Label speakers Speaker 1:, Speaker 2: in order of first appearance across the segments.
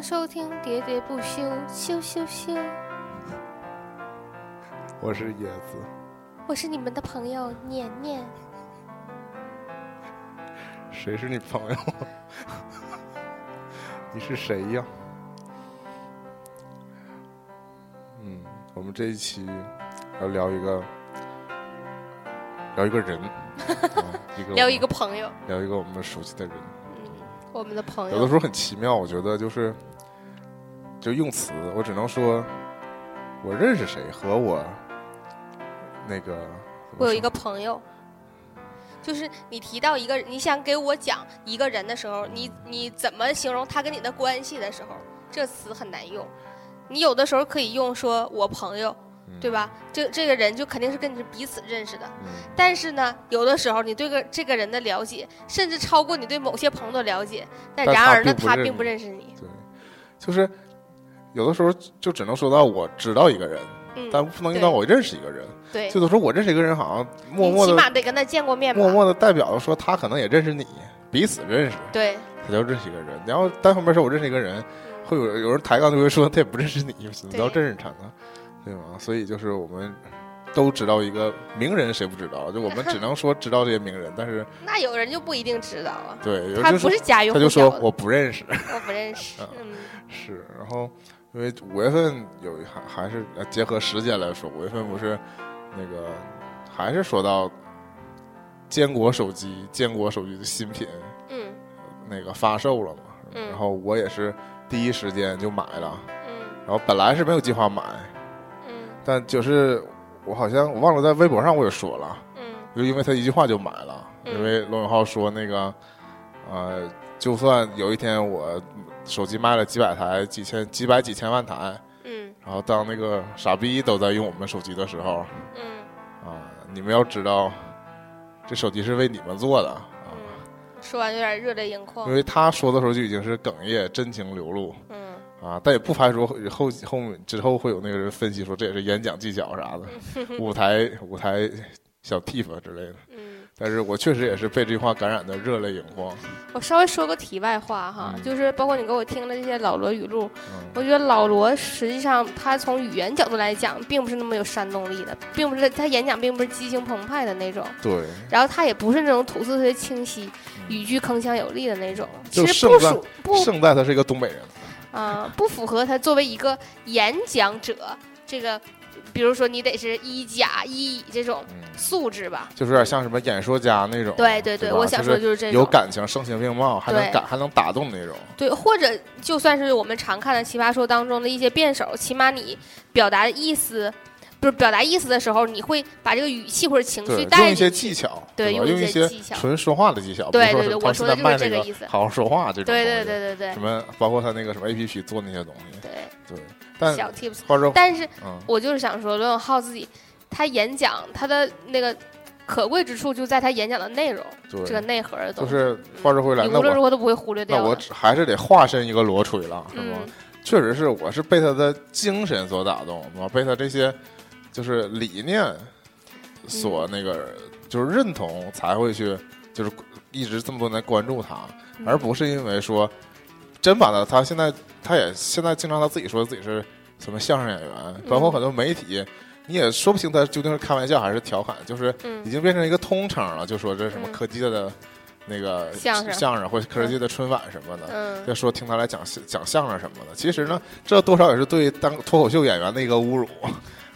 Speaker 1: 收听《喋喋不休》，休休休！
Speaker 2: 我是野子，
Speaker 1: 我是你们的朋友年年。
Speaker 2: 谁是你朋友？你是谁呀？嗯，我们这一期要聊一个，聊一个人，啊一个
Speaker 1: 聊一个朋友，
Speaker 2: 聊一个我们熟悉的人。
Speaker 1: 嗯，我们的朋友。
Speaker 2: 有的时候很奇妙，我觉得就是，就用词，我只能说，我认识谁和我那个，
Speaker 1: 我有一个朋友，就是你提到一个，你想给我讲一个人的时候，你你怎么形容他跟你的关系的时候，这词很难用。你有的时候可以用说我朋友，
Speaker 2: 嗯
Speaker 1: 对吧？这这个人就肯定是跟你是彼此认识的。
Speaker 2: 嗯
Speaker 1: 但是呢，有的时候你对个这个人的了解，甚至超过你对某些朋友的了解，但然而呢，他并不认识你。
Speaker 2: 对，就是有的时候就只能说到我知道一个人，
Speaker 1: 嗯，
Speaker 2: 但不能用
Speaker 1: 对
Speaker 2: 到我认识一个人。
Speaker 1: 对，
Speaker 2: 就有的时候我认识一个人，好像默默
Speaker 1: 的起、码得跟他见过面吧？
Speaker 2: 默默的代表了说他可能也认识你，彼此认识，
Speaker 1: 对，
Speaker 2: 他就认识一个人。然后单方面说我认识一个人，会有有人抬杠就会说他也不认识你，怎么叫
Speaker 1: 对
Speaker 2: 认识他呢？对吗？所以就是我们都知道一个名人，谁不知道？就我们只能说知道这些名人，但是
Speaker 1: 那有人就不一定知道啊，
Speaker 2: 对，
Speaker 1: 他不是家喻
Speaker 2: 他就
Speaker 1: 户晓的，
Speaker 2: 说我不认识。
Speaker 1: 我不认识
Speaker 2: 啊。
Speaker 1: 嗯，
Speaker 2: 是，然后因为五月份有还还是呃结合时间来说，五月份不是那个还是说到坚果手机，坚果手机的新品
Speaker 1: 嗯
Speaker 2: 那个发售了嘛，
Speaker 1: 嗯
Speaker 2: 然后我也是第一时间就买了，
Speaker 1: 嗯
Speaker 2: 然后本来是没有计划买，
Speaker 1: 嗯
Speaker 2: 但就是我好像我忘了在微博上我也说了，
Speaker 1: 嗯。
Speaker 2: 就因为他一句话就买了，
Speaker 1: 嗯。
Speaker 2: 因为罗永浩说那个，呃，就算有一天我手机卖了几百台、几千、几百几千万台，
Speaker 1: 嗯。
Speaker 2: 然后当那个傻逼都在用我们手机的时候，
Speaker 1: 嗯。
Speaker 2: 啊，你们要知道，这手机是为你们做的啊，
Speaker 1: 嗯，说完有点热泪盈眶。因。
Speaker 2: 为他说的时候就已经是哽咽、真情流露。
Speaker 1: 嗯
Speaker 2: 啊，但也不排除后后面之后会有那个人分析说这也是演讲技巧啥的，舞台舞台小 tip 之类的。
Speaker 1: 嗯，
Speaker 2: 但是我确实也是被这句话感染的热泪盈眶。
Speaker 1: 我稍微说个题外话哈，
Speaker 2: 嗯
Speaker 1: 就是包括你给我听的这些老罗语录，
Speaker 2: 嗯
Speaker 1: 我觉得老罗实际上他从语言角度来讲，并不是那么有煽动力的，并不是他演讲并不是激情澎湃的那种，
Speaker 2: 对，
Speaker 1: 然后他也不是那种吐字特别清晰、
Speaker 2: 嗯
Speaker 1: 语句铿锵有力的那种，
Speaker 2: 就
Speaker 1: 其实不属不
Speaker 2: 胜在他是一个东北人。
Speaker 1: 啊、不符合他作为一个演讲者这个，比如说你得是一甲一乙这种
Speaker 2: 嗯，
Speaker 1: 素质吧。
Speaker 2: 就是有点像什么演说家那种。
Speaker 1: 对对对，
Speaker 2: 吧
Speaker 1: 我想说的就是这种。
Speaker 2: 有感情、声情并茂，还能感还能打动那种。
Speaker 1: 对，或者就算是我们常看的《奇葩说》当中的一些辩手，起码你表达的意思，不是表达意思的时候，你会把这个语气或者情绪
Speaker 2: 对，
Speaker 1: 带
Speaker 2: 用一些。技巧，
Speaker 1: 对
Speaker 2: 吧？用
Speaker 1: 用一些
Speaker 2: 些
Speaker 1: 技巧
Speaker 2: 纯说话的技巧。
Speaker 1: 对对对我说的就是这个意思
Speaker 2: 好好说话这种。
Speaker 1: 对对对。对对
Speaker 2: 什么？包括他那个什么 A P P 做那些东西。
Speaker 1: 对，
Speaker 2: 对，但
Speaker 1: 小 tips。但是
Speaker 2: 嗯，
Speaker 1: 我就是想说，罗永浩自己他演讲他的那个可贵之处就在他演讲的内容，这个，内核的东西。
Speaker 2: 就是话说回来，
Speaker 1: 你无论如何都不会忽略掉的。
Speaker 2: 那我还是得化身一个罗锤了，是
Speaker 1: 嗯
Speaker 2: 吗？确实是，我是被他的精神所打动，我被他这些就是理念所
Speaker 1: 嗯
Speaker 2: 那个、就是认同，才会去就是一直这么多年关注他，
Speaker 1: 嗯
Speaker 2: 而不是因为说真把他他现在他也现在经常他自己说自己是什么相声演员，包括很多媒体。你也说不清他究竟是开玩笑还是调侃，就是
Speaker 1: 嗯。
Speaker 2: 已经变成一个通称了，就说这什么
Speaker 1: 嗯
Speaker 2: 科技的那个
Speaker 1: 相声
Speaker 2: 相声或者科技的春晚什么的，
Speaker 1: 嗯。
Speaker 2: 再说听他来讲讲相声什么的，其实呢，这多少也是对当脱口秀演员的一个侮辱，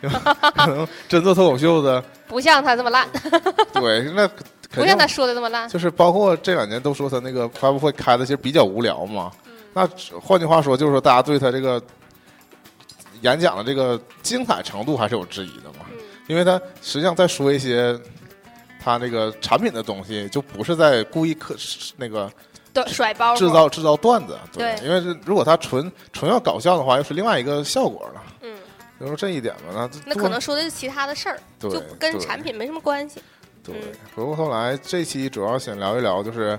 Speaker 2: 可 能真做脱口秀的，
Speaker 1: 不像他这么烂，
Speaker 2: 对，那
Speaker 1: 不像他说的这么烂。
Speaker 2: 就是包括这两年都说他那个发布会开的其实比较无聊嘛。
Speaker 1: 嗯
Speaker 2: 那换句话说，就是说大家对他这个演讲的这个精彩程度还是有质疑的嘛，
Speaker 1: 嗯
Speaker 2: 因为他实际上在说一些他那个产品的东西，就不是在故意刻那个
Speaker 1: 对，甩包袱
Speaker 2: 制造制造段子，
Speaker 1: 对
Speaker 2: 因为是如果他纯纯要搞笑的话，又是另外一个效果了。
Speaker 1: 嗯，
Speaker 2: 就说这一点吧，那
Speaker 1: 那可能说的是其他的事儿，
Speaker 2: 对
Speaker 1: 就跟产品没什么关系。
Speaker 2: 对
Speaker 1: 嗯。
Speaker 2: 回过头来，这期主要想聊一聊，就是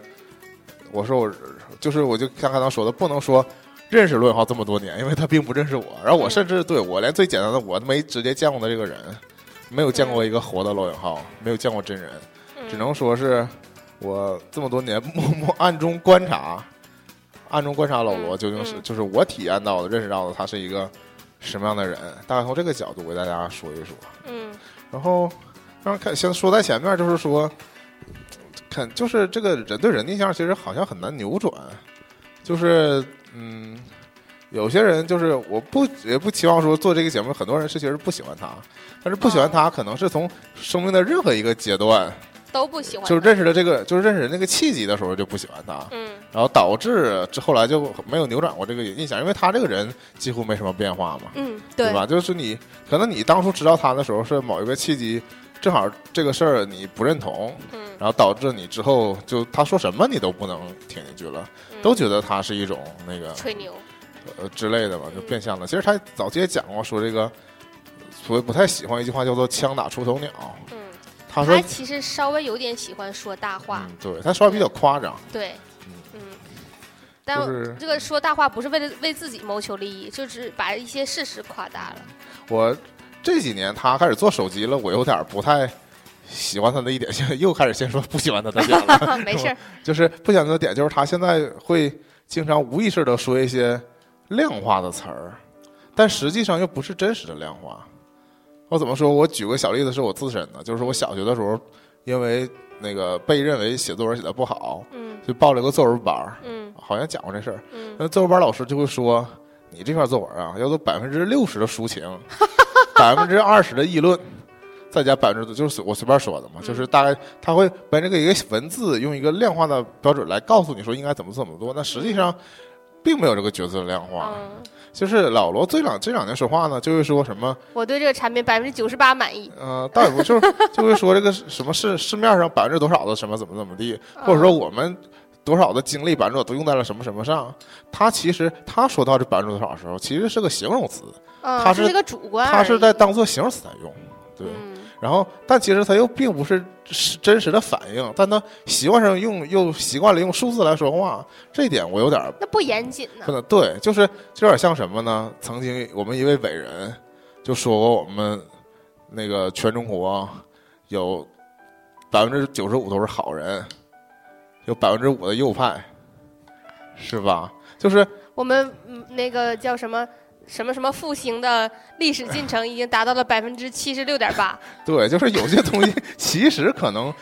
Speaker 2: 我说我就是我就像刚才说的，不能说认识罗永浩这么多年，因为他并不认识我，然后我
Speaker 1: 嗯
Speaker 2: 甚至对我连最简单的我都没直接见过的这个人，没有见过一个活的罗永浩，没有见过真人，
Speaker 1: 嗯
Speaker 2: 只能说是我这么多年默默暗中观察，暗中观察老罗究竟是，
Speaker 1: 嗯
Speaker 2: 就是我体验到的、认识到的，他是一个什么样的人，大概从这个角度给大家说一说。
Speaker 1: 嗯
Speaker 2: 然后，让看先说在前面，就是说，看就是这个人对人的印象，其实好像很难扭转。就是嗯，有些人就是我不也不期望说做这个节目，很多人是其实不喜欢他，但是不喜欢他，可能是从生命的任何一个阶段，
Speaker 1: 都不喜欢，
Speaker 2: 就是认识了这个，就是认识那个契机的时候就不喜欢他，
Speaker 1: 嗯。
Speaker 2: 然后导致这后来就没有扭转过这个印象，因为他这个人几乎没什么变化嘛。
Speaker 1: 嗯
Speaker 2: 对吧？就是你可能你当初知道他的时候是某一个契机，正好这个事儿你不认同，
Speaker 1: 嗯。
Speaker 2: 然后导致你之后就他说什么你都不能听进去了，
Speaker 1: 嗯。
Speaker 2: 都觉得他是一种那个
Speaker 1: 吹牛，
Speaker 2: 呃之类的吧，就变相的。其实他早期也讲过，说这个所谓不太喜欢一句话叫做“枪打出头鸟。
Speaker 1: 嗯，”，
Speaker 2: 他说
Speaker 1: 他，其实稍微有点喜欢说大话，
Speaker 2: 嗯，对他说的比较夸张，
Speaker 1: 对
Speaker 2: 嗯，
Speaker 1: 嗯，但
Speaker 2: 就是
Speaker 1: 这个说大话不是为了为自己谋求利益，就是把一些事实夸大了。
Speaker 2: 我这几年他开始做手机了，我有点不太喜欢他的一点，现在又开始先说不喜欢他的点了。
Speaker 1: 没事儿，
Speaker 2: 就是不喜欢他的点，就是他现在会经常无意识的说一些量化的词儿，但实际上又不是真实的量化。我怎么说？我举个小例子，是我自身的，就是我小学的时候，因为那个被认为写作文写的不好，
Speaker 1: 嗯
Speaker 2: 就报了个作文班儿，
Speaker 1: 嗯
Speaker 2: 好像讲过这事儿。
Speaker 1: 嗯，
Speaker 2: 那作文班老师就会说，你这篇作文啊，要做百分之六十的抒情，百分之二十的议论，再加百分之就是我随便说的嘛，
Speaker 1: 嗯
Speaker 2: 就是大概他会把这个一个文字用一个量化的标准来告诉你说应该怎么怎么做，那实际上并没有这个角色量化。
Speaker 1: 嗯，
Speaker 2: 就是老罗这两这两年说话呢，就会说什么
Speaker 1: 我对这个产品百分之九十八满意，
Speaker 2: 呃，倒也不就是就会说这个什么市市面上百分之多少的什么怎么怎么地，或者说我们多少的精力百分之多都用在了什么什么上。他其实他说到这百分之多少的时候，其实是个形容词，
Speaker 1: 嗯，
Speaker 2: 他是
Speaker 1: 这是个主观而已，
Speaker 2: 他是在当做形容词在用。然后但其实他又并不是是真实的反应，但他习惯上用又习惯了用数字来说话，这一点我有点
Speaker 1: 那不严谨呢
Speaker 2: 可。能对，就是就有点像什么呢？曾经我们一位伟人就说过，我们那个全中国有百分之九十五都是好人，有百分之五的右派，是吧？就是
Speaker 1: 我们嗯那个叫什么什么什么复兴的历史进程已经达到了百分之七十六点八。
Speaker 2: 对，就是有些东西其实可能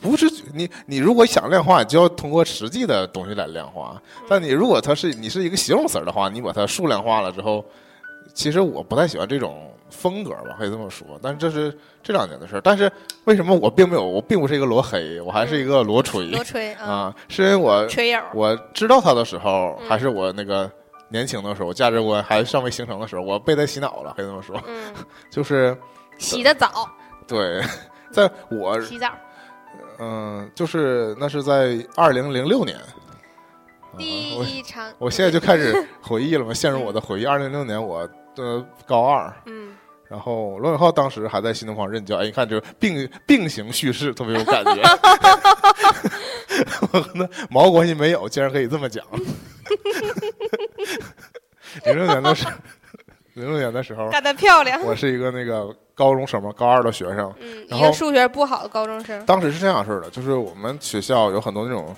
Speaker 2: 不是你你如果想量化，你就要通过实际的东西来量化。但你如果它是你是一个形容词儿的话，你把它数量化了之后，其实我不太喜欢这种风格吧，可以这么说。但是这是这两年的事儿。但是为什么我并没有，我并不是一个罗黑，我还是一个罗锤
Speaker 1: 罗吹啊，
Speaker 2: 啊？是因为我
Speaker 1: 吹友，
Speaker 2: 我知道他的时候，
Speaker 1: 嗯
Speaker 2: 还是我那个年轻的时候，价值观还尚未形成的时候，我被他洗脑了，可以这么说。
Speaker 1: 嗯，
Speaker 2: 就是
Speaker 1: 洗的早，
Speaker 2: 对，在我
Speaker 1: 洗澡。
Speaker 2: 嗯，就是那是在二零零六年。啊
Speaker 1: 第一场，
Speaker 2: 我 现在就开始回忆了嘛，陷入我的回忆。二零零六年我呃高二，
Speaker 1: 嗯，
Speaker 2: 然后罗永浩当时还在新东方任教，哎，你看这个并并行叙事特别有感觉。我和他毛关系没有，竟然可以这么讲。零六年的时候，零六年的时候，
Speaker 1: 干得漂亮。
Speaker 2: 我是一个那个高中生嘛，高二的学生。
Speaker 1: 嗯，
Speaker 2: 然后
Speaker 1: 一个数学不好的高中生。
Speaker 2: 当时是这样式儿的，就是我们学校有很多那种，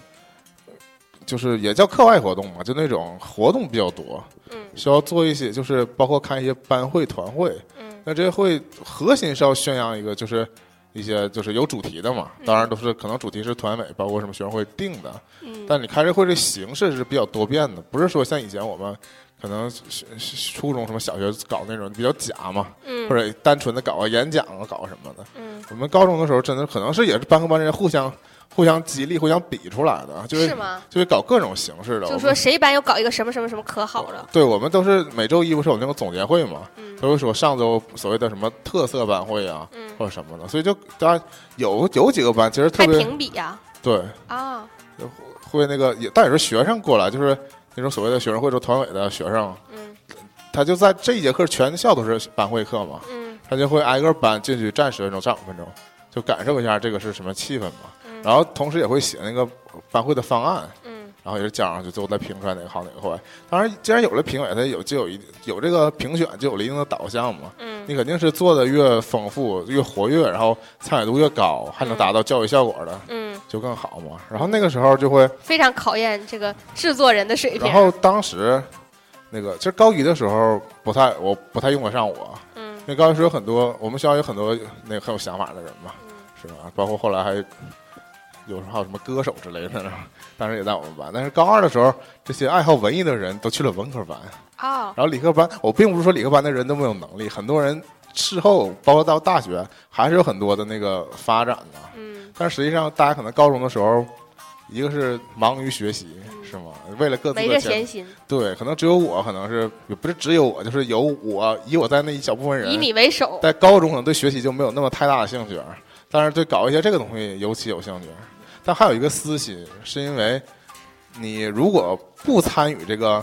Speaker 2: 就是也叫课外活动嘛，就那种活动比较多，
Speaker 1: 嗯
Speaker 2: 需要做一些，就是包括看一些班会、团会。
Speaker 1: 嗯
Speaker 2: 那这些会核心是要宣扬一个，就是一些就是有主题的嘛，当然都是可能主题是团委，包括什么学生会定的。
Speaker 1: 嗯，
Speaker 2: 但你开这会的形式是比较多变的，不是说像以前我们可能学初中什么小学搞那种比较假嘛，
Speaker 1: 嗯
Speaker 2: 或者单纯的搞个演讲啊，搞个什么的。
Speaker 1: 嗯，
Speaker 2: 我们高中的时候，真的可能是也是班和班之间互相互相激励、互相比出来的，就是是？就是搞各种形式的。
Speaker 1: 就说谁班又搞一个什么什么什么可好了。
Speaker 2: 对，我们都是每周一不是有那个总结会嘛，
Speaker 1: 嗯
Speaker 2: 都会说上周所谓的什么特色班会啊，
Speaker 1: 嗯，
Speaker 2: 或者什么的，所以就当然有有几个班其实特别
Speaker 1: 评比呀？
Speaker 2: 对，
Speaker 1: 啊，
Speaker 2: 会那个也但也是学生过来，就是那种所谓的学生会说团委的学生，
Speaker 1: 嗯。
Speaker 2: 他就在这一节课全校都是班会课嘛，
Speaker 1: 嗯。
Speaker 2: 他就会挨个班进去站十分钟、站五分钟，就感受一下这个是什么气氛嘛。
Speaker 1: 嗯。
Speaker 2: 然后同时也会写那个班会的方案，
Speaker 1: 嗯
Speaker 2: 然后也是讲上去，最后再评出来哪个好哪个坏。当然，既然有了评委，它有就有一有这个评选，就有了一定的导向嘛。
Speaker 1: 嗯
Speaker 2: 你肯定是做的越丰富、越活跃，然后参与度越高，还能达到教育效果的，
Speaker 1: 嗯
Speaker 2: 就更好嘛。然后那个时候就会，
Speaker 1: 非常考验这个制作人的水平。
Speaker 2: 然后当时那个其实高一的时候不太，我不太用得上我，
Speaker 1: 嗯
Speaker 2: 因为高一时候有很多我们学校有很多那个很有想法的人嘛，
Speaker 1: 嗯
Speaker 2: 是吧？包括后来还有时候还有什么歌手之类的，当时也在我们班。但是高二的时候，这些爱好文艺的人都去了文科班，
Speaker 1: 哦，
Speaker 2: 然后理科班，我并不是说理科班的人都没有能力，很多人事后包括到大学还是有很多的那个发展的。
Speaker 1: 嗯
Speaker 2: 但实际上，大家可能高中的时候，一个是忙于学习，是吗？为了各自
Speaker 1: 没
Speaker 2: 的
Speaker 1: 闲心，
Speaker 2: 对，可能只有我，可能是也不是只有我，就是有我以我在那一小部分人
Speaker 1: 以，你为首。
Speaker 2: 在高中可能对学习就没有那么太大的兴趣，但是对搞一些这个东西尤其有兴趣。但还有一个私心，是因为你如果不参与这个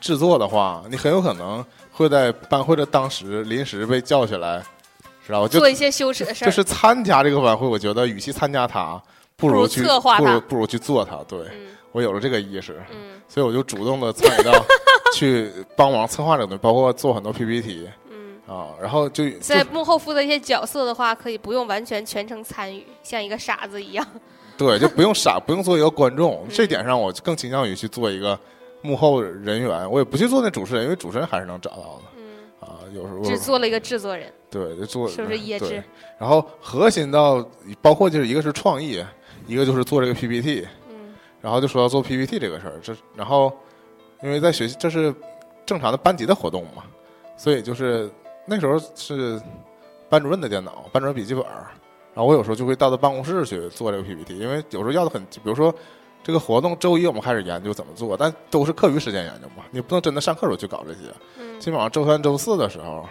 Speaker 2: 制作的话，你很有可能会在班会的当时临时被叫起来，知道吧？就
Speaker 1: 做一些羞耻的事儿，
Speaker 2: 就是参加这个晚会，我觉得与其参加它，不
Speaker 1: 不如
Speaker 2: 去
Speaker 1: 策划它
Speaker 2: 不如不如去做它。对
Speaker 1: 嗯
Speaker 2: 我有了这个意识，
Speaker 1: 嗯
Speaker 2: 所以我就主动的参与到 去帮忙策划这个东西，包括做很多 PPT
Speaker 1: 嗯，
Speaker 2: 啊，然后就就
Speaker 1: 在幕后负责一些角色的话，可以不用完全全程参与，像一个傻子一样。
Speaker 2: 对，就不用傻，不用做一个观众。
Speaker 1: 嗯
Speaker 2: 这点上，我更倾向于去做一个幕后人员，我也不去做那主持人，因为主持人还是能找到的
Speaker 1: 嗯，
Speaker 2: 啊。有时候
Speaker 1: 只做了一个制作人，
Speaker 2: 对，就做
Speaker 1: 是不是椰
Speaker 2: 对
Speaker 1: 汁？
Speaker 2: 然后核心到包括就是一个是创意，一个就是做这个 PPT。
Speaker 1: 嗯
Speaker 2: 然后就说要做 PPT 这个事儿，这然后因为在学习这是正常的班级的活动嘛，所以就是那时候是班主任的电脑，班主任笔记本儿，然后我有时候就会到他办公室去做这个 PPT，因为有时候要的很，比如说这个活动周一我们开始研究怎么做，但都是课余时间研究嘛，你不能真的上课时候去搞这些，
Speaker 1: 嗯
Speaker 2: 基本上周三、周四的时候，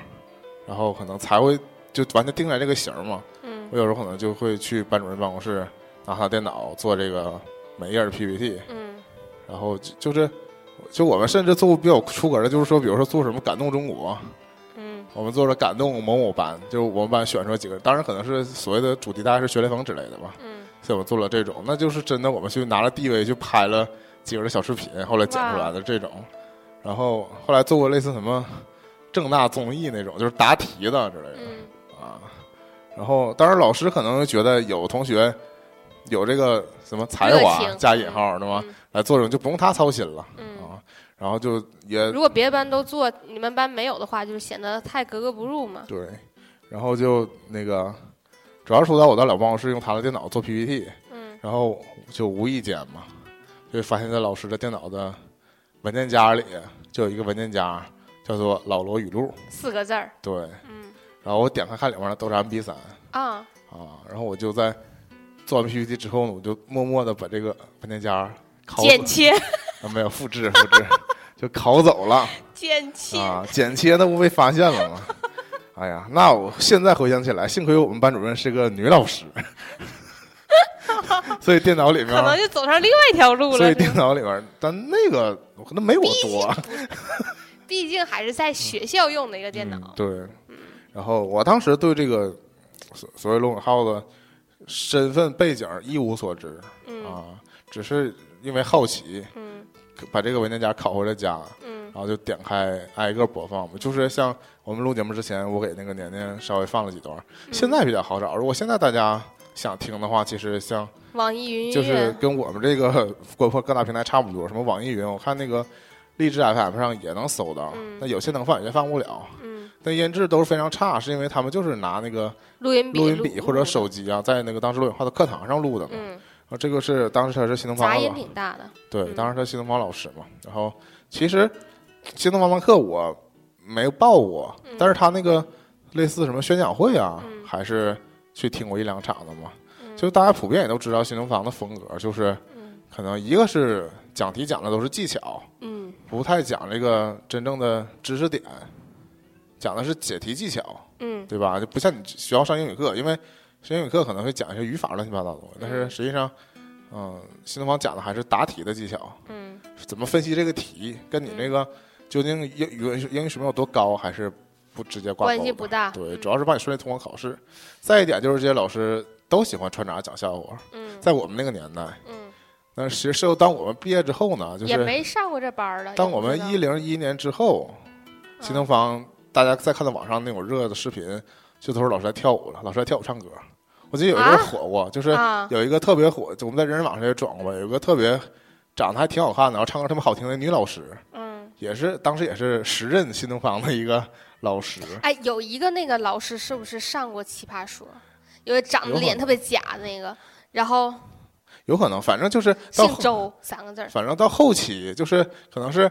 Speaker 2: 然后可能才会就完全定下来这个型儿嘛，
Speaker 1: 嗯
Speaker 2: 我有时候可能就会去班主任办公室拿他电脑做这个每页的 PPT。
Speaker 1: 嗯
Speaker 2: 然后就就是，就我们甚至做过比较出格的，就是说，比如说做什么感动中国，
Speaker 1: 嗯
Speaker 2: 我们做了感动某某班，就是我们班选出来几个人，当然可能是所谓的主题大概是学雷锋之类的吧，
Speaker 1: 嗯，
Speaker 2: 所以我们做了这种，那就是真的我们去拿了地位去拍了几个的小视频，后来剪出来的这种，然后后来做过类似什么正大综艺那种，就是答题的之类的。
Speaker 1: 嗯
Speaker 2: 啊，然后当然老师可能觉得有同学有这个什么才华加引号对吗？
Speaker 1: 嗯
Speaker 2: 来做这种就不用他操心了
Speaker 1: 嗯。
Speaker 2: 啊，然后就也
Speaker 1: 如果别的班都做，你们班没有的话，就是显得太格格不入嘛。
Speaker 2: 对，然后就那个主要说到我到老办公室用他的电脑做 PPT，
Speaker 1: 嗯
Speaker 2: 然后就无意间嘛，就发现在老师的电脑的文件夹里就有一个文件夹叫做老罗语录，
Speaker 1: 四个字儿，
Speaker 2: 对，
Speaker 1: 嗯
Speaker 2: 然后我点开看里面的都是 MP 三。
Speaker 1: 啊，
Speaker 2: 啊，然后我就在做完 PPT 之后呢，我就默默的把这个文件夹拷，
Speaker 1: 剪切
Speaker 2: 啊没有复制复制，就拷走了
Speaker 1: 剪切，
Speaker 2: 啊，剪切那不被发现了吗？哎呀，那我现在回想起来，幸亏我们班主任是个女老师，所以电脑里面
Speaker 1: 可，能就走上另外一条路了。
Speaker 2: 所以电脑里面，但那个可能没我多，
Speaker 1: 毕竟还是在学校用的一个电脑
Speaker 2: 嗯。对，然后我当时对这个所所谓龙永浩的身份背景一无所知。
Speaker 1: 嗯
Speaker 2: 啊，只是因为好奇，
Speaker 1: 嗯
Speaker 2: 把这个文件夹拷回了家，
Speaker 1: 嗯
Speaker 2: 然后就点开挨个播放嘛。就是像我们录节目之前，我给那个年年稍微放了几段，
Speaker 1: 嗯
Speaker 2: 现在比较好找。如果现在大家想听的话，其实像
Speaker 1: 网易云音乐
Speaker 2: 就是跟我们这个包括各大平台差不多，什么网易云，我看那个荔枝 FM 上也能搜到。
Speaker 1: 嗯
Speaker 2: 那有些能放，有些放不了。
Speaker 1: 嗯，
Speaker 2: 但音质都是非常差，是因为他们就是拿那个
Speaker 1: 录音笔
Speaker 2: 录音笔或者手机啊，在那个当时罗永浩的课堂上录的嘛。
Speaker 1: 嗯，
Speaker 2: 啊，这个是当时他是新东方的
Speaker 1: 杂音挺大的。
Speaker 2: 对，
Speaker 1: 嗯
Speaker 2: 当时他新东方老师嘛。然后其实新东方班课我没报过，
Speaker 1: 嗯
Speaker 2: 但是他那个类似什么宣讲会啊，
Speaker 1: 嗯
Speaker 2: 还是去听过一两场的嘛。
Speaker 1: 嗯
Speaker 2: 就大家普遍也都知道新东方的风格，就是
Speaker 1: 嗯
Speaker 2: 可能一个是讲题讲的都是技巧，
Speaker 1: 嗯
Speaker 2: 不太讲这个真正的知识点，讲的是解题技巧，
Speaker 1: 嗯
Speaker 2: 对吧？就不像你学校上英语课，因为上英语课可能会讲一些语法乱七八糟的东西，但是
Speaker 1: 嗯
Speaker 2: 实际上，嗯，新东方讲的还是答题的技巧。
Speaker 1: 嗯
Speaker 2: 怎么分析这个题，跟你那个究竟英语文英语水平有多高，还是不直接挂钩
Speaker 1: 关系不大。
Speaker 2: 对，
Speaker 1: 嗯
Speaker 2: 主要是帮你顺利通过考试。再一点就是这些老师都喜欢穿插讲笑话，
Speaker 1: 嗯
Speaker 2: 在我们那个年代，
Speaker 1: 嗯，
Speaker 2: 那其实当我们毕业之后呢，就
Speaker 1: 也
Speaker 2: 是
Speaker 1: 没上过这班儿了。
Speaker 2: 当我们一零一年之后，新东方大家再看到网上那种热的视频，就都是老师来跳舞了，老师来跳舞唱歌。我记得有一阵火过，就是
Speaker 1: 啊
Speaker 2: 有一个特别火，就我们在人人网上也转过吧，有一个特别长得还挺好看的，然后唱歌特别好听的女老师，
Speaker 1: 嗯，
Speaker 2: 也是当时也是时任新东方的一个老师。
Speaker 1: 哎，有一个那个老师是不是上过《奇葩说》？有个长得脸特别假的那个，然后
Speaker 2: 有可能，反正就是到
Speaker 1: 姓周三个字儿。
Speaker 2: 反正到后期就是可能是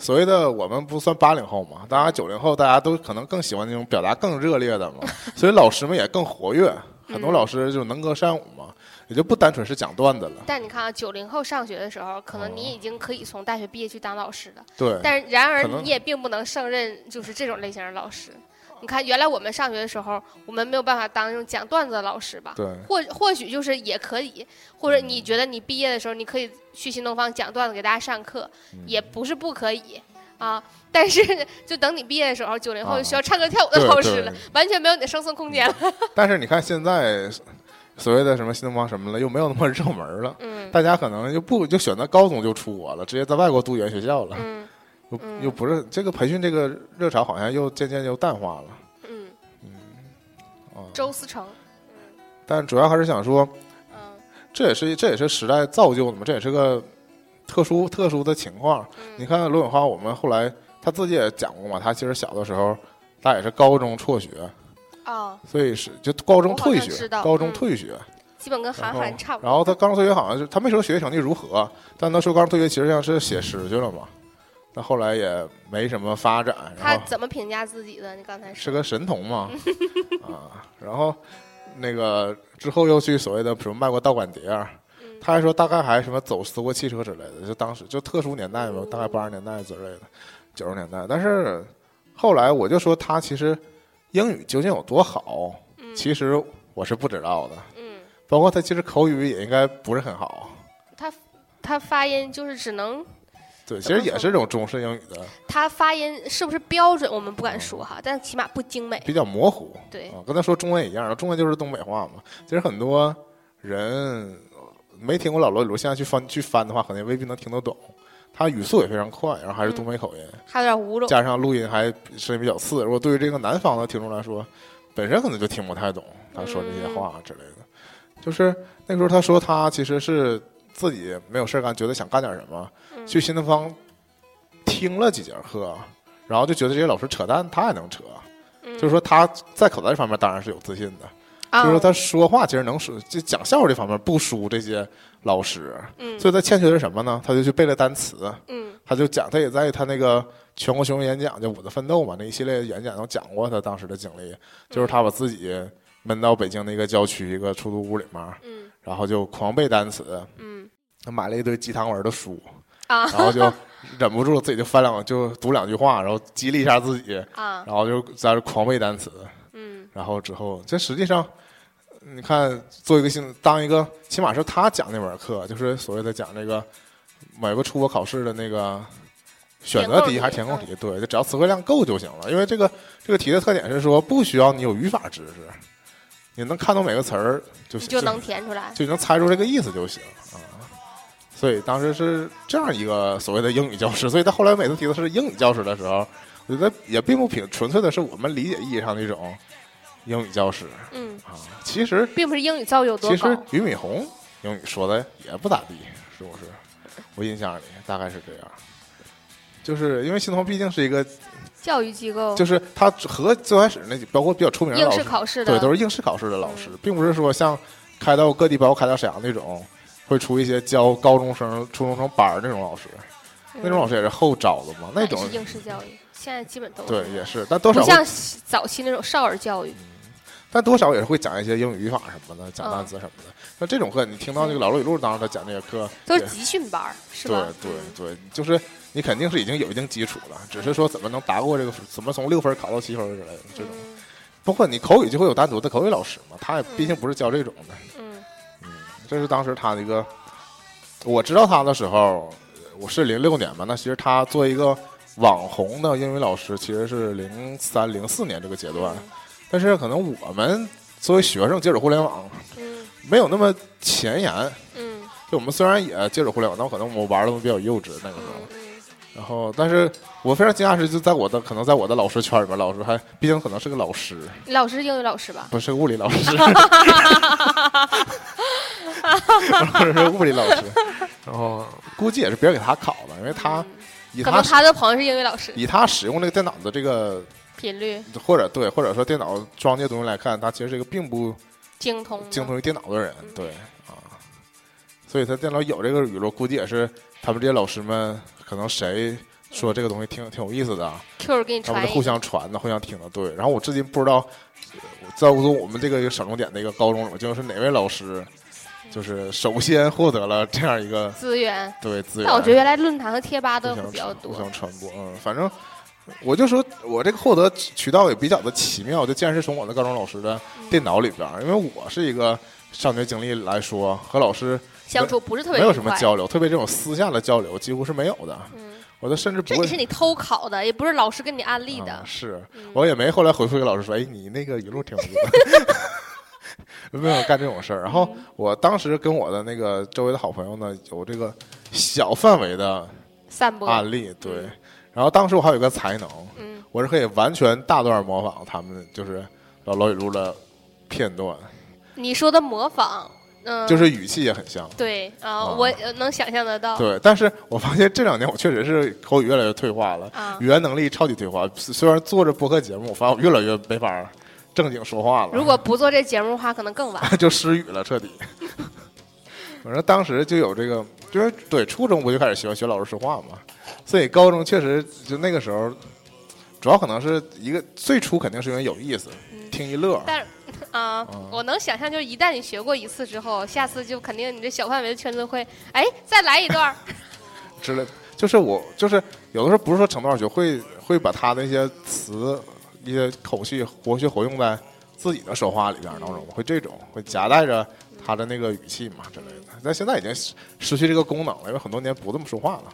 Speaker 2: 所谓的我们不算八零后嘛，当然九零后大家都可能更喜欢那种表达更热烈的嘛，所以老师们也更活跃，很多
Speaker 1: 嗯
Speaker 2: 老师就能歌善舞嘛，也就不单纯是讲段子了。
Speaker 1: 但你看啊，九零后上学的时候，可能
Speaker 2: 哦
Speaker 1: 你已经可以从大学毕业去当老师了，
Speaker 2: 对，
Speaker 1: 但是然而你也并不能胜任就是这种类型的老师。你看，原来我们上学的时候，我们没有办法当那种讲段子的老师吧？
Speaker 2: 对，
Speaker 1: 或或许就是也可以，或者你觉得你毕业的时候，你可以去新东方讲段子给大家上课，
Speaker 2: 嗯
Speaker 1: 也不是不可以啊。但是就等你毕业的时候，九零后需要唱歌跳舞的老师了
Speaker 2: 对，
Speaker 1: 完全没有你的生存空间了。
Speaker 2: 但是你看现在所谓的什么新东方什么了，又没有那么 热门了，
Speaker 1: 嗯
Speaker 2: 大家可能就不就选择高中就出国了，直接在外国读语言学校了，
Speaker 1: 嗯
Speaker 2: 又
Speaker 1: 嗯
Speaker 2: 又不是这个培训这个热潮好像又渐渐又淡化了
Speaker 1: 嗯，
Speaker 2: 啊。
Speaker 1: 周思成，
Speaker 2: 但主要还是想说，
Speaker 1: 嗯
Speaker 2: 这也是这也是时代造就的嘛，这也是个特殊特殊的情况。你
Speaker 1: 嗯
Speaker 2: 看罗永浩，我们后来他自己也讲过嘛，他其实小的时候他也是高中辍学，
Speaker 1: 啊，
Speaker 2: 所以是就高中退学高中
Speaker 1: 嗯
Speaker 2: 退学。
Speaker 1: 基本跟韩寒差不多。
Speaker 2: 然后他高中退学好像是他没说学习成绩如何，但他说高中退学其实像是写诗去了嘛。那后来也没什么发展，
Speaker 1: 他怎么评价自己的？你刚才说
Speaker 2: 是个神童嘛，啊，然后那个之后又去所谓的什么卖过盗版碟儿，
Speaker 1: 嗯
Speaker 2: 他还说大概还什么走私过汽车之类的，就当时就特殊年代嘛，大概八十年代之类的，九十年代。但是后来我就说他其实英语究竟有多好，
Speaker 1: 嗯
Speaker 2: 其实我是不知道的。
Speaker 1: 嗯，
Speaker 2: 包括他其实口语也应该不是很好，
Speaker 1: 他他发音就是只能
Speaker 2: 对，其实也是这种中式英语的，
Speaker 1: 他发音是不是标准，我们不敢说哈，但起码不精美。
Speaker 2: 比较模糊。
Speaker 1: 对
Speaker 2: 啊，跟他说中文也一样，中文就是东北话嘛。其实很多人没听过老罗语录，现在去翻去翻的话，可能也未必能听得懂。他语速也非常快，然后还是东北口音，
Speaker 1: 还有点乌龙。
Speaker 2: 加上录音还声音比较刺。如果对于这个南方的听众来说，本身可能就听不太懂他说这些话之类的。就是那个时候他说他其实是自己没有事干，觉得想干点什么，
Speaker 1: 嗯
Speaker 2: 去新东方听了几节课，然后就觉得这些老师扯淡，他也能扯。
Speaker 1: 嗯。
Speaker 2: 就是说他在口才这方面当然是有自信的，
Speaker 1: 啊
Speaker 2: 就是说他说话其实能说，就讲笑话这方面不输这些老师，
Speaker 1: 嗯。
Speaker 2: 所以他欠缺的是什么呢？他就去背了单词，
Speaker 1: 嗯。
Speaker 2: 他就讲，他也在他那个全国巡回演讲，就《我的奋斗》嘛那一系列演讲都讲过他当时的经历，就是他把自己闷到北京的一个郊区一个出租屋里面，
Speaker 1: 嗯。
Speaker 2: 然后就狂背单词，
Speaker 1: 嗯。
Speaker 2: 他买了一堆鸡汤文的书，
Speaker 1: 啊
Speaker 2: 然后就忍不住自己就翻两就读两句话，然后激励一下自己，
Speaker 1: 啊
Speaker 2: 然后就在这狂背单词。
Speaker 1: 嗯
Speaker 2: 然后之后，这实际上，你看做一个新当一个，起码是他讲那门课，就是所谓的讲那个某个出国考试的那个选择题还是填空题，对，就只要词汇量够就行了。因为这个这个题的特点是说，不需要你有语法知识，你能看懂每个词儿就
Speaker 1: 就能填出来。
Speaker 2: 就能猜出这个意思就行啊。所以当时是这样一个所谓的英语教师，所以他后来每次提的是英语教师的时候，我觉得也并不凭纯粹的是我们理解意义上的一种英语教师
Speaker 1: 嗯，
Speaker 2: 啊。其实
Speaker 1: 并不是英语造诣有多
Speaker 2: 其实。俞敏洪英语说的也不咋地，是不是？我印象里大概是这样。就是因为新东方毕竟是一个，
Speaker 1: 教育机构
Speaker 2: 就是他和最开始那包括比较出名的
Speaker 1: 应试
Speaker 2: 老师，
Speaker 1: 考试的，
Speaker 2: 对，都是应试考试的老师
Speaker 1: 嗯，
Speaker 2: 并不是说像开到各地，包括开到沈阳那种，会出一些教高中生、初中生班儿那种老师，
Speaker 1: 嗯
Speaker 2: 那种老师也是后招的嘛，那种
Speaker 1: 是应试教育，现在基本都是
Speaker 2: 对也是，但多少
Speaker 1: 像早期那种少儿教育。
Speaker 2: 但多少也是会讲一些英语语法什么的，讲
Speaker 1: 嗯
Speaker 2: 单词什么的。那这种课，你听到那个老罗语录，当时他讲这些课，
Speaker 1: 都是集训班儿，是
Speaker 2: 对
Speaker 1: 吧？
Speaker 2: 对
Speaker 1: 对
Speaker 2: 对，就是你肯定是已经有一定基础了，只是说怎么能达过这个，怎么从六分考到七分之类的这种。
Speaker 1: 嗯
Speaker 2: 包括你口语就会有单独的口语老师嘛，他也毕竟不是教这种的。
Speaker 1: 嗯
Speaker 2: 这是当时他的一个，我知道他的时候，我是零六年吧。那其实他作为一个网红的英语老师，其实是零三零四年这个阶段。但是可能我们作为学生接触互联网，
Speaker 1: 嗯
Speaker 2: 没有那么前沿。
Speaker 1: 嗯
Speaker 2: 就我们虽然也接触互联网，但可能我们玩的比较幼稚那个时候。
Speaker 1: 嗯
Speaker 2: 然后，但是我非常惊讶是，就在我的可能在我的老师圈里边，老师还毕竟可能是个老师，
Speaker 1: 你老师是英语老师吧？
Speaker 2: 不是个物理老师，是 物理老师。然后估计也是别人给他考的，因为他以
Speaker 1: 可能
Speaker 2: 他
Speaker 1: 他的朋友是英语老师，
Speaker 2: 以他使用这个电脑的这个
Speaker 1: 频率
Speaker 2: 或者对或者说电脑装这些东西来看，他其实是一个并不
Speaker 1: 精通
Speaker 2: 精通于电脑的人，
Speaker 1: 嗯
Speaker 2: 对啊，所以他电脑有这个语录，估计也是他们这些老师们可能谁说这个东西挺挺有意思的
Speaker 1: ，Q 给你
Speaker 2: 他们就互相传的，互相听的，对。然后我至今不知道，呃在我们这个省重点的一个高中究竟是哪位老师，就是首先获得了这样一个
Speaker 1: 资源。
Speaker 2: 对资源。
Speaker 1: 但我觉得原来论坛和贴吧都比较多
Speaker 2: 传互。相传播，嗯，反正我就说我这个获得渠道也比较的奇妙，就竟然是从我的高中老师的电脑里边儿，因为我是一个上学经历来说，和老师
Speaker 1: 相处不是特别
Speaker 2: 没有什么交流，特别这种私下的交流几乎是没有的。
Speaker 1: 嗯，
Speaker 2: 我都甚至不会
Speaker 1: 这也是你偷考的，也不是老师跟你安利
Speaker 2: 啊
Speaker 1: 的。
Speaker 2: 是
Speaker 1: 嗯
Speaker 2: 我也没后来回复给老师说，哎，你那个语录挺不错。没有干这种事儿，然后
Speaker 1: 嗯
Speaker 2: 我当时跟我的那个周围的好朋友呢，有这个小范围的
Speaker 1: 散播，
Speaker 2: 案例，对
Speaker 1: 嗯。
Speaker 2: 然后当时我还有一个才能，
Speaker 1: 嗯，
Speaker 2: 我是可以完全大段模仿他们，就是老老语录的片段，
Speaker 1: 你说的模仿，嗯，
Speaker 2: 就是语气也很像。
Speaker 1: 对啊，
Speaker 2: 啊
Speaker 1: 我呃能想象得到。
Speaker 2: 对，但是我发现这两年我确实是口语越来越退化了，
Speaker 1: 啊，
Speaker 2: 语言能力超级退化。虽然做着播客节目，我发现我越来越没法正经说话了。
Speaker 1: 如果不做这节目的话，可能更晚。
Speaker 2: 就失语了，彻底。反正当时就有这个，就是对初中不就开始喜欢学老师说话嘛，所以高中确实就那个时候，主要可能是一个最初肯定是因为有意思，
Speaker 1: 嗯
Speaker 2: 听一乐。
Speaker 1: 但
Speaker 2: 嗯，
Speaker 1: 我能想象，就是一旦你学过一次之后，下次就肯定你这小范围的圈子会，哎，再来一段儿。
Speaker 2: 之类，就是我就是有的时候不是说成多少学，会会把他的一些词、一些口气活学活用在自己的说话里边儿当中，会这种会夹带着他的那个语气嘛之类的。但现在已经失失去这个功能了，因为很多年不这么说话了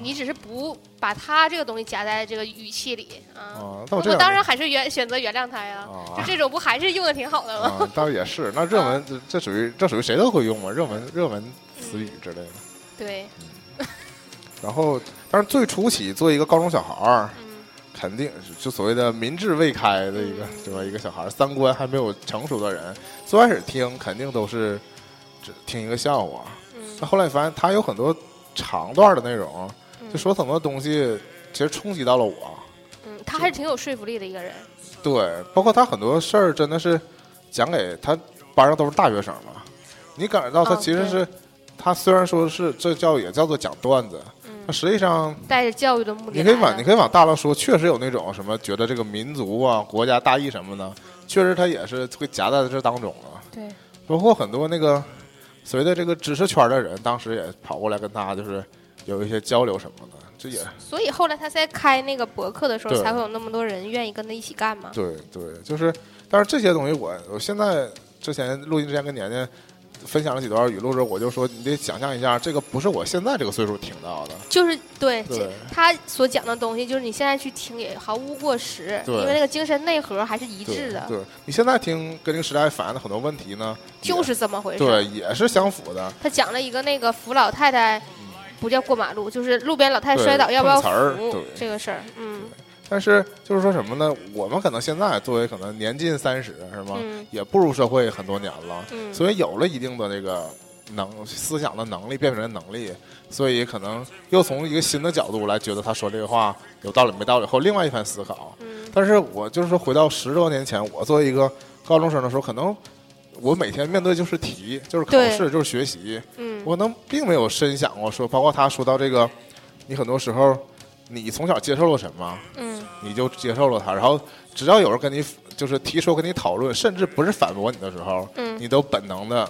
Speaker 1: 你只是不把他这个东西夹在这个语气里啊。
Speaker 2: 啊。我
Speaker 1: 当然还是原选择原谅他呀，就
Speaker 2: 啊
Speaker 1: 这种不还是用的挺好的吗？
Speaker 2: 啊，倒也是。那热门这这属于这属于谁都会用嘛，热门热门词语之类的。
Speaker 1: 对，
Speaker 2: 然后，但是最初期作为一个高中小孩儿，
Speaker 1: 嗯
Speaker 2: 肯定是就所谓的民智未开的一个
Speaker 1: 嗯
Speaker 2: 对吧？一个小孩儿三观还没有成熟的人，最开始听肯定都是只听一个笑话。
Speaker 1: 嗯
Speaker 2: 那后来你发现他有很多长段的内容，
Speaker 1: 嗯
Speaker 2: 就说很多东西其实冲击到了我。
Speaker 1: 嗯，他还是挺有说服力的一个人。
Speaker 2: 对，包括他很多事儿真的是讲给他班上都是大学生嘛，你感觉到他其实是、他虽然说是这叫也叫做讲段子，
Speaker 1: 嗯
Speaker 2: 那，实际上
Speaker 1: 带着教育的目的
Speaker 2: 你可以往你可以往大了说，确实有那种什么觉得这个民族啊、国家大义什么的，确实他也是会夹在这当中了。
Speaker 1: 对，
Speaker 2: 包括很多那个所谓的这个知识圈的人，当时也跑过来跟他就是有一些交流什么的，这也
Speaker 1: 所以后来他在开那个博客的时候，才会有那么多人愿意跟他一起干嘛。
Speaker 2: 对对，就是，但是这些东西我我现在之前录音之前跟年年分享了几段语录之后，我就说你得想象一下，这个不是我现在这个岁数听到的，
Speaker 1: 就是对
Speaker 2: 对
Speaker 1: 他所讲的东西，就是你现在去听也毫无过时，因为那个精神内核还是一致的，
Speaker 2: 对，你现在听跟这个时代反映的很多问题呢，
Speaker 1: 就是这么回事。
Speaker 2: 对，也是相符的。
Speaker 1: 他讲了一个那个扶老太太，不叫过马路，就是路边老太太摔倒要不要扶
Speaker 2: 对
Speaker 1: 这个事儿。嗯
Speaker 2: 但是就是说什么呢？我们可能现在作为可能年近三十，是吗？
Speaker 1: 嗯
Speaker 2: 也步入社会很多年了，
Speaker 1: 嗯，
Speaker 2: 所以有了一定的这个能思想的能力、辨别的能力，所以可能又从一个新的角度来觉得他说这个话有道理没道理，后另外一番思考。
Speaker 1: 嗯
Speaker 2: 但是我就是说，回到十多年前，我作为一个高中生的时候，可能我每天面对就是题，就是考试，就是学习，
Speaker 1: 嗯。
Speaker 2: 我可能并没有深想过说，包括他说到这个，你很多时候你从小接受了什么，
Speaker 1: 嗯。
Speaker 2: 你就接受了它，然后只要有人跟你就是提出跟你讨论，甚至不是反驳你的时候，
Speaker 1: 嗯。
Speaker 2: 你都本能的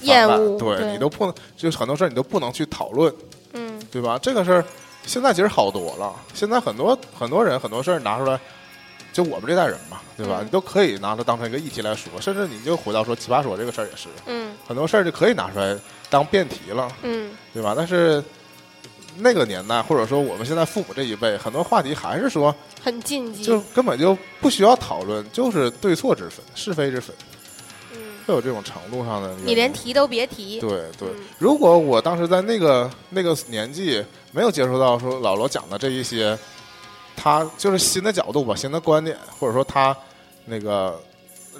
Speaker 1: 厌恶
Speaker 2: 对
Speaker 1: 对。
Speaker 2: 你都不能，就是很多事儿你都不能去讨论，
Speaker 1: 嗯。
Speaker 2: 对吧？这个事儿现在其实好多了，现在很多很多人很多事儿拿出来，就我们这代人嘛，对吧？
Speaker 1: 嗯
Speaker 2: 你都可以拿它当成一个议题来说，甚至你就回到说奇葩说这个事儿也是，
Speaker 1: 嗯
Speaker 2: 很多事儿就可以拿出来当辩题了，
Speaker 1: 嗯
Speaker 2: 对吧？但是那个年代，或者说我们现在父母这一辈，很多话题还是说，
Speaker 1: 很禁忌。
Speaker 2: 就根本就不需要讨论，就是对错之分、是非之分，
Speaker 1: 嗯，
Speaker 2: 会有这种程度上的。
Speaker 1: 你连提都别提。
Speaker 2: 对对
Speaker 1: 嗯，
Speaker 2: 如果我当时在那个那个年纪，没有接触到说老罗讲的这一些，他就是新的角度吧，新的观点，或者说他那个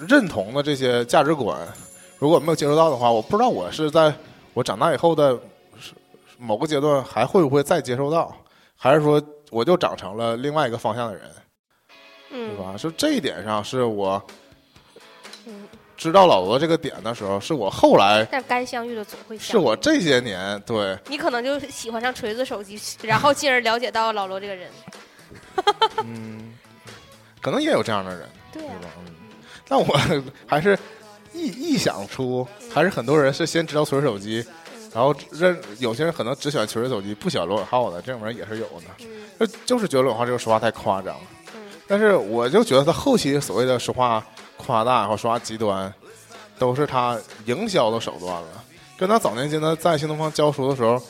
Speaker 2: 认同的这些价值观，如果没有接触到的话，我不知道我是在我长大以后的某个阶段还会不会再接受到，还是说我就长成了另外一个方向的人，对
Speaker 1: 嗯
Speaker 2: 吧？是这一点上是我
Speaker 1: 嗯，
Speaker 2: 知道老罗这个点的时候，是我后来
Speaker 1: 但该相遇的总会相遇。
Speaker 2: 是我这些年对
Speaker 1: 你可能就是喜欢上锤子手机，然后进而了解到老罗这个人。
Speaker 2: 嗯，可能也有这样的人，
Speaker 1: 对
Speaker 2: 吧？嗯，但我还是臆臆想出，还是很多人是先知道锤子手机，
Speaker 1: 嗯
Speaker 2: 然后认有些人可能只喜欢锤子手机，不喜欢罗永浩的，这种人也是有的。
Speaker 1: 嗯
Speaker 2: 就就是觉得罗永浩这个说话太夸张，
Speaker 1: 嗯
Speaker 2: 但是我就觉得他后期所谓的说话夸大或说话极端，都是他营销的手段了。跟他早年间他在新东方教书的时候，呃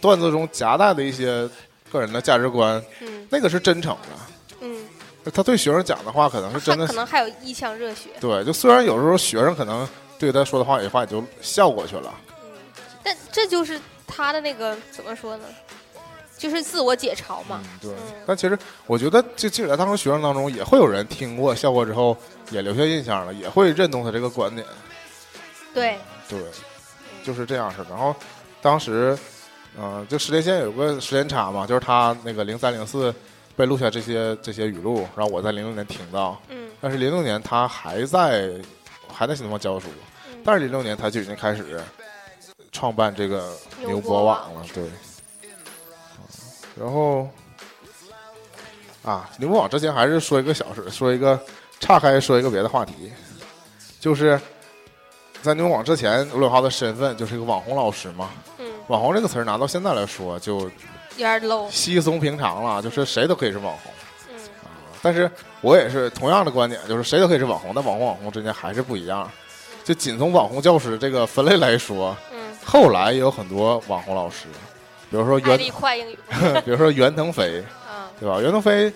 Speaker 2: 段子中夹带的一些个人的价值观，
Speaker 1: 嗯
Speaker 2: 那个是真诚的。
Speaker 1: 嗯，
Speaker 2: 他对学生讲的话，可能是真的
Speaker 1: 可能还有一腔热血。
Speaker 2: 对。就虽然有时候学生可能对他说的话有些话也就笑过去了，
Speaker 1: 嗯，但这就是他的那个怎么说呢？就是自我解嘲嘛。
Speaker 2: 嗯，对
Speaker 1: 嗯。
Speaker 2: 但其实我觉得，就即使在当时学生当中，也会有人听过笑过之后也留下印象了，也会认同他这个观点。
Speaker 1: 对，
Speaker 2: 对，就是这样式的。然后当时，嗯、就时间线有个时间差嘛，就是他那个零三零四被录下这些这些语录，然后我在零六年听到，
Speaker 1: 嗯
Speaker 2: 但是零六年他还在还在新东方教书，
Speaker 1: 嗯
Speaker 2: 但是零六年他就已经开始创办这个
Speaker 1: 牛
Speaker 2: 牛
Speaker 1: 博网
Speaker 2: 了，对。嗯然后啊，牛博网之前还是说一个小事，说一个岔开说一个别的话题，就是在牛博网之前，罗永浩的身份就是一个网红老师嘛。
Speaker 1: 嗯，
Speaker 2: 网红这个词儿拿到现在来说，就
Speaker 1: 有点 low。
Speaker 2: 稀松平常了，就是谁都可以是网红。
Speaker 1: 嗯
Speaker 2: 但是我也是同样的观点，就是谁都可以是网红，但网红网红之间还是不一样。就仅从网红教师这个分类来说，
Speaker 1: 嗯，
Speaker 2: 后来也有很多网红老师，比如说袁，
Speaker 1: 快英语。
Speaker 2: 比如说袁腾飞，
Speaker 1: 嗯，
Speaker 2: 对吧？袁腾飞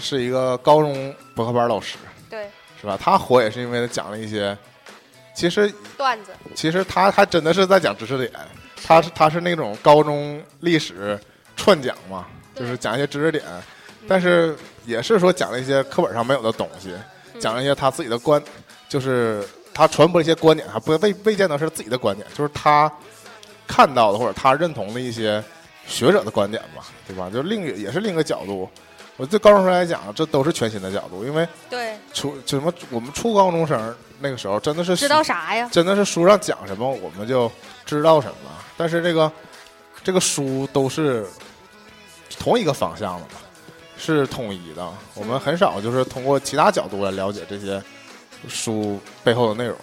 Speaker 2: 是一个高中补课班老师，
Speaker 1: 对，
Speaker 2: 是吧？他火也是因为他讲了一些，其实
Speaker 1: 段子。
Speaker 2: 其实他还真的是在讲知识点，他是他是那种高中历史串讲嘛，就是讲一些知识点，但是也是说讲了一些课本上没有的东西，
Speaker 1: 嗯
Speaker 2: 讲了一些他自己的观，就是他传播一些观点，还不未未见得是自己的观点，就是他看到的或者他认同的一些学者的观点吧，对吧？就另也是另一个角度。我对高中生来讲，这都是全新的角度，因为
Speaker 1: 对，
Speaker 2: 初就什么我们初高中生那个时候真的是
Speaker 1: 知道啥呀？
Speaker 2: 真的是书上讲什么我们就知道什么，但是这个这个书都是同一个方向的嘛，是统一的。我们很少就是通过其他角度来了解这些书背后的内容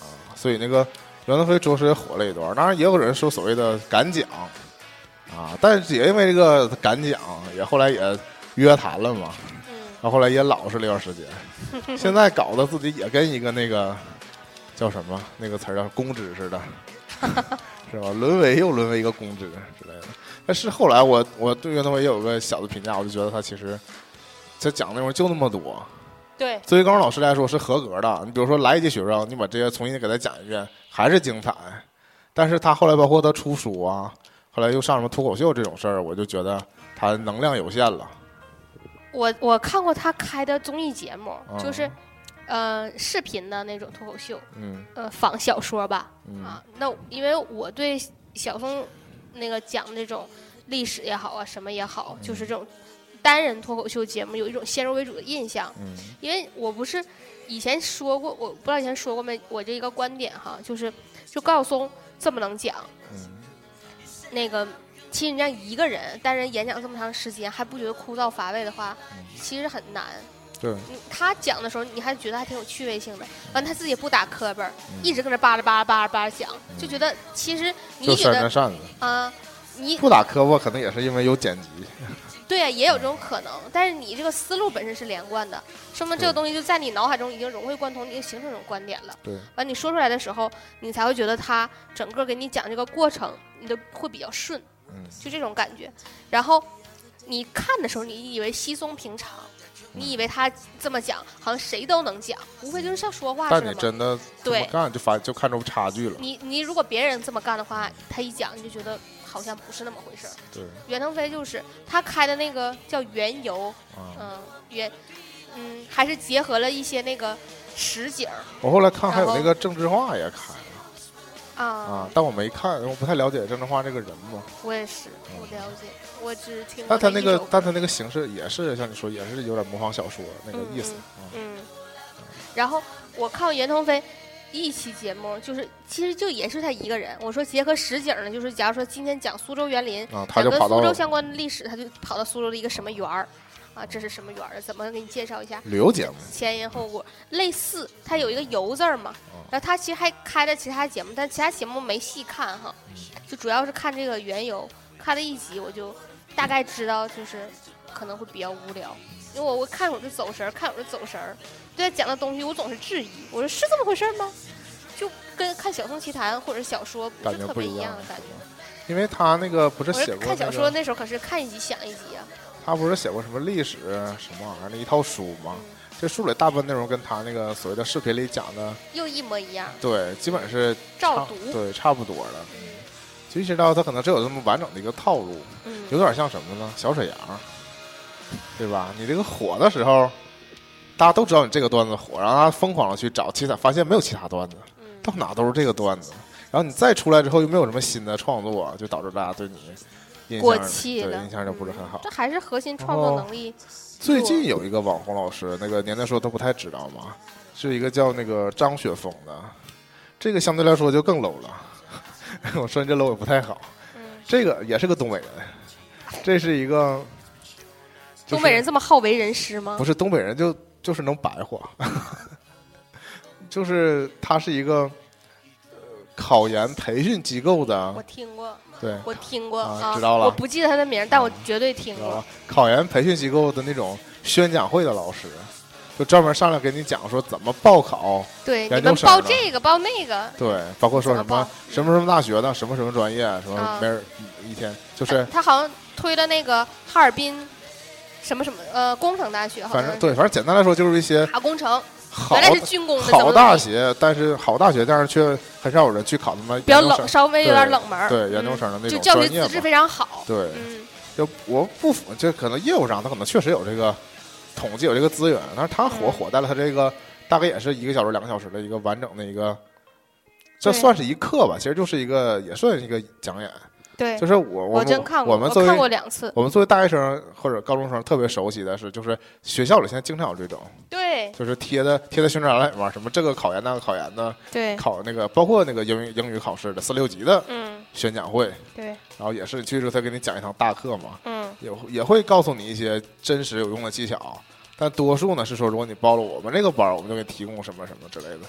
Speaker 2: 啊，所以那个袁腾飞着实也火了一段。当然，也有人说所谓的敢讲啊，但是也因为这个敢讲，也后来也约谈了嘛。
Speaker 1: 嗯，
Speaker 2: 然后后来也老实了一段时间，现在搞得自己也跟一个那个叫什么那个词儿叫公知似的，是吧？沦为又沦为一个公职之类的。但是后来我我对袁腾飞也有个小的评价，我就觉得他其实他讲的内容就那么多，
Speaker 1: 对，
Speaker 2: 作为高中老师来说是合格的。你比如说来一届学生，你把这些重新给他讲一遍，还是精彩。但是他后来包括他出书啊，后来又上什么脱口秀这种事儿，我就觉得他能量有限了。
Speaker 1: 我我看过他开的综艺节目，
Speaker 2: 嗯
Speaker 1: 就是呃视频的那种脱口秀，
Speaker 2: 嗯。
Speaker 1: 呃仿小说吧。
Speaker 2: 嗯。
Speaker 1: 啊，那因为我对小松那个讲那种历史也好啊，什么也好，就是这种单人脱口秀节目有一种先入为主的印象，
Speaker 2: 嗯。
Speaker 1: 因为我不是以前说过，我不知道以前说过没，我这一个观点哈，就是就高晓松这么能讲，
Speaker 2: 嗯。
Speaker 1: 那个其实你让一个人单人演讲这么长时间还不觉得枯燥乏味的话，其实很难。
Speaker 2: 对。
Speaker 1: 嗯他讲的时候，你还觉得还挺有趣味性的。完，他自己不打磕巴，一直搁那巴拉巴拉巴拉巴拉讲，就觉得其实你觉得啊，你
Speaker 2: 不打磕巴可能也是因为有剪辑。
Speaker 1: 对啊，也有这种可能。但是你这个思路本身是连贯的，说明这个东西就在你脑海中已经融会贯通，已经形成这种观点了。
Speaker 2: 对，
Speaker 1: 完，你说出来的时候，你才会觉得他整个给你讲这个过程，你的会比较顺，
Speaker 2: 嗯
Speaker 1: 就这种感觉。然后你看的时候，你以为稀松平常，你以为他这么讲，好像谁都能讲，无非就是像说话似
Speaker 2: 但
Speaker 1: 的但。
Speaker 2: 你真的这么
Speaker 1: 对
Speaker 2: 干，就发就看出差距了。
Speaker 1: 你你如果别人这么干的话，他一讲你就觉得好像不是那么回事儿。
Speaker 2: 对
Speaker 1: 袁腾飞就是他开的那个叫原油，
Speaker 2: 啊。
Speaker 1: 嗯，原，嗯，还是结合了一些那个实景儿
Speaker 2: 我后来看还有那个郑智化也开了
Speaker 1: 啊。
Speaker 2: 啊，但我没看，我不太了解郑智化这个人嘛。
Speaker 1: 我也是，我了解，我只听
Speaker 2: 但他那个，但他那个形式也是像你说，也是有点模仿小说那个意思啊。
Speaker 1: 嗯，然后我看过袁腾飞一期节目，就是其实就也是他一个人。我说结合实景呢，就是假如说今天讲苏州园林，
Speaker 2: 啊，他
Speaker 1: 讲跟
Speaker 2: 就跑到
Speaker 1: 苏州相关的历史，他就跑到苏州的一个什么园儿，啊，这是什么园儿？怎么给你介绍一下？
Speaker 2: 旅游节目
Speaker 1: 前因后果，类似，它有一个“游”字儿嘛
Speaker 2: 哦。
Speaker 1: 然后他其实还开了其他节目，但其他节目没细看哈，就主要是看这个缘由，看了一集我就大概知道，就是可能会比较无聊，因为我我看我就走神儿，看我就走神儿，对他讲的东西我总是质疑，我说是这么回事儿吗？就跟看《小宋奇谈》或者小说不
Speaker 2: 感
Speaker 1: 是特别一
Speaker 2: 觉不一样
Speaker 1: 感觉。
Speaker 2: 因为他那个不是写过
Speaker 1: 说看小，说那时候可是看一集想一集啊，
Speaker 2: 他不是写过什么历史什么玩意儿的一套书吗？
Speaker 1: 嗯
Speaker 2: 这书里大部分内容跟他那个所谓的视频里讲的，
Speaker 1: 又一模一样，
Speaker 2: 对，基本是
Speaker 1: 照读。
Speaker 2: 对，差不多的。其实道他可能只有这么完整的一个套路，
Speaker 1: 嗯
Speaker 2: 有点像什么呢？小沈阳，对吧？你这个火的时候，大家都知道你这个段子火，然后大家疯狂的去找其他，发现没有其他段子，
Speaker 1: 嗯
Speaker 2: 到哪都是这个段子。然后你再出来之后，又没有什么新的创作，就导致大家对你印
Speaker 1: 过
Speaker 2: 象对
Speaker 1: 气了，
Speaker 2: 印象就不是很好
Speaker 1: 嗯。这还是核心创作能力。
Speaker 2: 最近有一个网红老师，那个年代说都不太知道嘛，是一个叫那个张雪峰的，这个相对来说就更 low 了。我说你这 low 也不太好，
Speaker 1: 嗯，
Speaker 2: 这个也是个东北人，这是一个、就是
Speaker 1: 东北人这么好为人师吗？
Speaker 2: 不？是东北人就就是能白话，就是他是一个呃考研培训机构的
Speaker 1: 我，听过，
Speaker 2: 对，
Speaker 1: 我听过
Speaker 2: 啊知道了。
Speaker 1: 我不记得他的名，但我绝对听过。
Speaker 2: 考研培训机构的那种宣讲会的老师，就专门上来给你讲说怎么报考，
Speaker 1: 对，你们报这个，报那个，
Speaker 2: 对，包括说什么
Speaker 1: 么
Speaker 2: 什么什么大学的，什么什么专业，什么
Speaker 1: 啊。
Speaker 2: 没人一天就是
Speaker 1: 他好像推了那个哈尔滨什么什么呃工程大学，好像
Speaker 2: 反正对，反正简单来说就是一些
Speaker 1: 大工程，
Speaker 2: 好
Speaker 1: 原来是军工的，怎
Speaker 2: 好
Speaker 1: 么
Speaker 2: 大学，但是好大学，但是却很少有人去考他们
Speaker 1: 比较冷，
Speaker 2: 研究生。
Speaker 1: 稍微有点冷门儿，
Speaker 2: 对
Speaker 1: 嗯
Speaker 2: 研究生的那
Speaker 1: 就教学
Speaker 2: 种专业。
Speaker 1: 资质非常好，
Speaker 2: 对，
Speaker 1: 嗯，
Speaker 2: 就我不服，就可能业务上他可能确实有这个统计有这个资源，但是他火
Speaker 1: 嗯。
Speaker 2: 火在了他这个大概也是一个小时两个小时的一个完整的一个，这
Speaker 1: 对。
Speaker 2: 算是一课吧，其实就是一个也算是一个讲演，
Speaker 1: 对。
Speaker 2: 就，是我
Speaker 1: 我
Speaker 2: 们
Speaker 1: 真看过，
Speaker 2: 我们作为
Speaker 1: 看过两次，
Speaker 2: 我们作为大学生或者高中生特别熟悉的是，就是学校里现在经常有这种，
Speaker 1: 对。
Speaker 2: 就是贴的贴的宣传栏里面，什么这个考研那个考研的，
Speaker 1: 对，
Speaker 2: 考那个包括那个英语英语考试的四六级的
Speaker 1: 嗯，
Speaker 2: 宣讲会，
Speaker 1: 对，
Speaker 2: 然后也是去之后他给你讲一堂大课嘛，
Speaker 1: 嗯，
Speaker 2: 也会也会告诉你一些真实有用的技巧，但多数呢是说，如果你报了我们这个班，我们就给你提供什么什么之类的。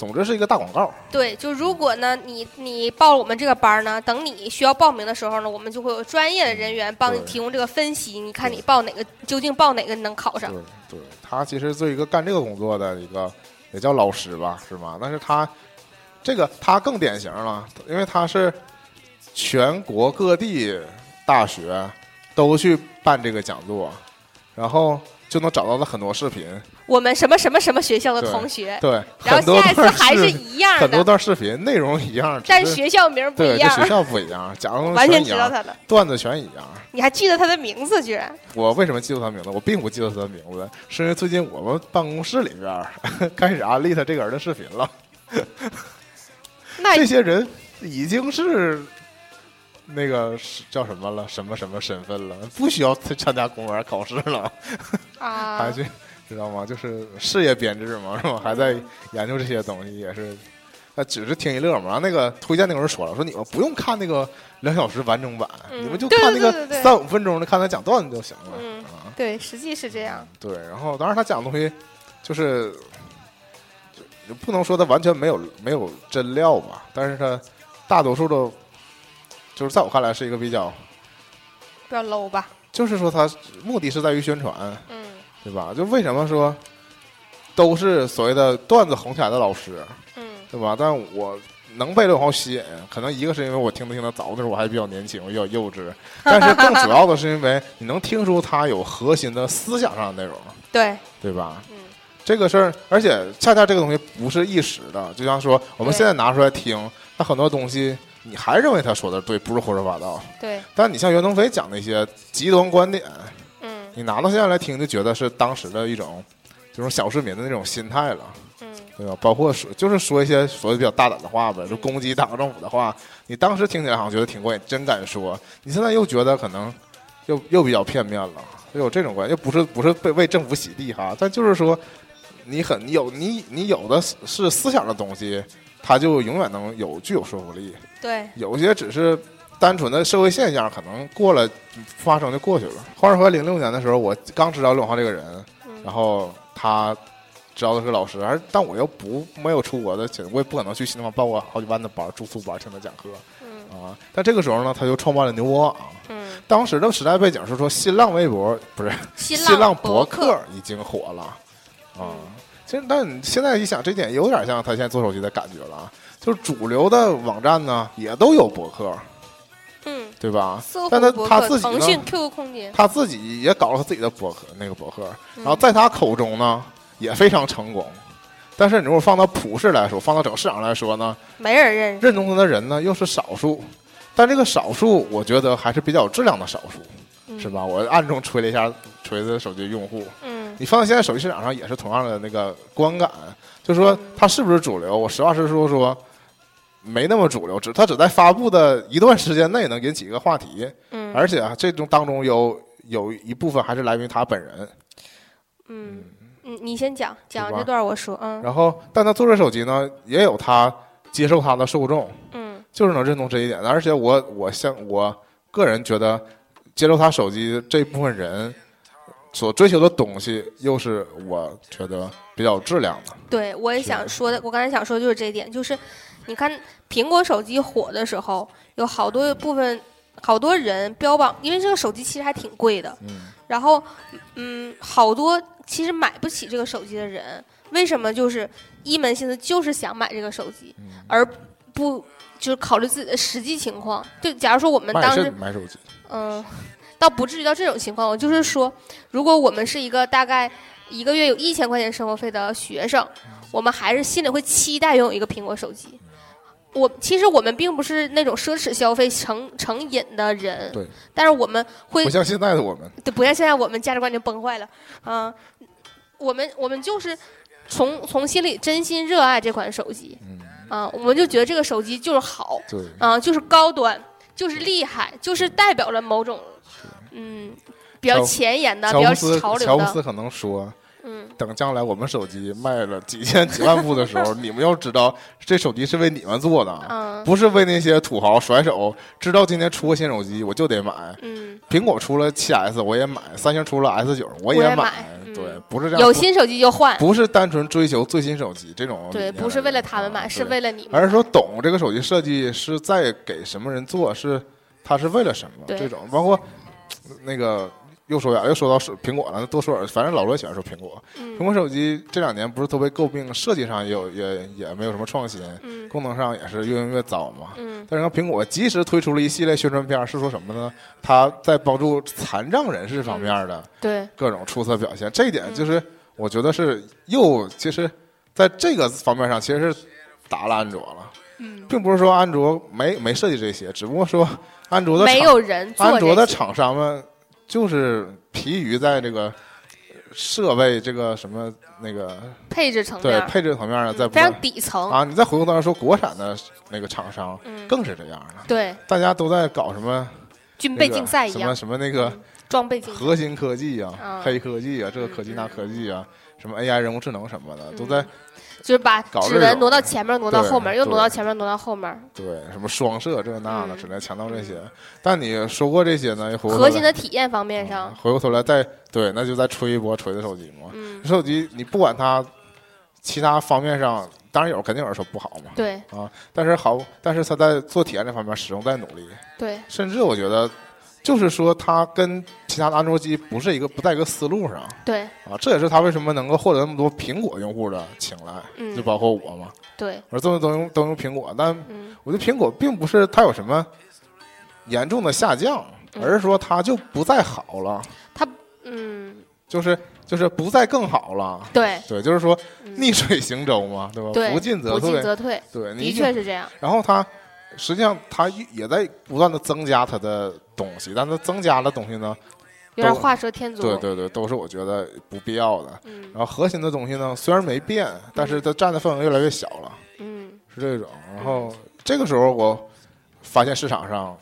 Speaker 2: 总之是一个大广告，
Speaker 1: 对，就如果呢，你你报了我们这个班呢，等你需要报名的时候呢，我们就会有专业的人员帮你提供这个分析，你看你报哪个，究竟报哪个能考上
Speaker 2: 对。对，他其实做一个干这个工作的一个也叫老师吧，是吗？但是他这个他更典型了，因为他是全国各地大学都去办这个讲座，然后就能找到了很多视频，
Speaker 1: 我们什么什么什么学校的同学，
Speaker 2: 对，
Speaker 1: 然后下一次还是一样
Speaker 2: 很多，段视频内容一样，
Speaker 1: 但
Speaker 2: 是
Speaker 1: 学校名不，一样
Speaker 2: 这学，校 不一样，讲的
Speaker 1: 完全知道他的，
Speaker 2: 段子全一样。
Speaker 1: 你还记得他的名字，居然
Speaker 2: 我为什么记住他名字？我并不记得他的名字，是因为最近我们办公室里边 开始安利他这个人的视频了。
Speaker 1: 那
Speaker 2: 这些人已经是那个是叫什么了，什么什么身份了，不需要参参加公务员考试了，还
Speaker 1: 啊，
Speaker 2: 去知道吗？就是事业编制嘛，是吧？还在研究这些东西，也是。他只是听一乐嘛。然后那个推荐那个人说了，说你们不用看那个两小时完整版，
Speaker 1: 嗯
Speaker 2: 你们就看那个三五分钟的，看他讲段子就行了。
Speaker 1: 嗯
Speaker 2: 啊，
Speaker 1: 对，实际是这样，
Speaker 2: 对。然后当然他讲的东西就是就就不能说他完全没有没有真料吧，但是他大多数都，就是在我看来是一个比较，
Speaker 1: 比较 low 吧，
Speaker 2: 就是说他目的是在于宣传，
Speaker 1: 嗯
Speaker 2: 对吧？就为什么说都是所谓的段子红起来的老师，
Speaker 1: 嗯
Speaker 2: 对吧？但我能被刘永浩吸引，可能一个是因为我听他听的早，那时候我还比较年轻，比较幼稚，但是更主要的是因为你能听出他有核心的思想上的内容，
Speaker 1: 对，
Speaker 2: 对吧？
Speaker 1: 嗯
Speaker 2: 这个事儿，而且恰恰这个东西不是一时的，就像说我们现在拿出来听，那很多东西你还认为他说的对，不是胡说八道。
Speaker 1: 对，
Speaker 2: 但你像袁腾飞讲那些极端观点，
Speaker 1: 嗯
Speaker 2: 你拿到现在来听，就觉得是当时的一种就是小市民的那种心态了，
Speaker 1: 嗯
Speaker 2: 对吧？包括说就是说一些所谓比较大胆的话呗，就攻击党政府的话，你当时听起来好像觉得挺过瘾，真敢说，你现在又觉得可能又又比较片面了，又有这种关系，又不是不是被为政府洗地哈，但就是说你很你有你你有的是是思想的东西，它就永远能有具有说服力。
Speaker 1: 对，
Speaker 2: 有些只是单纯的社会现象，可能过了发生就过去了。黄日和零六年的时候，我刚知道刘永浩这个人，
Speaker 1: 嗯
Speaker 2: 然后他知道他是个老师，而但我又不没有出国的钱，我也不可能去新东方报过好几万的班住宿班听他讲课
Speaker 1: 嗯
Speaker 2: 啊。但这个时候呢，他就创办了牛窝网。
Speaker 1: 嗯，
Speaker 2: 当时的时代背景是说，新浪微博不是
Speaker 1: 新
Speaker 2: 新浪
Speaker 1: 博
Speaker 2: 博客已经火了啊。其实，但你现在一想，这点有点像他现在做手机的感觉了啊。就是主流的网站呢，也都有博客，
Speaker 1: 嗯，
Speaker 2: 对吧？但他他自己呢
Speaker 1: 腾讯 QQ 空间，
Speaker 2: 他自己也搞了他自己的博客，那个博客，
Speaker 1: 嗯
Speaker 2: 然后在他口中呢也非常成功。但是你如果放到普世来说，放到整个市场来说呢，
Speaker 1: 没人认识，
Speaker 2: 认同他的人呢又是少数，但这个少数我觉得还是比较有质量的少数，
Speaker 1: 嗯
Speaker 2: 是？吧？我暗中吹了一下锤子手机用户，
Speaker 1: 嗯
Speaker 2: 你放到现在手机市场上也是同样的那个观感，就是说它是不是主流？我实话实说说，没那么主流，只它只在发布的一段时间内能引起一个话题，
Speaker 1: 嗯，
Speaker 2: 而且啊，这种当中有有一部分还是来源于他本人。
Speaker 1: 嗯嗯，你先讲讲这段，我说，嗯
Speaker 2: 然后，但他做这手机呢，也有他接受他的受众，
Speaker 1: 嗯
Speaker 2: 就是能认同这一点的。而且我我像我个人觉得，接受他手机这部分人所追求的东西，又是我觉得比较有质量的。
Speaker 1: 对，我也想说的，我刚才想说的就是这一点，就是你看苹果手机火的时候，有好多部分好多人标榜，因为这个手机其实还挺贵的，
Speaker 2: 嗯，
Speaker 1: 然后嗯，好多其实买不起这个手机的人，为什么就是一门心思就是想买这个手机，
Speaker 2: 嗯
Speaker 1: 而不就是考虑自己的实际情况？就假如说我们当时
Speaker 2: 是买手机，
Speaker 1: 嗯，倒不至于到这种情况。我就是说，如果我们是一个大概一个月有一千块钱生活费的学生，我们还是心里会期待拥有一个苹果手机。我其实我们并不是那种奢侈消费成成瘾的人，
Speaker 2: 对，
Speaker 1: 但是我们会
Speaker 2: 不像现在的我们，
Speaker 1: 对，不像现在我们价值观就崩坏了，啊、我们我们就是从从心里真心热爱这款手机，
Speaker 2: 嗯，
Speaker 1: 啊、我们就觉得这个手机就是好，
Speaker 2: 对，
Speaker 1: 啊、就是高端，就是厉害，就是代表了某种，嗯，比较前沿的、比较潮流的，
Speaker 2: 乔布斯可能说，
Speaker 1: 嗯，
Speaker 2: 等将来我们手机卖了几千 几万部的时候，你们要知道，这手机是为你们做的，
Speaker 1: 嗯。
Speaker 2: 不是为那些土豪甩手。知道今天出个新手机，我就得买。
Speaker 1: 嗯，
Speaker 2: 苹果出了 7S 我也买，三星出了 S 九我
Speaker 1: 也买。嗯。
Speaker 2: 对，不是这样，
Speaker 1: 有新手机就换，
Speaker 2: 不是单纯追求最新手机这种
Speaker 1: 对，不是为了他们买，
Speaker 2: 啊
Speaker 1: 是为了你们，
Speaker 2: 而是说懂这个手机设计是在给什么人做，是他是为了什么？这种。包括那个又说呀，又说到是苹果了，多说点儿，反正老罗喜欢说苹果。
Speaker 1: 嗯
Speaker 2: 苹果手机这两年不是都被诟病，设计上也有也也没有什么创新，
Speaker 1: 嗯
Speaker 2: 功能上也是越用越糟嘛。
Speaker 1: 嗯
Speaker 2: 但是看苹果及时推出了一系列宣传片，是说什么呢？它在帮助残障人士方面的
Speaker 1: 对，
Speaker 2: 各种出色表现，这一点就是我觉得是又其实在这个方面上其实是打了安卓了，
Speaker 1: 嗯，
Speaker 2: 并不是说安卓没没设计这些，只不过说安卓的
Speaker 1: 没
Speaker 2: 厂
Speaker 1: 有人
Speaker 2: 安卓的厂商们就是疲于在这个设备这个什么那个
Speaker 1: 配置层面，
Speaker 2: 对配置层面呢，在
Speaker 1: 非常底层，
Speaker 2: 啊，你再回过头来说国产的那个厂商
Speaker 1: 嗯，
Speaker 2: 更是这样的，
Speaker 1: 对，
Speaker 2: 大家都在搞什么
Speaker 1: 军备
Speaker 2: 那个
Speaker 1: 竞赛一样。
Speaker 2: 什么，什么那个
Speaker 1: 嗯装备
Speaker 2: 核心科技啊、
Speaker 1: 嗯
Speaker 2: 黑科技啊，这个科技那科技啊，什么 AI 人工智能什么的，都在
Speaker 1: 就是把指纹挪到前面，挪到后面，又挪到前面，挪到后面，
Speaker 2: 对什么双摄这那的，
Speaker 1: 嗯。
Speaker 2: 只能强调这些。但你说过这些呢，
Speaker 1: 核
Speaker 2: 来
Speaker 1: 心的体验方面上，
Speaker 2: 回过头来再对，那就再吹一波锤子手机嘛。
Speaker 1: 嗯，
Speaker 2: 手机你不管它其他方面上，当然有肯定有人说不好嘛，
Speaker 1: 对。
Speaker 2: 啊，但是好，但是它在做体验这方面始终在努力，
Speaker 1: 对，
Speaker 2: 甚至我觉得。就是说，它跟其他的安卓机不是一个不在一个思路上。
Speaker 1: 对，
Speaker 2: 啊，这也是它为什么能够获得那么多苹果用户的青睐，
Speaker 1: 嗯。
Speaker 2: 就包括我嘛。
Speaker 1: 对，
Speaker 2: 我这么都用都用苹果，但
Speaker 1: 嗯。
Speaker 2: 我觉得苹果并不是它有什么严重的下降，
Speaker 1: 嗯。
Speaker 2: 而是说它就不再好了，它
Speaker 1: 嗯，
Speaker 2: 就是就是不再更好了。
Speaker 1: 对，
Speaker 2: 对，就是说
Speaker 1: 嗯。
Speaker 2: 逆水行舟嘛，对吧？
Speaker 1: 对
Speaker 2: 不进则
Speaker 1: 不进
Speaker 2: 退。
Speaker 1: 则退，
Speaker 2: 对，你
Speaker 1: 的确是这样，
Speaker 2: 然后它实际上它也在不断的增加它的东西，但它增加的东西呢，
Speaker 1: 有点画蛇添足。
Speaker 2: 对对对，都是我觉得不必要的。
Speaker 1: 嗯
Speaker 2: 然后核心的东西呢，虽然没变，但是它占的份额越来越小了，
Speaker 1: 嗯
Speaker 2: 是这种。然后这个时候我发现市场上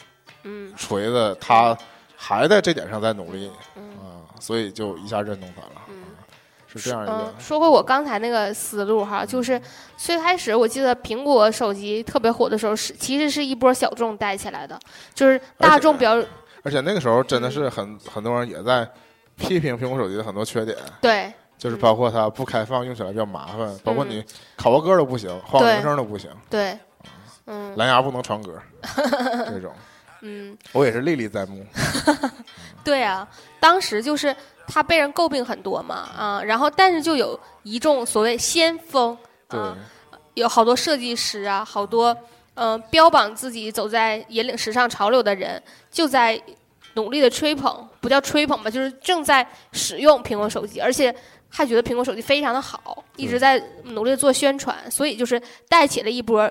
Speaker 1: 嗯
Speaker 2: 锤子它还在这点上在努力
Speaker 1: 嗯
Speaker 2: 啊，所以就一下认同它了，
Speaker 1: 嗯。
Speaker 2: 是这样一
Speaker 1: 嗯
Speaker 2: 个，。
Speaker 1: 说回我刚才那个思路哈，就是最开始我记得苹果手机特别火的时候，是其实是一波小众带起来的，就是大众比较
Speaker 2: 而且那个时候真的是很很多人也在批评苹果手机的很多缺点，
Speaker 1: 对。
Speaker 2: 就是包括它不开放，用起来比较麻烦，包括你考个歌都不行，换个
Speaker 1: 对
Speaker 2: 名声都不行，
Speaker 1: 对，嗯
Speaker 2: 蓝牙不能传歌，这种
Speaker 1: 嗯，
Speaker 2: 我也是历历在目。
Speaker 1: 对啊，当时就是它被人诟病很多嘛啊，然后但是就有一众所谓先锋
Speaker 2: 对，
Speaker 1: 啊，有好多设计师啊，好多嗯、呃标榜自己走在引领时尚潮流的人，就在努力的吹捧，不叫吹捧吧，就是正在使用苹果手机，而且还觉得苹果手机非常的好，一直在努力地做宣传，所以就是带起了一波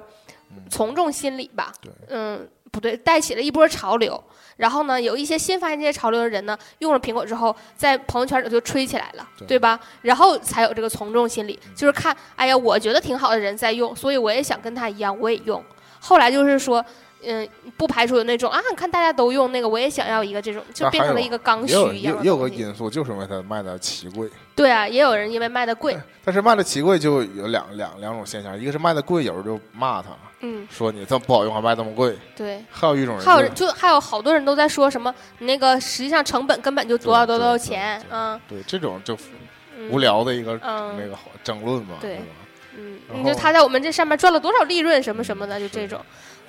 Speaker 1: 从众心理吧。
Speaker 2: 对。
Speaker 1: 嗯，不对，带起了一波潮流。然后呢，有一些新发现这些潮流的人呢，用了苹果之后，在朋友圈里就吹起来了，
Speaker 2: 对
Speaker 1: 对吧？然后才有这个从众心理，就是看，哎呀，我觉得挺好的人在用，所以我也想跟他一样，我也用。后来就是说，嗯，不排除有那种啊，看大家都用那个，我也想要一个这种，就变成了一个刚需一
Speaker 2: 也有也有个。因素，就是因为它卖的奇贵。
Speaker 1: 对啊，也有人因为卖的贵，
Speaker 2: 但是卖的奇贵就有两两两种现象，一个是卖的贵，有人就骂他，
Speaker 1: 嗯，
Speaker 2: 说你这么不好用还卖这么贵；
Speaker 1: 对。
Speaker 2: 还有一种人
Speaker 1: 还有就还有好多人都在说什么，你那个实际上成本根本就多少多少钱，
Speaker 2: 对
Speaker 1: 嗯
Speaker 2: 对这种就
Speaker 1: 嗯
Speaker 2: 无聊的一个
Speaker 1: 嗯
Speaker 2: 那个争论嘛，
Speaker 1: 对
Speaker 2: 吧？
Speaker 1: 嗯，你就他在我们这上面赚了多少利润什么什么的，就这种，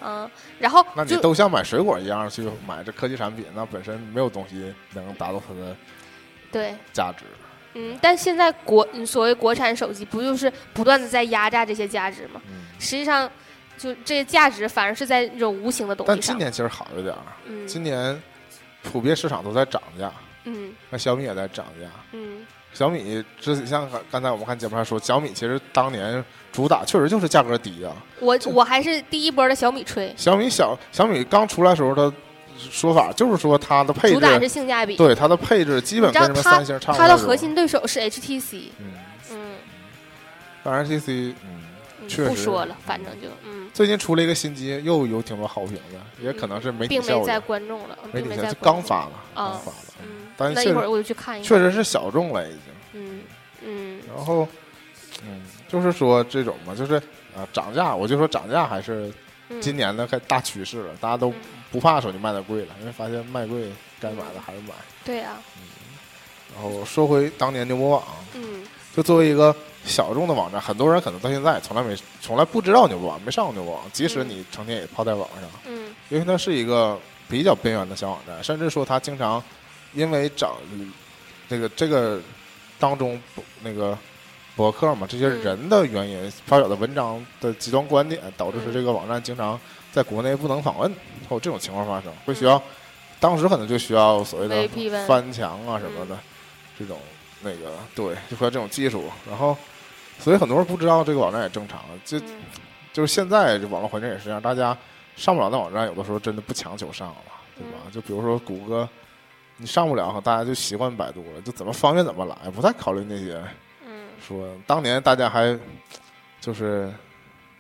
Speaker 1: 嗯，然后
Speaker 2: 那你都像买水果一样去买这科技产品，那本身没有东西能达到它的
Speaker 1: 对，
Speaker 2: 价值。
Speaker 1: 嗯，但现在国嗯所谓国产手机不就是不断的在压榨这些价值吗？
Speaker 2: 嗯，
Speaker 1: 实际上，就这些价值反而是在那种无形的东西上，
Speaker 2: 今年其实好一点儿，
Speaker 1: 嗯
Speaker 2: 今年普遍市场都在涨价，
Speaker 1: 嗯
Speaker 2: 那小米也在涨价。
Speaker 1: 嗯
Speaker 2: 小米之像刚才我们看节目上说，小米其实当年主打确实就是价格低啊。
Speaker 1: 我我还是第一波的小米吹，
Speaker 2: 小米小小米刚出来的时候的说法就是说它的配置
Speaker 1: 主打
Speaker 2: 置，
Speaker 1: 是性价比，
Speaker 2: 对它的配置基本跟什么三星差不多。
Speaker 1: 它的核，心对手是 HTC，
Speaker 2: 嗯，
Speaker 1: 嗯，
Speaker 2: 当然 HTC，嗯，
Speaker 1: 嗯
Speaker 2: 确实
Speaker 1: 不说了，反正就嗯，
Speaker 2: 最近出了一个新机，又有挺多好评的，也可能是媒体效
Speaker 1: 并没在
Speaker 2: 应。
Speaker 1: 观众了，嗯
Speaker 2: 媒体
Speaker 1: 在
Speaker 2: 刚发了，
Speaker 1: 啊
Speaker 2: 刚发了，
Speaker 1: 嗯，
Speaker 2: 但确实
Speaker 1: 那一会儿我就去看一看，
Speaker 2: 确实是小众了已经。
Speaker 1: 嗯嗯。
Speaker 2: 然后，嗯，就是说这种嘛，就是啊，涨价，我就说涨价还是
Speaker 1: 嗯，
Speaker 2: 今年的开大趋势了，大家都
Speaker 1: 嗯。
Speaker 2: 不怕手机卖的贵了，因为发现卖贵该买的还是买。
Speaker 1: 对啊，
Speaker 2: 然后说回当年牛魔网，
Speaker 1: 嗯。
Speaker 2: 就作为一个小众的网站，很多人可能到现在从来没从来不知道牛博网，没上过牛博网，即使
Speaker 1: 嗯。
Speaker 2: 你成天也泡在网上，
Speaker 1: 嗯。
Speaker 2: 因为它是一个比较边缘的小网站，甚至说它经常因为找这个这个当中那个博客嘛，这些
Speaker 1: 嗯
Speaker 2: 人的原因发表的文章的极端观点，导致是
Speaker 1: 嗯。
Speaker 2: 这个网站经常在国内不能访问，会有这种情况发生，会需要当时可能就需要所谓的翻墙啊什么的这种那个对，就需要这种技术，然后所以很多人不知道这个网站也正常，就
Speaker 1: 嗯
Speaker 2: 就是现在这网络环境也是这样，大家上不了那网站，有的时候真的不强求上了，对吧？
Speaker 1: 嗯
Speaker 2: 就比如说谷歌，你上不了，大家就习惯百度了，就怎么方便怎么来，不太考虑那些。
Speaker 1: 嗯
Speaker 2: 说当年大家还就是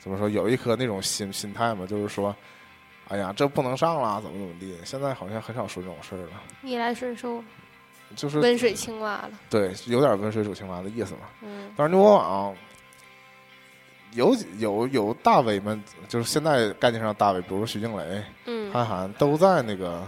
Speaker 2: 怎么说，有一颗那种心心态嘛，就是说，哎呀，这不能上啦，怎么怎么地。现在好像很少说这种事儿了，
Speaker 1: 逆来顺受，
Speaker 2: 就是
Speaker 1: 温水青蛙了，
Speaker 2: 对，有点温水煮青蛙的意思嘛。
Speaker 1: 嗯。
Speaker 2: 但是，牛博网有有有大 V 们，就是现在概念上大 V，比如说徐静蕾、
Speaker 1: 嗯，
Speaker 2: 韩寒，都在那个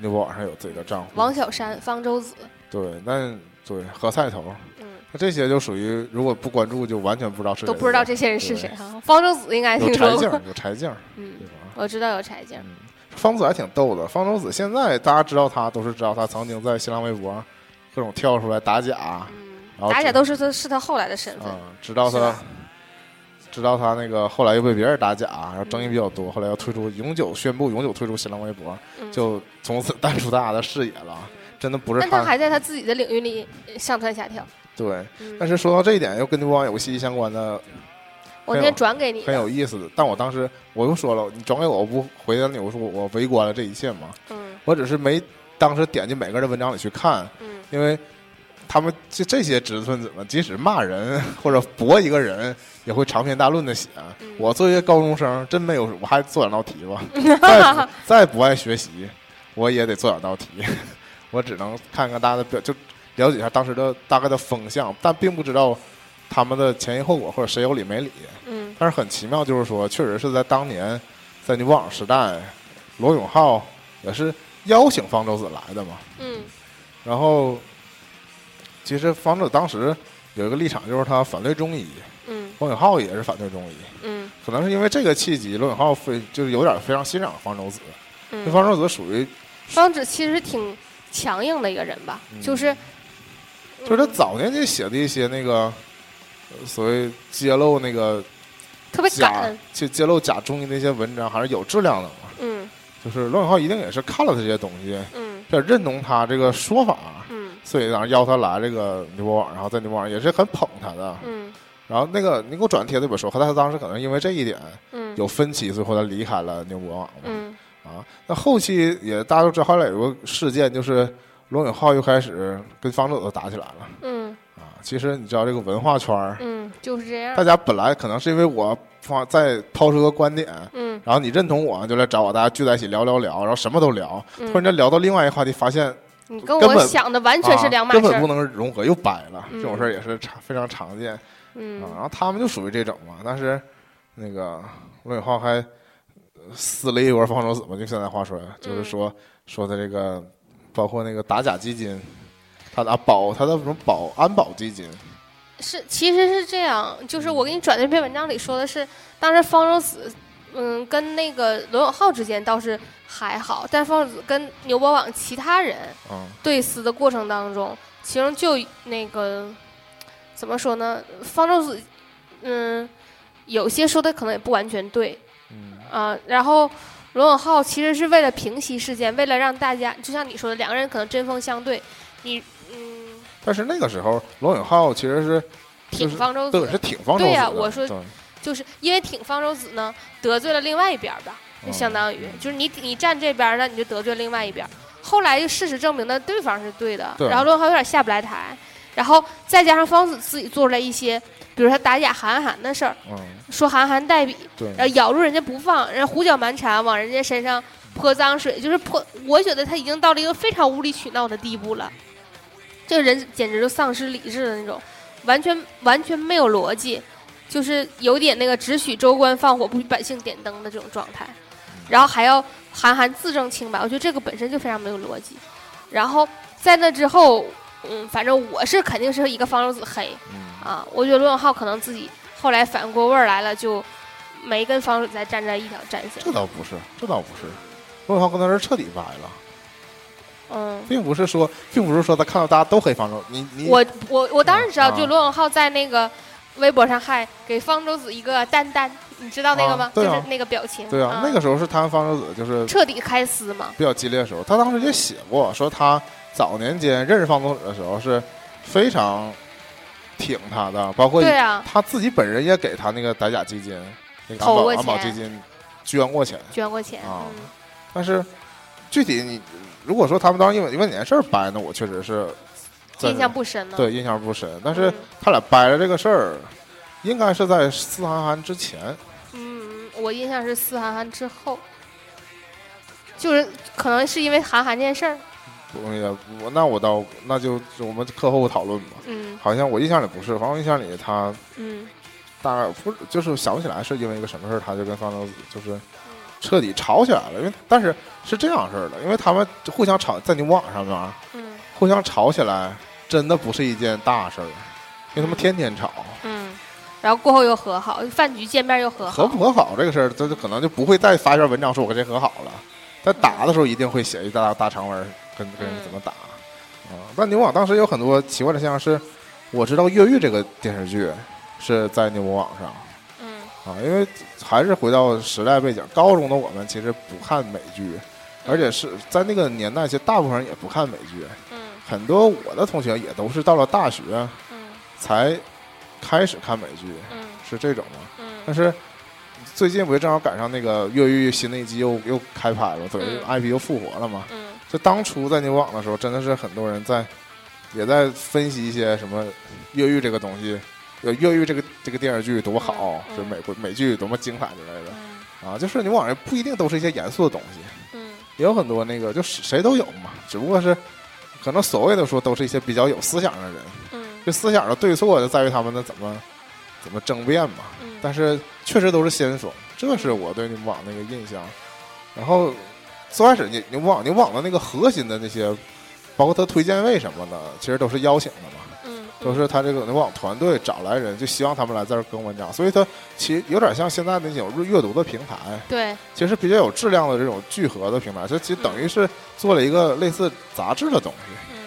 Speaker 2: 牛博网上有自己的账户。
Speaker 1: 王小山、方舟子，
Speaker 2: 对，那对何菜头，
Speaker 1: 嗯，
Speaker 2: 那这些就属于如果不关注，就完全不知道是谁。
Speaker 1: 都不知道这些人是谁哈。方舟子应该听
Speaker 2: 有柴静，，有柴静，
Speaker 1: 嗯？我知道有柴静，
Speaker 2: 嗯，方子还挺逗的。方舟子现在大家知道他，都是知道他曾经在新浪微博各种跳出来打假，然
Speaker 1: 后，打假都是他是他后来的身份
Speaker 2: 啊，，知道他知道他那个后来又被别人打假，然后争议
Speaker 1: 嗯
Speaker 2: 比较多，后来要退出，永久宣布永久退出新浪微博，
Speaker 1: 嗯
Speaker 2: 就从此淡出大家的视野了。真的不是
Speaker 1: 但他还在他自己的领域里呃上蹿下跳。
Speaker 2: 对，
Speaker 1: 嗯
Speaker 2: 但是说到这一点，又跟牛博网有个息息相关的
Speaker 1: 我那天转给你
Speaker 2: 很。有意思的。但我当时我又说了，你转给我，我不回答你，我说我我围观了这一切嘛，
Speaker 1: 嗯
Speaker 2: 我只是没当时点进每个人的文章里去看，
Speaker 1: 嗯
Speaker 2: 因为他们这这些知识分子们，即使骂人或者驳一个人，也会长篇大论的写。
Speaker 1: 嗯
Speaker 2: 我作为一个高中生，真没有，我还做两道题吧。再不再不爱学习，我也得做两道题。我只能看看大家的表，就了解一下当时的大概的风向，但并不知道他们的前因后果或者谁有理没理。
Speaker 1: 嗯
Speaker 2: 但是很奇妙，就是说，确实是在当年，在牛网时代，罗永浩也是邀请方舟子来的嘛。
Speaker 1: 嗯
Speaker 2: 然后，其实方舟子当时有一个立场，就是他反对中医，
Speaker 1: 嗯
Speaker 2: 罗永浩也是反对中医。
Speaker 1: 嗯
Speaker 2: 可能是因为这个契机，罗永浩非就是有点非常欣赏方舟子。
Speaker 1: 嗯。
Speaker 2: 方舟子属于，
Speaker 1: 方子其实挺强硬的一个人吧，
Speaker 2: 嗯
Speaker 1: 就是
Speaker 2: 就是他早年间写的一些那个呃所谓揭露那个
Speaker 1: 特别
Speaker 2: 假
Speaker 1: 就。
Speaker 2: 揭揭露假中医那些文章，还是有质量的嘛。
Speaker 1: 嗯
Speaker 2: 就是罗永浩一定也是看了这些东西，
Speaker 1: 嗯
Speaker 2: 比较认同他这个说法，
Speaker 1: 嗯
Speaker 2: 所以当时邀他来这个牛博网，然后在牛博网也是很捧他的。
Speaker 1: 嗯
Speaker 2: 然后那个你给我转贴那本书，和他当时可能因为这一点
Speaker 1: 嗯
Speaker 2: 有分歧，所以后他离开了牛博网嘛。
Speaker 1: 嗯
Speaker 2: 啊，那后期也大家都知道，后来有个事件，就是罗永浩又开始跟方舟子打起来了
Speaker 1: 嗯
Speaker 2: 啊。其实你知道这个文化圈儿，
Speaker 1: 嗯，就是这样
Speaker 2: 大。家本来可能是因为我发在抛出个观点，
Speaker 1: 嗯
Speaker 2: 然后你认同我，就来找我，大家聚在一起聊聊聊，然后什么都聊。突然
Speaker 1: 嗯，
Speaker 2: 间聊到另外一个话题，发现
Speaker 1: 你跟我想的完全是两码事
Speaker 2: 根本不能融合，又掰了。
Speaker 1: 嗯
Speaker 2: 这种事儿也是常非常常见啊。
Speaker 1: 嗯
Speaker 2: 然后他们就属于这种嘛，但是那个罗永浩还呃撕了一波方舟子嘛，就现在话说，就是说说的这个，包括那个打假基金，他的啊保他的什么保安保基金，
Speaker 1: 是，其实是这样，就是我给你转的这篇文章里说的是，当时方舟子，嗯，跟那个罗永浩之间倒是还好，但方舟子跟牛博网其他人
Speaker 2: 嗯
Speaker 1: 对撕的过程当中，其中就那个怎么说呢？方舟子，嗯，有些说的可能也不完全对
Speaker 2: 嗯
Speaker 1: 啊、然后罗永浩其实是为了平息事件，为了让大家，就像你说的，两个人可能针锋相对，你嗯
Speaker 2: 但是那个时候罗永浩其实是就是
Speaker 1: 挺方舟子
Speaker 2: 对是挺方舟子，
Speaker 1: 对呀我说就是因为挺方舟子呢，得罪了另外一边儿吧，就相当于、就是你你站这边儿，那你就得罪另外一边儿。后来就事实证明呢，对方是对的，
Speaker 2: 对
Speaker 1: 然后罗永浩有点下不来台，然后再加上方子自己做出来一些，比如他打假韩寒的事儿，
Speaker 2: 嗯
Speaker 1: 说韩寒代笔，
Speaker 2: 对
Speaker 1: 然后咬住人家不放，然后胡搅蛮缠，往人家身上泼脏水，就是泼。我觉得他已经到了一个非常无理取闹的地步了，这个人简直就丧失理智的那种，完全完全没有逻辑，就是有点那个只许州官放火，不许百姓点灯的这种状态。然后还要韩寒自证清白，我觉得这个本身就非常没有逻辑。然后在那之后，嗯，反正我是肯定是一个方舟子黑
Speaker 2: 嗯
Speaker 1: 啊，我觉得罗永浩可能自己后来反过味儿来了，就没跟方舟子再站在一条战线
Speaker 2: 这。倒不是，这倒不是，罗永浩跟他是彻底掰了，
Speaker 1: 嗯，
Speaker 2: 并不是说，并不是说他看到大家都黑方舟，你你
Speaker 1: 我我我当然知道，
Speaker 2: 啊
Speaker 1: 就罗永浩在那个微博上还给方舟子一个丹丹，你知道那个吗？
Speaker 2: 啊对啊
Speaker 1: 就是那个表情。
Speaker 2: 对啊，那个时候是他跟方舟子就是
Speaker 1: 彻底开撕嘛。
Speaker 2: 比较激烈的时候，他当时也写过，说他早年间认识方舟子的时候是非常挺他的，包括
Speaker 1: 对啊，
Speaker 2: 他自己本人也给他那个打假基金、那个安保安保基金捐过钱，
Speaker 1: 捐过钱。
Speaker 2: 啊
Speaker 1: 嗯
Speaker 2: 但是具体你如果说他们当时因为因为哪件事儿掰呢，我确实是
Speaker 1: 印象不深了。
Speaker 2: 对印象不深，但是
Speaker 1: 嗯
Speaker 2: 他俩掰了这个事儿，应该是在四韩寒之前，
Speaker 1: 嗯，我印象是四韩寒之后，就是可能是因为韩寒这件事儿。
Speaker 2: 我也我那我倒那就我们课后讨论吧。
Speaker 1: 嗯
Speaker 2: 好像我印象里不是，反正我印象里他
Speaker 1: 嗯
Speaker 2: 大概不是，就是想不起来是因为一个什么事儿，他就跟方舟子就是彻底吵起来了。因为但是是这样式儿的，因为他们互相吵在牛网上面
Speaker 1: 嗯
Speaker 2: 互相吵起来，真的不是一件大事儿，因为他们天天吵，
Speaker 1: 嗯，然后过后又和好，饭局见面又和好。
Speaker 2: 和不和好这个事儿，他就可能就不会再发一篇文章说我跟谁和好了。在打的时候一定会写一大大长文跟跟人怎么打啊。但牛网当时有很多奇怪的现象是，我知道《越狱》这个电视剧是在牛网上。
Speaker 1: 嗯
Speaker 2: 啊，因为还是回到时代背景，高中的我们其实不看美剧，而且是在那个年代，其实大部分人也不看美剧，
Speaker 1: 嗯
Speaker 2: 很多我的同学也都是到了大学
Speaker 1: 嗯
Speaker 2: 才开始看美剧，
Speaker 1: 嗯
Speaker 2: 是这种吗？
Speaker 1: 嗯
Speaker 2: 但是最近不是正好赶上那个越狱新的一季又又开拍了，等于
Speaker 1: 嗯
Speaker 2: IP 又复活了嘛。
Speaker 1: 嗯
Speaker 2: 就当初在牛网的时候，真的是很多人在也在分析一些什么越狱这个东西，呃，越狱这个这个电视剧多好，是美国美剧多么精彩之类的
Speaker 1: 嗯
Speaker 2: 啊。就是你网上不一定都是一些严肃的东西，
Speaker 1: 嗯
Speaker 2: 也有很多那个就是谁都有嘛，只不过是可能所谓的说都是一些比较有思想的人，
Speaker 1: 嗯
Speaker 2: 这思想的对错就在于他们的怎么怎么争辩嘛。
Speaker 1: 嗯，
Speaker 2: 但是确实都是先锋，这是我对牛网那个印象。然后最开始你你网你网的那个核心的那些，包括他推荐位什么的，其实都是邀请的嘛，
Speaker 1: 嗯
Speaker 2: 都是他这个牛网团队找来人，就希望他们来这儿更文章，所以它其实有点像现在那种阅读的平台，
Speaker 1: 对，
Speaker 2: 其实比较有质量的这种聚合的平台，就其实等于是做了一个类似杂志的东西，
Speaker 1: 嗯。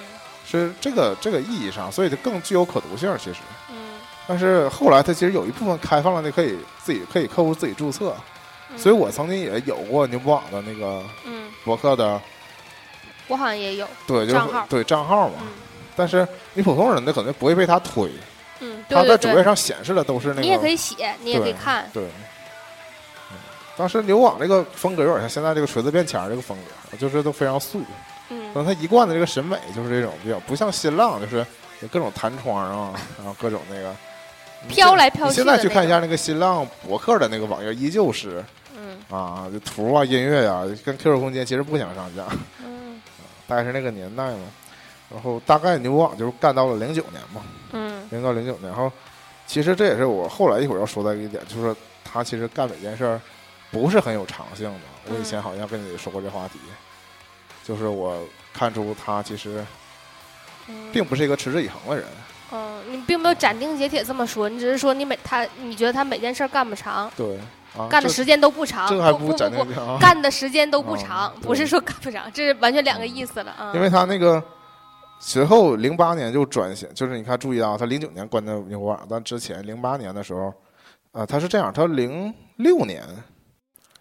Speaker 2: 是这个这个意义上，所以它更具有可读性，其实。
Speaker 1: 嗯。
Speaker 2: 但是后来它其实有一部分开放了，你可以自己可以客户自己注册，
Speaker 1: 嗯，
Speaker 2: 所以我曾经也有过牛博网的那个
Speaker 1: 嗯，
Speaker 2: 博客的，
Speaker 1: 我好像也有，
Speaker 2: 对，就是
Speaker 1: 账号。
Speaker 2: 对账号嘛。
Speaker 1: 嗯
Speaker 2: 但是你普通人的可能不会被他推，
Speaker 1: 嗯，
Speaker 2: 他
Speaker 1: 对对对，
Speaker 2: 在主页上显示的都是那个。
Speaker 1: 你也可以写，你也可以看，
Speaker 2: 对。嗯当时牛网这个风格有点像现在这个锤子便签儿这个风格，就是都非常素。嗯可
Speaker 1: 嗯
Speaker 2: 能他一贯的这个审美就是这种比较不像新浪，就是有各种弹窗啊，然后各种那个
Speaker 1: 飘来飘
Speaker 2: 你
Speaker 1: 去
Speaker 2: 现在去看一下那个新浪博客的那个网页，依旧是
Speaker 1: 嗯
Speaker 2: 啊，就图啊、音乐呀、跟 QQ 空间其实不相上下，
Speaker 1: 嗯
Speaker 2: 大概是那个年代嘛。然后大概牛网就是干到了零九年嘛，
Speaker 1: 嗯
Speaker 2: 零到零九年。然后其实这也是我后来一会儿要说的一点，就是他其实干每件事儿不是很有长性的。我以前好像跟你说过这话题，就是我看出他其实
Speaker 1: 嗯，
Speaker 2: 并不是一个持之以恒的人。
Speaker 1: 嗯，你并没有斩钉截铁这么说，你只是说你每他，你觉得他每件事儿干不长，
Speaker 2: 对啊，
Speaker 1: 干的时间都不长，
Speaker 2: 这个还
Speaker 1: 不不
Speaker 2: 斩
Speaker 1: 不
Speaker 2: 钉截铁啊。
Speaker 1: 干的时间都不
Speaker 2: 啊
Speaker 1: 长，
Speaker 2: 对
Speaker 1: 不是说干不长，这是完全两个意思了啊。
Speaker 2: 因为他那个随后零八年就转型，就是你看注意到他零九年关的牛网，但之前零八年的时候，啊，他是这样，他零六年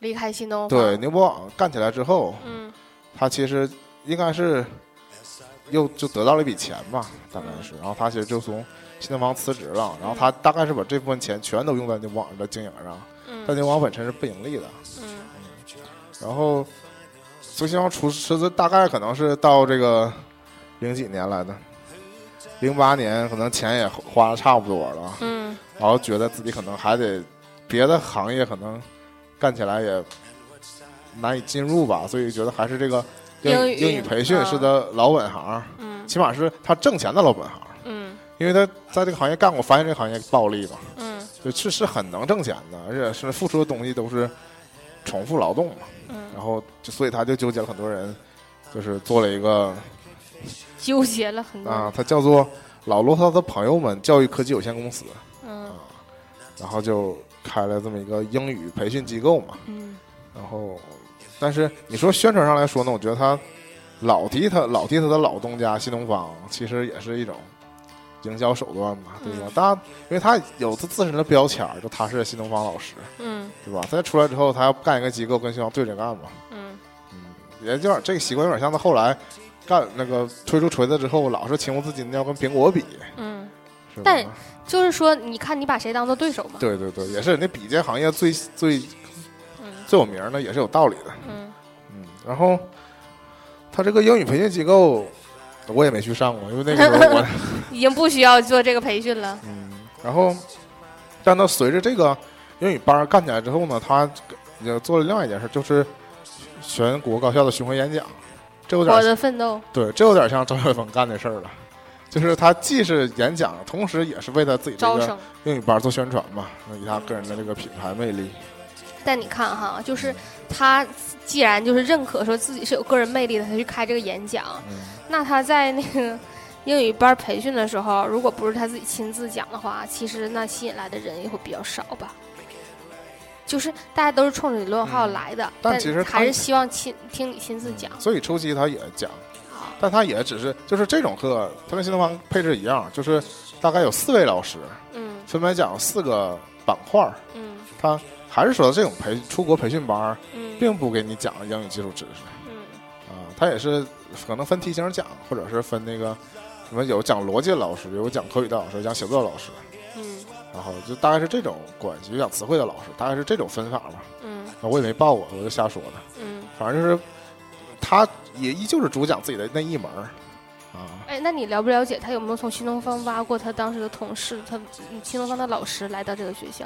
Speaker 1: 离开新东方，
Speaker 2: 对，牛博网干起来之后，
Speaker 1: 嗯
Speaker 2: 他其实应该是又就得到了一笔钱吧，大概是，然后他其实就从新东方辞职了，然后他大概是把这部分钱全都用在牛网的经营上，但
Speaker 1: 嗯
Speaker 2: 牛网本身是不盈利的，
Speaker 1: 嗯。
Speaker 2: 然后从新东方出辞职，大概可能是到这个零几年来的，零八年可能钱也花的差不多了，
Speaker 1: 嗯。
Speaker 2: 然后觉得自己可能还得别的行业可能干起来也难以进入吧，所以觉得还是这个英
Speaker 1: 英语
Speaker 2: 英语培训
Speaker 1: 啊
Speaker 2: 是他老本行，
Speaker 1: 嗯。
Speaker 2: 起码是他挣钱的老本行，
Speaker 1: 嗯。
Speaker 2: 因为他在这个行业干过，发现这个行业暴利嘛，
Speaker 1: 嗯。
Speaker 2: 就是是很能挣钱的，而且是付出的东西都是重复劳动嘛，
Speaker 1: 嗯，
Speaker 2: 然后就所以他就纠结了很多人，就是做了一个
Speaker 1: 纠结了很多，
Speaker 2: 啊，他叫做老罗他的朋友们教育科技有限公司，
Speaker 1: 嗯
Speaker 2: 然后就开了这么一个英语培训机构嘛。
Speaker 1: 嗯
Speaker 2: 然后，但是你说宣传上来说呢，我觉得他老提他老提他的老东家新东方，其实也是一种营销手段嘛，对吧？
Speaker 1: 嗯
Speaker 2: 当然，因为他有他自身的标签儿，就他是新东方老师，
Speaker 1: 嗯
Speaker 2: 对吧？他出来之后，他要干一个机构，跟新东方对着干嘛。
Speaker 1: 嗯
Speaker 2: 嗯，也有点这个习惯有点像他后来干那个推出锤子之后，老是情不自禁的要跟苹果比，
Speaker 1: 嗯，
Speaker 2: 是？
Speaker 1: 但就是说，你看你把谁当做对手嘛？
Speaker 2: 对对对，也是那比这行业最最
Speaker 1: 嗯
Speaker 2: 最有名的，也是有道理的。
Speaker 1: 嗯
Speaker 2: 嗯，然后他这个英语培训机构，我也没去上过，因为那个时候我
Speaker 1: 已经不需要做这个培训了。
Speaker 2: 嗯，然后，但他随着这个英语班干起来之后呢，他也做了另外一件事，就是全国高校的巡回演讲，这有点
Speaker 1: 我的奋斗，
Speaker 2: 对，这有点像张雪峰干的事儿了。就是他既是演讲，同时也是为他自己这个
Speaker 1: 招生。
Speaker 2: 英语班做宣传嘛，以他个人的这个品牌魅力。
Speaker 1: 但你看哈，就是他既然就是认可说自己是有个人魅力的，他去开这个演讲，
Speaker 2: 嗯，
Speaker 1: 那他在那个英语班培训的时候，如果不是他自己亲自讲的话，其实那吸引来的人也会比较少吧。就是大家都是冲着李论号
Speaker 2: 嗯。
Speaker 1: 来的，
Speaker 2: 但其实他
Speaker 1: 还是希望亲听你亲自讲。
Speaker 2: 所以初期他也讲，
Speaker 1: 啊
Speaker 2: 但他也只是就是这种课，他跟新东方配置一样，就是大概有四位老师，
Speaker 1: 嗯。
Speaker 2: 分别讲四个板块儿。
Speaker 1: 嗯。
Speaker 2: 他还是说这种培出国培训班，
Speaker 1: 嗯。
Speaker 2: 并不给你讲英语基础知识。
Speaker 1: 嗯。
Speaker 2: 啊，他也是可能分题型讲，或者是分那个什么有讲逻辑的老师，有讲口语的老师，讲写作的老师。
Speaker 1: 嗯
Speaker 2: 然后就大概是这种关系，就讲词汇的老师，大概是这种分法吧。
Speaker 1: 嗯
Speaker 2: 我也没报过，我就瞎说的。
Speaker 1: 嗯，
Speaker 2: 反正就是他也依旧是主讲自己的那一门儿啊。
Speaker 1: 哎，那你了不了解他有没有从新东方挖过他当时的同事，他嗯新东方的老师来到这个学校？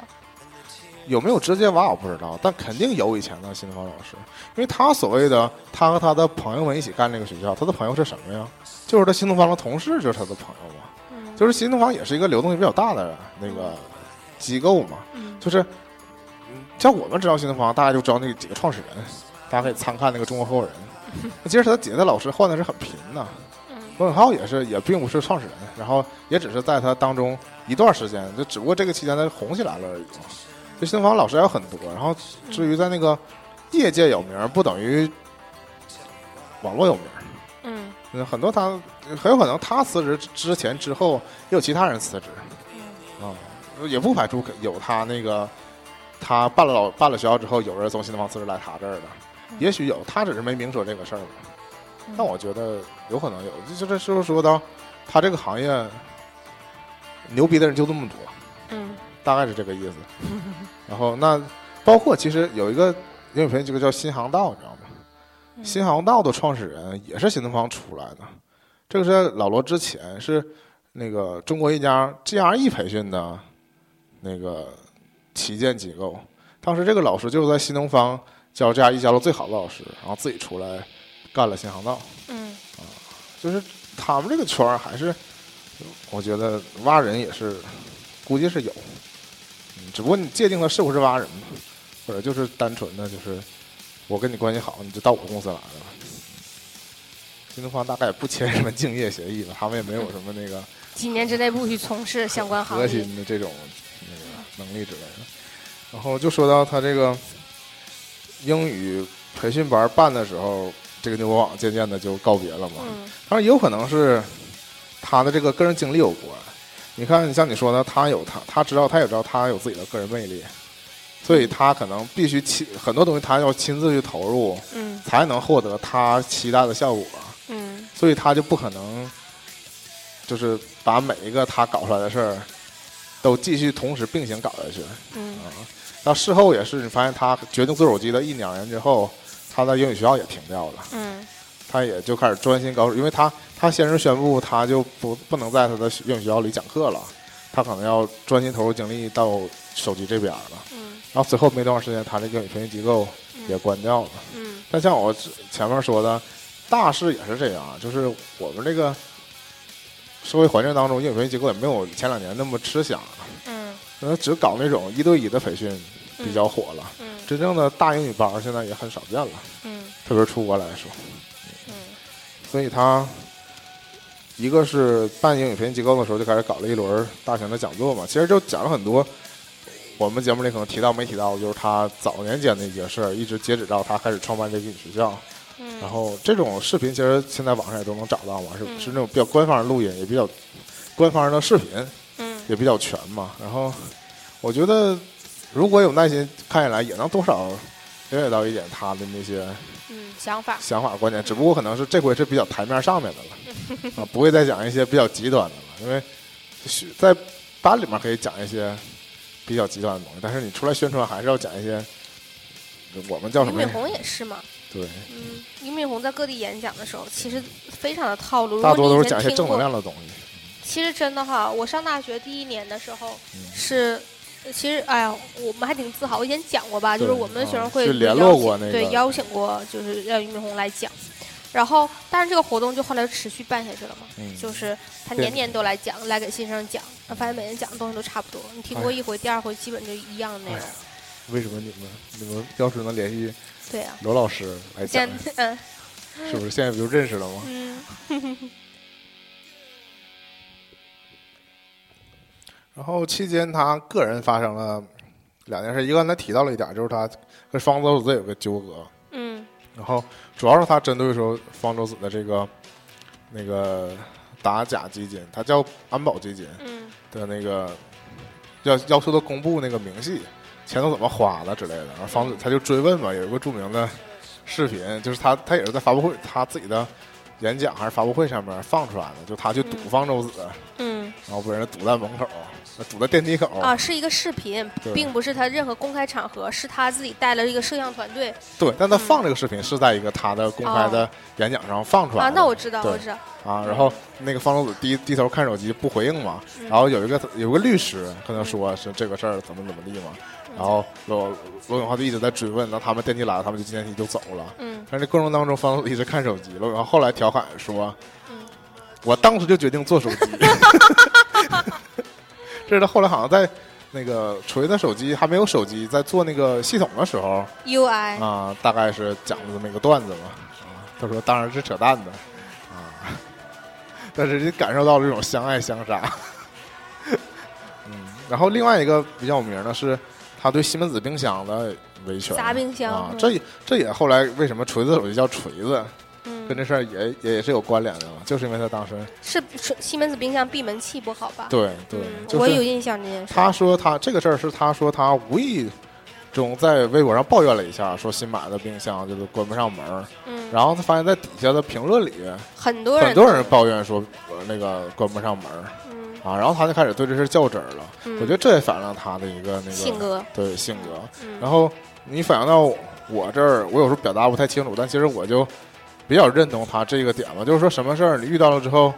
Speaker 2: 有没有直接挖我不知道，但肯定有以前的新东方老师，因为他所谓的他和他的朋友们一起干这个学校，他的朋友是什么呀？就是他新东方的同事，就是他的朋友嘛。
Speaker 1: 嗯，
Speaker 2: 就是新东方也是一个流动性比较大的那个机构嘛，
Speaker 1: 嗯
Speaker 2: 就是嗯像我们知道新东方，大家就知道那几个创始人，大家可以参看那个《中国合伙人》。那其实他底下的老师换的是很频的，
Speaker 1: 嗯
Speaker 2: 罗永浩也是，也并不是创始人，然后也只是在他当中一段时间，就只不过这个期间他红起来了而已嘛。就新东方老师还有很多，然后至于在那个业界有名，不等于网络有名。
Speaker 1: 嗯
Speaker 2: 嗯，很多他很有可能他辞职之前之后也有其他人辞职
Speaker 1: 嗯
Speaker 2: 啊、也不排除有他那个他办了老办了学校之后，有人从新东方辞职来他这儿的，
Speaker 1: 嗯
Speaker 2: 也许有，他只是没明说这个事儿嘛。但我觉得有可能有，就这就是说到他这个行业牛逼的人就这么多，
Speaker 1: 嗯
Speaker 2: 大概是这个意思。然后那包括其实有一个英语培训机构叫新航道，你知道吗？
Speaker 1: 嗯。
Speaker 2: 新航道的创始人也是新东方出来的，这个是在老罗之前是那个中国一家 GRE 培训的那个旗舰机构，当时这个老师就是在新东方教 GRE 教的最好的老师，然后自己出来干了新航道，
Speaker 1: 嗯。
Speaker 2: 就是他们这个圈儿还是，我觉得挖人也是，估计是有，嗯，只不过你界定他是不是挖人嘛，或者就是单纯的就是我跟你关系好，你就到我公司来了。新东方大概也不签什么竞业协议吧，他们也没有什么那个
Speaker 1: 几年之内不许从事相关行业核。
Speaker 2: 心的这种那个能力之类的。然后就说到他这个英语培训班办的时候，这个牛博网渐渐的就告别了嘛。
Speaker 1: 嗯
Speaker 2: 当然也有可能是他的这个个人经历有关。你看，像你说的，他有他，他知道，他也知道他有自己的个人魅力，所以他可能必须亲很多东西，他要亲自去投入，
Speaker 1: 嗯
Speaker 2: 才能获得他期待的效果。
Speaker 1: 嗯
Speaker 2: 所以他就不可能，就是把每一个他搞出来的事儿，都继续同时并行搞下去。
Speaker 1: 嗯
Speaker 2: 啊，到事后也是，你发现他决定做手机的一两年之后，他在英语学校也停掉了，
Speaker 1: 嗯
Speaker 2: 他也就开始专心搞，因为他他先是宣布他就不不能在他的英语学校里讲课了，他可能要专心投入精力到手机这边了。
Speaker 1: 嗯
Speaker 2: 然后随后没多长时间，他这个英语培训机构也关掉了。
Speaker 1: 嗯。
Speaker 2: 但像我前面说的，大势也是这样，就是我们这个社会环境当中，英语培训机构也没有前两年那么吃香，
Speaker 1: 嗯。
Speaker 2: 呃，只搞那种一对一的培训比较火了。
Speaker 1: 嗯。
Speaker 2: 真正的大英语班现在也很少见了，
Speaker 1: 嗯。
Speaker 2: 特别是出国来说。
Speaker 1: 嗯。
Speaker 2: 所以他一个是办英语培训机构的时候就开始搞了一轮大型的讲座嘛，其实就讲了很多我们节目里可能提到没提到，就是他早年间的一些事儿，一直截止到他开始创办这个英语学校。
Speaker 1: 嗯，
Speaker 2: 然后这种视频其实现在网上也都能找到嘛，是
Speaker 1: 嗯。
Speaker 2: 是那种比较官方的录音，也比较官方的视频，
Speaker 1: 嗯。
Speaker 2: 也比较全嘛。然后我觉得如果有耐心看下来，也能多少了解到一点他的那些
Speaker 1: 嗯想法。
Speaker 2: 想法观点，只不过可能是这回是比较台面上面的了，啊，不会再讲一些比较极端的了，因为是在班里面可以讲一些比较极端的东西，但是你出来宣传还是要讲一些我们叫什么？
Speaker 1: 俞敏洪也是嘛，
Speaker 2: 对，
Speaker 1: 嗯，俞敏洪在各地演讲的时候，其实非常的套路，
Speaker 2: 大多都是讲一些正能量的东西。
Speaker 1: 其实真的哈，我上大学第一年的时候
Speaker 2: 嗯
Speaker 1: 是，其实哎呀，我们还挺自豪。我以前讲过吧，就是我们学生
Speaker 2: 啊
Speaker 1: 会有
Speaker 2: 是联络过那个
Speaker 1: 对邀请过，就是让俞敏洪来讲。然后，但是这个活动就后来就持续办下去了嘛，
Speaker 2: 嗯，
Speaker 1: 就是他年年都来讲，来给新生讲，那发现每人讲的东西都差不多。你听过一回，第二回基本就一样的内容
Speaker 2: 哎。为什么你们你们要是能联系
Speaker 1: 对呀、
Speaker 2: 罗老师来讲
Speaker 1: 现，嗯
Speaker 2: 是不是现在不就认识了吗？
Speaker 1: 嗯
Speaker 2: 然后期间他个人发生了两件事，一个刚才提到了一点，就是他跟方舟子有个纠葛，
Speaker 1: 嗯
Speaker 2: 然后主要是他针对说方舟子的这个那个打假基金，他叫安保基金
Speaker 1: 嗯
Speaker 2: 的那个要要求他公布那个明细，钱都怎么花了之类的。然后方子他就追问嘛，有一个著名的视频，就是他他也是在发布会他自己的演讲还是发布会上面放出来的，就他去堵
Speaker 1: 嗯
Speaker 2: 方舟子，
Speaker 1: 嗯。嗯
Speaker 2: 然后被人堵在门口，堵在电梯口。
Speaker 1: 啊，是一个视频，并不是他任何公开场合，是他自己带了一个摄像团队。
Speaker 2: 对，但他放这个视频是在一个他的公开的演讲上放出来的。啊。
Speaker 1: 那我知道，我知道，
Speaker 2: 啊，然后那个方舟子低低头看手机不回应嘛，
Speaker 1: 嗯。
Speaker 2: 然后有一个有个律师跟他说是这个事儿怎么怎么地嘛，然后罗罗永浩就一直在追问，然后他们电梯来了，他们就进电梯就走了。
Speaker 1: 嗯
Speaker 2: 但是这过程当中，方一直看手机，罗永浩后来调侃说
Speaker 1: 嗯：“
Speaker 2: 我当时就决定做手机。”这是他后来好像在那个锤子手机还没有手机，在做那个系统的时候
Speaker 1: ，UI，
Speaker 2: 啊，大概是讲了这么一个段子吧。啊，他说当然是扯淡的啊，但是就感受到了这种相爱相杀。嗯，然后另外一个比较有名的是他对西门子冰箱的维权。
Speaker 1: 砸冰箱
Speaker 2: 啊，
Speaker 1: 嗯
Speaker 2: 这也这也后来为什么锤子手机叫锤子，
Speaker 1: 嗯
Speaker 2: 跟，这事儿也也也是有关联的嘛，就是因为他当时
Speaker 1: 是是西门子冰箱闭门器不好吧？
Speaker 2: 对对，
Speaker 1: 嗯，
Speaker 2: 就是
Speaker 1: 我有印象这件事。
Speaker 2: 他说他这个事儿是他说他无意中在微博上抱怨了一下，说新买的冰箱就是关不上门儿，
Speaker 1: 嗯，
Speaker 2: 然后他发现在底下的评论里，
Speaker 1: 很多人
Speaker 2: 很多人抱怨说呃那个关不上门儿
Speaker 1: 嗯
Speaker 2: 啊，然后他就开始对这事儿较真儿了。
Speaker 1: 嗯，
Speaker 2: 我觉得这也反映了他的一个那个
Speaker 1: 性格，
Speaker 2: 对性格。
Speaker 1: 嗯，
Speaker 2: 然后你反映到我这儿，我有时候表达不太清楚，但其实我就比较认同他这个点吧，就是说什么事儿你遇到了之后，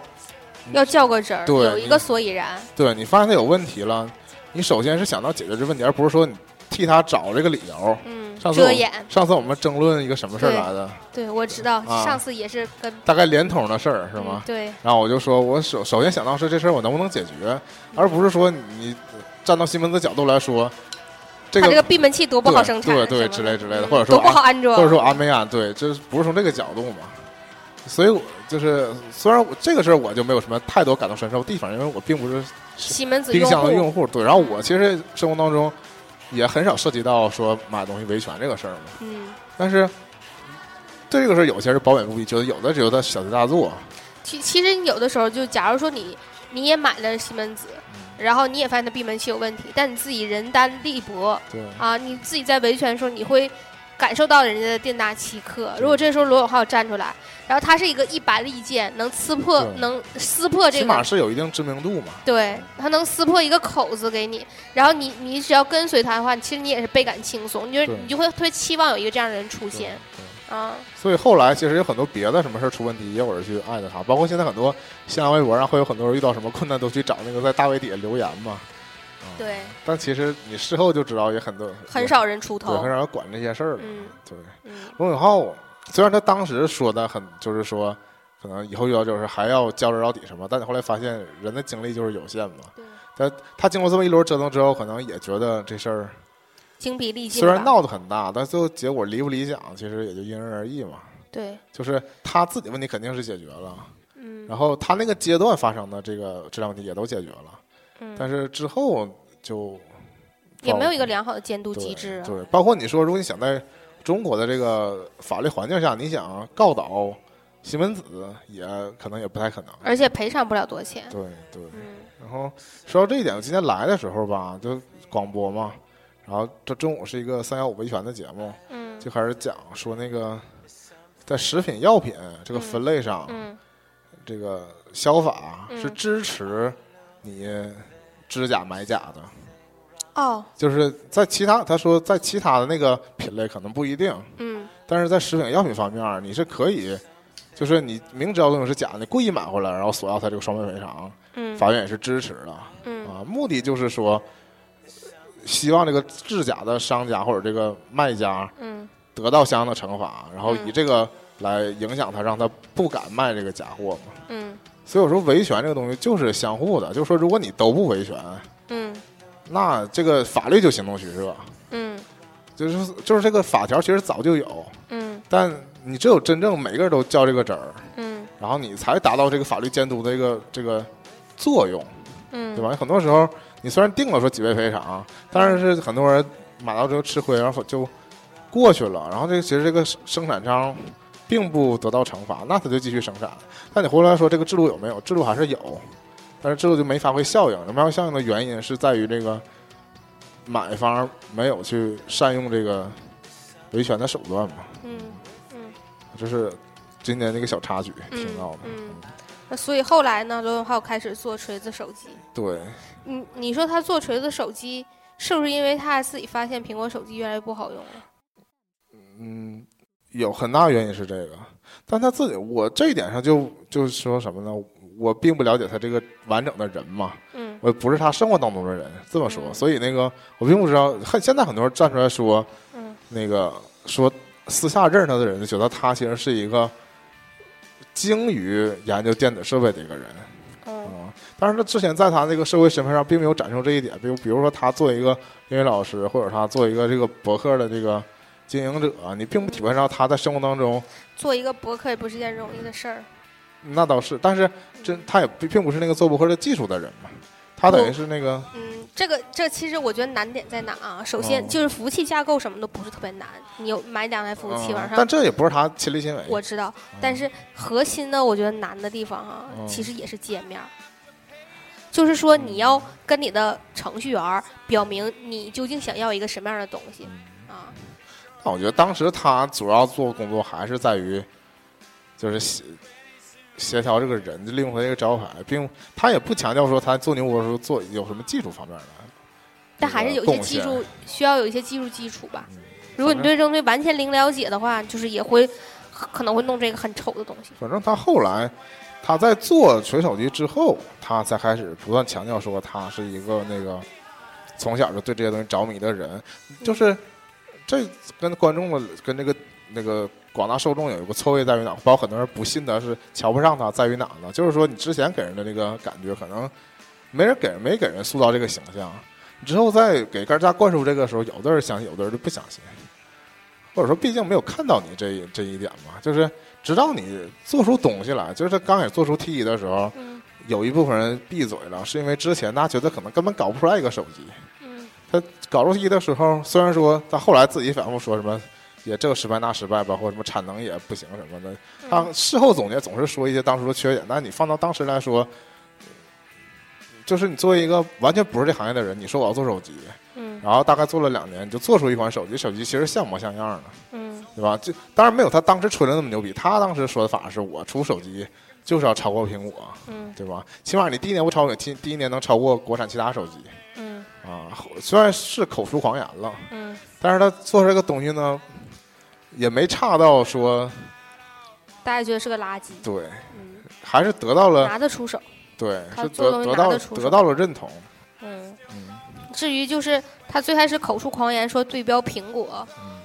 Speaker 1: 要较个真儿，
Speaker 2: 对
Speaker 1: 有一个所以然。
Speaker 2: 对你发现他有问题了，你首先是想到解决这问题，而不是说你替他找这个理由。
Speaker 1: 嗯，
Speaker 2: 上次我
Speaker 1: 遮掩。
Speaker 2: 上次我们争论一个什么事儿来的，
Speaker 1: 对，我知道，
Speaker 2: 啊
Speaker 1: 上次也是跟
Speaker 2: 大概连通的事儿是吗
Speaker 1: 嗯？对，
Speaker 2: 然后我就说，我首首先想到是这事儿我能不能解决，而不是说你站到西门子角度来说，这个
Speaker 1: 它这个闭门器多不好生产，
Speaker 2: 对对之类之类的
Speaker 1: 嗯
Speaker 2: 或者说
Speaker 1: 多不好安装，
Speaker 2: 或者说安没安，对，这不是从这个角度嘛。所以我就是虽然我这个事儿我就没有什么太多感同身受的地方，因为我并不是
Speaker 1: 西门子
Speaker 2: 冰箱的用户，对。然后我其实生活当中也很少涉及到说买东西维权这个事儿嘛。
Speaker 1: 嗯，
Speaker 2: 但是对这个事儿，有些是褒贬不一，觉得有的觉得小题大做，
Speaker 1: 其其实有的时候就假如说你你也买了西门子，然后你也发现它闭门器有问题，但你自己人单力薄
Speaker 2: 对
Speaker 1: 啊，你自己在维权的时候你会。感受到人家的店大欺客。如果这时候罗永浩站出来，然后他是一个一把利剑，能刺破、能撕破这个
Speaker 2: 起码，是有一定知名度嘛。
Speaker 1: 对他能撕破一个口子给你，然后你你只要跟随他的话，其实你也是倍感轻松，你就
Speaker 2: 对
Speaker 1: 你就会特别期望有一个这样的人出现
Speaker 2: 对
Speaker 1: 啊。
Speaker 2: 所以后来其实有很多别的什么事儿出问题，也有人去艾特他，包括现在很多新浪微博上会有很多人遇到什么困难都去找那个在大 V 底下留言嘛。啊，
Speaker 1: 对，
Speaker 2: 但其实你事后就知道，也很多
Speaker 1: 很少人出
Speaker 2: 对，
Speaker 1: 头
Speaker 2: 很。少人管这些事儿了。
Speaker 1: 嗯
Speaker 2: 对，
Speaker 1: 嗯
Speaker 2: 罗永浩虽然他当时说的很，就是说可能以后遇到就是还要较真到底什么，但你后来发现人的精力就是有限嘛。
Speaker 1: 对，
Speaker 2: 他他经过这么一轮折腾之后，可能也觉得这事儿
Speaker 1: 精疲力尽。
Speaker 2: 虽然，闹得很大，但最后结果理不理想，其实也就因人而异嘛。
Speaker 1: 对，
Speaker 2: 就是他自己问题肯定是解决了，
Speaker 1: 嗯，
Speaker 2: 然后他那个阶段发生的这个质量问题也都解决了，
Speaker 1: 嗯。
Speaker 2: 但是之后就
Speaker 1: 也没有一个良好的监督机制啊。
Speaker 2: 对，包括你说，如果你想在中国的这个法律环境下，你想告倒西门子，也可能也不太可能。
Speaker 1: 而且赔偿不了多少钱。
Speaker 2: 对对，
Speaker 1: 嗯。
Speaker 2: 然后说到这一点，我今天来的时候吧，就广播嘛，然后这中午是一个三幺五维权的节目，
Speaker 1: 嗯。
Speaker 2: 就开始讲说那个在食品药品这个分类上，
Speaker 1: 嗯。
Speaker 2: 这个消法
Speaker 1: 嗯。
Speaker 2: 是支持你知假买假的。
Speaker 1: 哦。
Speaker 2: 就是在其他，他说在其他的那个品类可能不一定，
Speaker 1: 嗯。
Speaker 2: 但是在食品药品方面，你是可以，就是你明知道东西是假的，你故意买回来，然后索要他这个双倍赔偿，
Speaker 1: 嗯。
Speaker 2: 法院也是支持的。
Speaker 1: 嗯。
Speaker 2: 啊。目的就是说，希望这个制假的商家或者这个卖家
Speaker 1: 嗯。
Speaker 2: 得到相应的惩罚，然后以
Speaker 1: 嗯
Speaker 2: 这个来影响他，让他不敢卖这个假货嘛。
Speaker 1: 嗯
Speaker 2: 所以我说维权这个东西就是相互的，就是说如果你都不维权，
Speaker 1: 嗯。
Speaker 2: 那这个法律就形同虚设。
Speaker 1: 嗯。
Speaker 2: 就是就是这个法条其实早就有，
Speaker 1: 嗯。
Speaker 2: 但你只有真正每个人都较这个真儿，
Speaker 1: 嗯。
Speaker 2: 然后你才达到这个法律监督的一个这个作用，
Speaker 1: 嗯，
Speaker 2: 对吧？很多时候你虽然定了说几倍赔偿，但是是很多人买到之后吃亏，然后就过去了，然后这个其实这个生生产商并不得到惩罚，那他就继续生产。但你回来说这个制度有没有？制度还是有，但是制度就没发挥效应。没发挥效应的原因是在于这个买方没有去善用这个维权的手段嘛。
Speaker 1: 嗯嗯
Speaker 2: 这是今年这个小插曲
Speaker 1: 嗯
Speaker 2: 听到的。
Speaker 1: 嗯那所以后来呢，罗永浩开始做锤子手机。
Speaker 2: 对，
Speaker 1: 你你说他做锤子手机，是不是因为他自己发现苹果手机越来越不好用了？
Speaker 2: 嗯，有很大原因是这个，但他自己，我这一点上就就是说什么呢？我并不了解他这个完整的人嘛，
Speaker 1: 嗯
Speaker 2: 我不是他生活当中的人，这么说，
Speaker 1: 嗯
Speaker 2: 所以那个我并不知道。很现在很多人站出来说，
Speaker 1: 嗯
Speaker 2: 那个说私下认识他的人觉得他其实是一个精于研究电子设备的一个人
Speaker 1: 嗯
Speaker 2: 啊。但是他之前在他那个社会身份上并没有展示这一点，比如比如说他做一个英语老师，或者他做一个这个博客的这个经营者，你并不体会到他在生活当中。
Speaker 1: 做一个博客也不是件容易的事儿。
Speaker 2: 那倒是，但是这他也并并不是那个做博客的技术的人嘛，他等于是那个
Speaker 1: 嗯，这个这其实我觉得难点在哪啊？首先
Speaker 2: 哦
Speaker 1: 就是服务器架构什么都不是特别难，你有买两台服务器
Speaker 2: 嗯
Speaker 1: 往上
Speaker 2: 但这也不是他亲力亲为。
Speaker 1: 我知道，但是核心的我觉得难的地方啊、
Speaker 2: 嗯
Speaker 1: 其实也是界面儿。就是说，你要跟你的程序员表明你究竟想要一个什么样的东西
Speaker 2: 嗯
Speaker 1: 啊？
Speaker 2: 那我觉得当时他主要做工作还是在于，就是协协调这个人，利用他这个招牌，并他也不强调说他做牛博的时候做有什么技术方面的。
Speaker 1: 但还是有一些技术需要有一些技术基础吧。
Speaker 2: 嗯
Speaker 1: 如果你对这东西完全零了解的话，就是也会可能会弄这个很丑的东西。
Speaker 2: 反正他后来他在做锤手机之后，他才开始不断强调说他是一个那个从小就对这些东西着迷的人，就是这跟观众的跟那个那个广大受众有一个错位在于哪？包括很多人不信他是瞧不上他，在于哪呢？就是说你之前给人的那个感觉，可能没人给人没给人塑造这个形象，之后再给大家灌输这个时候，有的人相信，有的人就不相信。或者说，毕竟没有看到你这这一点嘛，就是直到你做出东西来，就是他刚开始做出 T 一的时候，有一部分人闭嘴了，是因为之前大家觉得可能根本搞不出来一个手机。
Speaker 1: 嗯
Speaker 2: 他搞出 T 一的时候，虽然说他后来自己反复说什么，也这个失败那失败，包括什么产能也不行什么的，他
Speaker 1: 嗯
Speaker 2: 事后总结总是说一些当时的缺点，但你放到当时来说，就是你作为一个完全不是这行业的人，你说我要做手机，
Speaker 1: 嗯
Speaker 2: 然后大概做了两年，你就做出一款手机，手机其实像模像样的。
Speaker 1: 嗯
Speaker 2: 对吧？就当然没有他当时吹的那么牛逼，他当时说的法是我出手机就是要超过苹果，
Speaker 1: 嗯
Speaker 2: 对吧？起码你第一年不超过，第第一年能超过国产其他手机
Speaker 1: 嗯
Speaker 2: 啊。虽然是口出狂言了，
Speaker 1: 嗯
Speaker 2: 但是他做出这个东西呢，也没差到说
Speaker 1: 大家觉得是个垃圾。
Speaker 2: 对，
Speaker 1: 嗯，
Speaker 2: 还是得到了
Speaker 1: 拿得出手。
Speaker 2: 对，
Speaker 1: 他
Speaker 2: 是
Speaker 1: 做
Speaker 2: 得得到
Speaker 1: 得
Speaker 2: 到了认同。
Speaker 1: 嗯，
Speaker 2: 嗯
Speaker 1: 至于就是他最开始口出狂言说对标苹果，
Speaker 2: 嗯，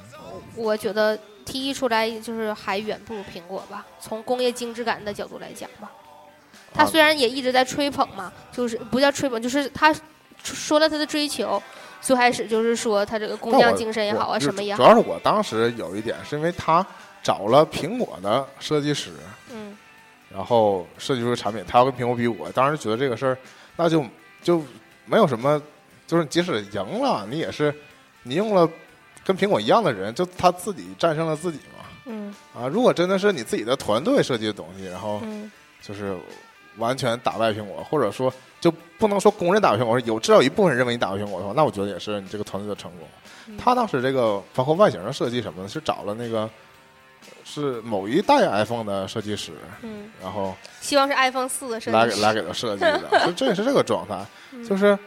Speaker 1: 我觉得 T 一出来就是还远不如苹果吧，从工业精致感的角度来讲吧。他
Speaker 2: 啊
Speaker 1: 虽然也一直在吹捧嘛，就是不叫吹捧，就是他说了他的追求。最开始就是说他这个工匠精神也好啊，什么也好，
Speaker 2: 主要是我当时有一点是因为他找了苹果的设计师。
Speaker 1: 嗯
Speaker 2: 然后设计出产品，他要跟苹果比我，当时觉得这个事儿，那就就没有什么，就是即使赢了，你也是你用了跟苹果一样的人，就他自己战胜了自己嘛。
Speaker 1: 嗯
Speaker 2: 啊，如果真的是你自己的团队设计的东西，然后
Speaker 1: 嗯
Speaker 2: 就是完全打败苹果，或者说就不能说公认打败苹果，有至少一部分人认为你打败苹果的话，那我觉得也是你这个团队的成功。
Speaker 1: 嗯。
Speaker 2: 他当时这个包括外形的设计什么的，是找了那个是某一代 iPhone 的设计师，
Speaker 1: 嗯，
Speaker 2: 然后。
Speaker 1: 希望是 iPhone 四的设计师。
Speaker 2: 来给来给他设计的，就这也是这个状态，
Speaker 1: 嗯。
Speaker 2: 就是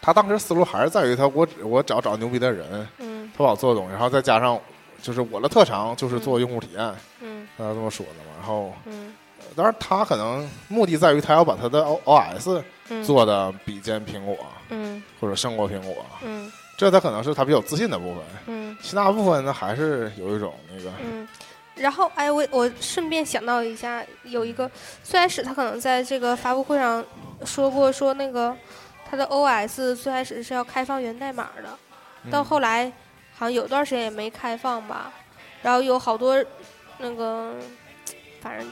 Speaker 2: 他当时思路还是在于他我我只要找牛逼的人，
Speaker 1: 嗯。
Speaker 2: 他帮我做东西，然后再加上就是我的特长就是做用户体验，
Speaker 1: 嗯。
Speaker 2: 他这么说的嘛。然后
Speaker 1: 嗯
Speaker 2: 当然他可能目的在于他要把他的 O OS
Speaker 1: 嗯。
Speaker 2: 做的比肩苹果
Speaker 1: 嗯。
Speaker 2: 或者胜过苹果，
Speaker 1: 嗯。
Speaker 2: 这他可能是他比较自信的部分，
Speaker 1: 嗯。
Speaker 2: 其他部分呢还是有一种那个
Speaker 1: 嗯。然后，哎，我我顺便想到一下，有一个最开始他可能在这个发布会上说过，说那个他的 OS 最开始是要开放源代码的，到
Speaker 2: 嗯。
Speaker 1: 后来好像有段时间也没开放吧，然后有好多那个，反正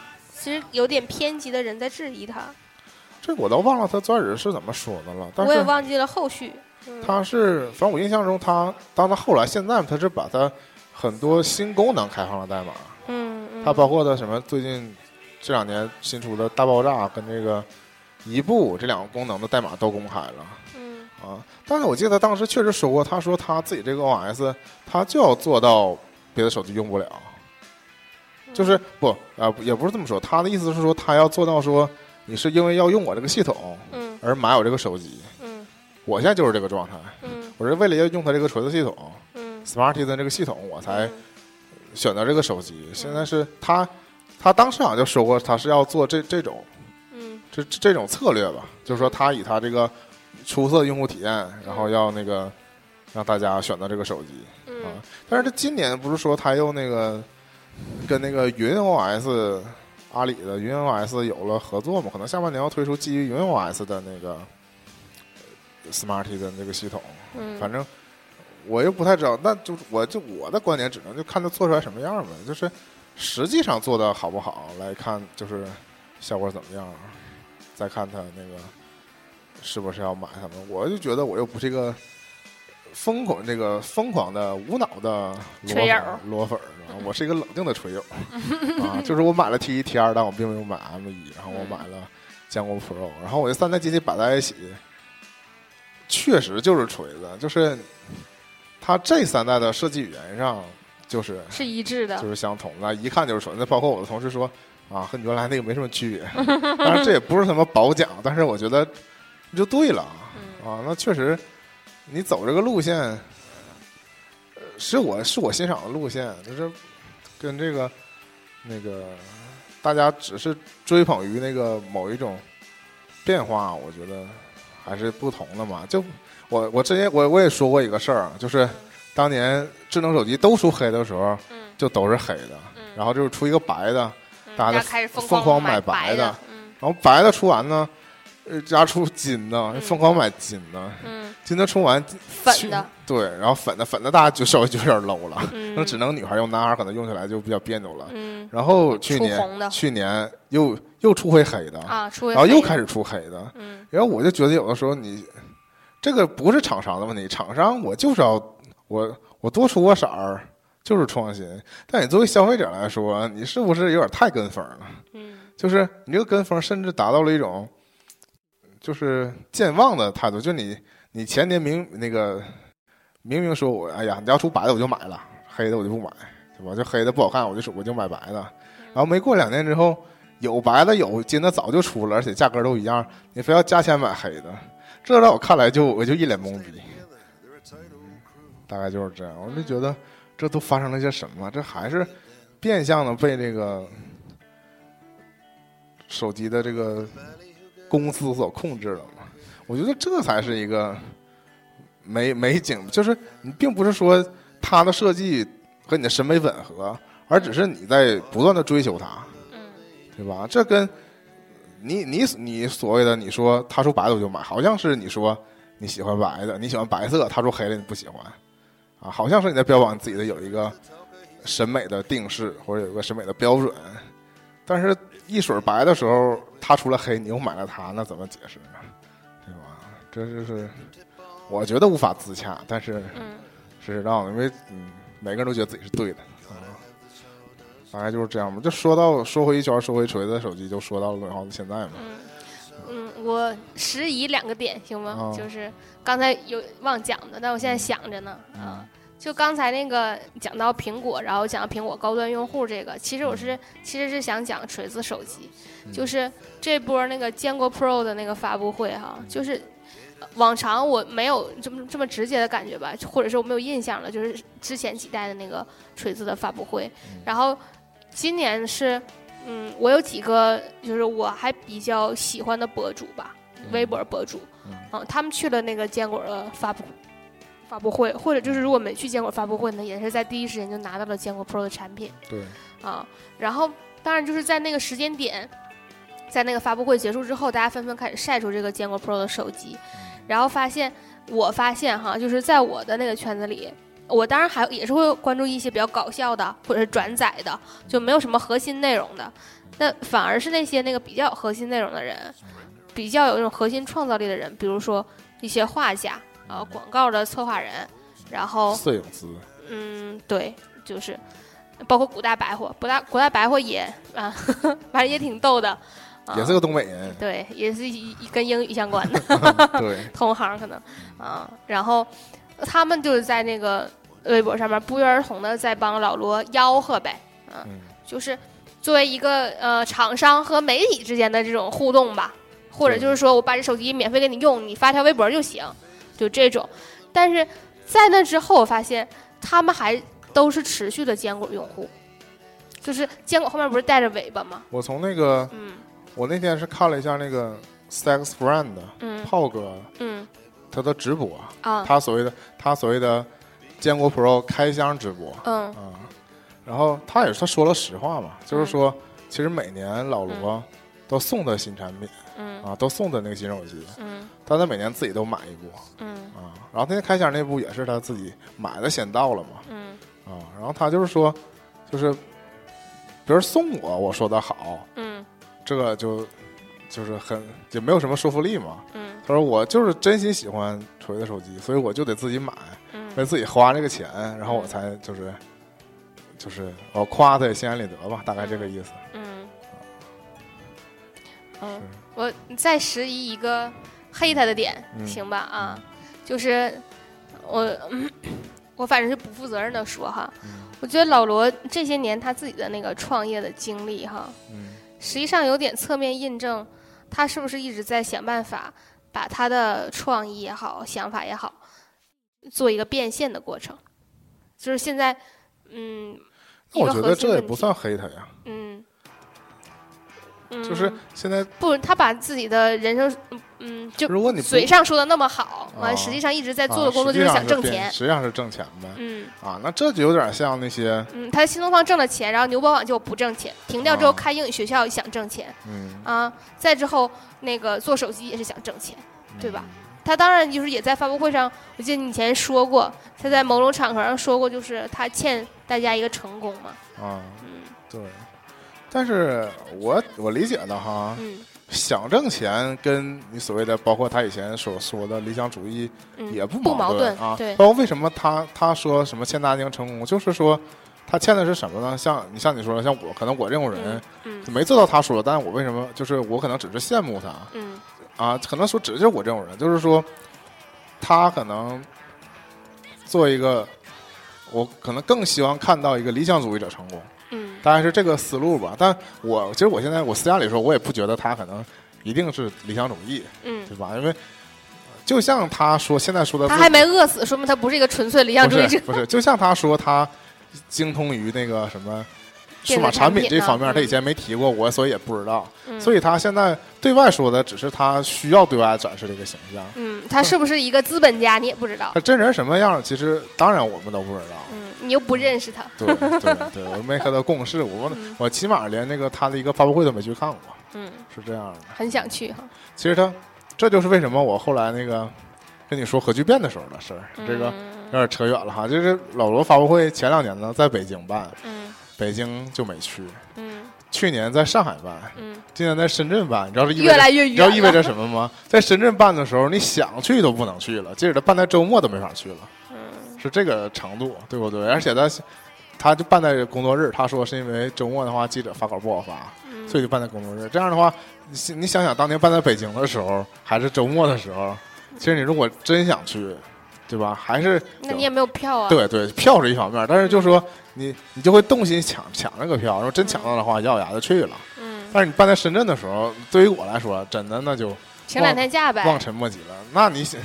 Speaker 1: 其实有点偏激的人在质疑他，
Speaker 2: 这我都忘了他最开始是怎么说的了，但是
Speaker 1: 我也忘记了后续。嗯
Speaker 2: 他是，反正我印象中他，当他后来现在他是把他很多新功能开放了代码，
Speaker 1: 嗯嗯，
Speaker 2: 它包括的什么最近这两年新出的大爆炸跟这个一步这两个功能的代码都公开了
Speaker 1: 嗯
Speaker 2: 啊。但是我记得他当时确实说过，他说他自己这个 OS 他就要做到别的手机用不了，就是不啊、也不是这么说，他的意思是说他要做到说你是因为要用我这个系统
Speaker 1: 嗯
Speaker 2: 而买我这个手机，
Speaker 1: 嗯
Speaker 2: 我现在就是这个状态，
Speaker 1: 嗯
Speaker 2: 我是为了要用它这个锤子系统
Speaker 1: 嗯
Speaker 2: Smartisan 这个系统，我才
Speaker 1: 嗯
Speaker 2: 选择这个手机。现在是他他当时好像就说过，他是要做这这种
Speaker 1: 嗯
Speaker 2: 这这这种策略吧，就是说他以他这个出色的用户体验，然后要那个让大家选择这个手机。
Speaker 1: 嗯
Speaker 2: 但是他今年不是说他又那个跟那个云 OS 阿里的云 OS 有了合作嘛？可能下半年要推出基于云 OS 的那个呃 Smarty 的那个系统。
Speaker 1: 嗯，
Speaker 2: 反正我又不太知道，那就我就我的观点只能就看他做出来什么样呗，就是实际上做的好不好来看，就是效果怎么样，再看他那个是不是要买他们。我就觉得我又不是一个疯狂这个疯狂的无脑的裸粉裸粉儿，啊 我是一个冷静的锤友啊，就是我买了 T 一 T 二，但我并没有买 M 一，然后我买了坚果 Pro，然后我这三台机器摆在一起。确实就是锤子，就是它这三代的设计语言上就是
Speaker 1: 是一致的
Speaker 2: 就。是相同的，一看就是锤子。包括我的同事说啊，和你原来那个没什么区别。当然这也不是什么褒奖，但是我觉得就对了
Speaker 1: 嗯
Speaker 2: 啊。那确实，你走这个路线，呃是我是我欣赏的路线，就是跟这个那个大家只是追捧于那个某一种变化，我觉得还是不同的嘛。就我我之前我我也说过一个事儿，就是当年智能手机都出黑的时候，
Speaker 1: 嗯。
Speaker 2: 就都是黑的，
Speaker 1: 嗯，
Speaker 2: 然后就是出一个白的，
Speaker 1: 嗯
Speaker 2: 大家
Speaker 1: 开始疯
Speaker 2: 疯狂
Speaker 1: 买
Speaker 2: 买白的然后白的出完呢，呃，加出金的，
Speaker 1: 嗯。
Speaker 2: 疯狂买金的，
Speaker 1: 嗯，
Speaker 2: 金的冲完
Speaker 1: 粉的，
Speaker 2: 对，然后粉的粉的大家就稍微就有点 low 了，
Speaker 1: 嗯，
Speaker 2: 那只能女孩用，男孩可能用起来就比较别扭了。
Speaker 1: 嗯。
Speaker 2: 然后去年去年又又出回黑的，
Speaker 1: 啊，出
Speaker 2: 然后又开
Speaker 1: 始
Speaker 2: 始出黑的，
Speaker 1: 嗯。
Speaker 2: 然后我就觉得有的时候你这个不是厂商的问题，厂商我就是要我我多出个色儿就是创新，但你作为消费者来说，你是不是有点太跟风了？
Speaker 1: 嗯。
Speaker 2: 就是你这个跟风，甚至达到了一种就是健忘的态度。就你你前年明那个明明说我哎呀，你要出白的我就买了，黑的我就不买，对吧？就黑的不好看，我就我就买白的。然后没过两年之后，有白的有金的早就出了，而且价格都一样，你非要加钱买黑的，这在我看来就我就一脸懵逼。大概就是这样，我就觉得这都发生了些什么？这还是变相的被这个手机的这个公司所控制了嘛？我觉得这才是一个美美景，就是你并不是说它的设计和你的审美吻合，而只是你在不断的追求它，
Speaker 1: 嗯
Speaker 2: 对吧？这跟你你你所谓的你说他说白的我就买，好像是你说你喜欢白的，你喜欢白色，他说黑的你不喜欢，啊，好像是你在标榜自己的有一个审美的定式或者有一个审美的标准，但是一水儿白的时候他出了黑，你又买了他，那怎么解释呢？对吧？这就是我觉得无法自洽，但是
Speaker 1: 嗯
Speaker 2: 事实上，因为嗯，每个人都觉得自己是对的啊，大概就是这样吧。就说到说回一圈，说回锤子手机，就说到了永浩的现在嘛。
Speaker 1: 嗯嗯，我拾遗两个点行吗？
Speaker 2: 哦
Speaker 1: 就是刚才有忘讲的，但我现在想着呢
Speaker 2: 嗯
Speaker 1: 啊。就刚才那个讲到苹果，然后讲到苹果高端用户这个，其实我是其实是想讲锤子手机，
Speaker 2: 嗯。
Speaker 1: 就是这波那个坚果 Pro 的那个发布会哈，就是呃往常我没有这么这么直接的感觉吧，或者是我没有印象了，就是之前几代的那个锤子的发布会，然后今年是嗯，我有几个就是我还比较喜欢的博主吧，微博博主，
Speaker 2: 嗯。
Speaker 1: 嗯，他们去了那个坚果的发布发布会，或者就是如果没去坚果发布会呢，也是在第一时间就拿到了坚果 Pro 的产品
Speaker 2: 对，
Speaker 1: 啊。然后当然就是在那个时间点，在那个发布会结束之后，大家纷纷开始晒出这个坚果 Pro 的手机，然后发现我发现哈，就是在我的那个圈子里。我当然还也是会关注一些比较搞笑的，或者是转载的，就没有什么核心内容的。那反而是那些那个比较有核心内容的人，比较有那种核心创造力的人，比如说一些画家，呃，广告的策划人，然后
Speaker 2: 摄影师，
Speaker 1: 嗯，对，就是包括古大白货，古大古大白货也啊，反正也挺逗的，啊、
Speaker 2: 也是个东北人，
Speaker 1: 对，也是一一跟英语相关的
Speaker 2: 对，
Speaker 1: 同行可能啊，然后他们就是在那个微博上面不约而同的在帮老罗吆喝呗，
Speaker 2: 嗯，
Speaker 1: 就是作为一个呃厂商和媒体之间的这种互动吧，或者就是说我把这手机免费给你用，你发条微博就行，就这种。但是在那之后，我发现他们还都是持续的坚果用户，就是坚果后面不是带着尾巴吗？
Speaker 2: 我从那个
Speaker 1: 嗯
Speaker 2: 我那天是看了一下那个 Sex Friend
Speaker 1: 嗯
Speaker 2: 炮哥
Speaker 1: 嗯
Speaker 2: 他的直播，
Speaker 1: 啊
Speaker 2: 他所谓的他所谓的坚果 Pro 开箱直播
Speaker 1: 嗯
Speaker 2: 啊，然后他也是他说了实话嘛，就是说其实每年老罗都送他新产品
Speaker 1: 嗯。
Speaker 2: 啊，都送的那个新手机，
Speaker 1: 嗯。
Speaker 2: 但他每年自己都买一部
Speaker 1: 嗯。
Speaker 2: 啊，然后那天开箱那部也是他自己买的先到了嘛
Speaker 1: 嗯。
Speaker 2: 啊，然后他就是说就是别人送我，我说的好，
Speaker 1: 嗯。
Speaker 2: 这个就就是很也没有什么说服力嘛。
Speaker 1: 嗯。
Speaker 2: 他说我就是真心喜欢锤子手机，所以我就得自己买，
Speaker 1: 嗯。
Speaker 2: 为自己花这个钱，然后我才就是就是我夸他也心安理得吧，大概这个意思。
Speaker 1: 嗯。嗯，我再拾遗一个黑他的点，
Speaker 2: 嗯。
Speaker 1: 行吧啊，就是我、嗯 我反正是不负责任的说哈，
Speaker 2: 嗯。
Speaker 1: 我觉得老罗这些年他自己的那个创业的经历哈，
Speaker 2: 嗯。
Speaker 1: 实际上有点侧面印证，他是不是一直在想办法把他的创意也好、想法也好，做一个变现的过程。就是现在，嗯，
Speaker 2: 那我觉得这也不算黑他呀，
Speaker 1: 嗯，嗯
Speaker 2: 就是现在
Speaker 1: 不，他把自己的人生，嗯嗯，就
Speaker 2: 如果你
Speaker 1: 嘴上说的那么好，完、
Speaker 2: 啊
Speaker 1: 实际上一直在做
Speaker 2: 啊
Speaker 1: 的工作就是想挣钱。
Speaker 2: 实际上是挣钱呗。
Speaker 1: 嗯
Speaker 2: 啊，那这就有点像那些
Speaker 1: 嗯，他新东方挣了钱，然后牛博网就不挣钱，停掉之后
Speaker 2: 啊
Speaker 1: 开英语学校想挣钱
Speaker 2: 嗯，
Speaker 1: 啊，再之后那个做手机也是想挣钱。对吧
Speaker 2: 嗯？
Speaker 1: 他当然就是也在发布会上，我记得你以前说过，他在某种场合上说过，就是他欠大家一个成功嘛。
Speaker 2: 啊，
Speaker 1: 嗯
Speaker 2: 对。但是我我理解的哈，
Speaker 1: 嗯
Speaker 2: 想挣钱跟你所谓的，包括他以前所说的理想主义
Speaker 1: 嗯，
Speaker 2: 也不
Speaker 1: 不矛
Speaker 2: 盾啊。
Speaker 1: 对，
Speaker 2: 包括为什么他他说什么欠大家成功，就是说他欠的是什么呢？像你像你说的，像我可能我这种人
Speaker 1: 嗯
Speaker 2: 没做到他说的，但是我为什么就是我可能只是羡慕他
Speaker 1: 嗯
Speaker 2: 啊？可能说只是我这种人，就是说他可能做一个，我可能更希望看到一个理想主义者成功。
Speaker 1: 嗯
Speaker 2: 大概是这个思路吧。但我其实我现在我私下里说，我也不觉得他可能一定是理想主义，
Speaker 1: 嗯，
Speaker 2: 对吧？因为就像他说现在说的，
Speaker 1: 他还没饿死，说明他不是一个纯粹理想主义者。
Speaker 2: 不是不是，就像他说他精通于那个什么。数码产品这方面，他以
Speaker 1: 嗯
Speaker 2: 前没提过，我所以也不知道。
Speaker 1: 嗯
Speaker 2: 所以他现在对外说的只是他需要对外展示的一个形象。
Speaker 1: 嗯，他是不是一个资本家，你也不知道
Speaker 2: 他。真人什么样，其实当然我们都不知道。
Speaker 1: 嗯，你又不认识他。
Speaker 2: 对对对，我没和他共事，我
Speaker 1: 嗯
Speaker 2: 我起码连那个他的一个发布会都没去看过，
Speaker 1: 嗯，
Speaker 2: 是这样的。
Speaker 1: 很想去哈。
Speaker 2: 其实他，这就是为什么我后来那个跟你说核聚变的时候的事儿。这个有
Speaker 1: 嗯
Speaker 2: 点扯远了哈，就是老罗发布会前两年呢在北京办，
Speaker 1: 嗯
Speaker 2: 北京就没去。
Speaker 1: 嗯
Speaker 2: 去年在上海办，
Speaker 1: 嗯，
Speaker 2: 今年在深圳办，你知道是意味
Speaker 1: 越
Speaker 2: 着
Speaker 1: 来越远。
Speaker 2: 你知道意味着什么吗？在深圳办的时候，你想去都不能去了，即使他办在周末都没法去了，
Speaker 1: 嗯
Speaker 2: 是这个程度，对不对？而且他他就办在工作日，他说是因为周末的话记者发稿不好发，
Speaker 1: 嗯
Speaker 2: 所以就办在工作日。这样的话，你想你想想当年办在北京的时候，还是周末的时候，其实你如果真想去，对吧？还是
Speaker 1: 那你也没有票啊。
Speaker 2: 对对，票是一方面，但是就说你你就会动心抢抢这个票，如果真抢到的话，咬咬牙就去了。
Speaker 1: 嗯，
Speaker 2: 但是你办在深圳的时候，对于我来说，真的那就
Speaker 1: 请两天假呗望，
Speaker 2: 尘莫及了。那你想，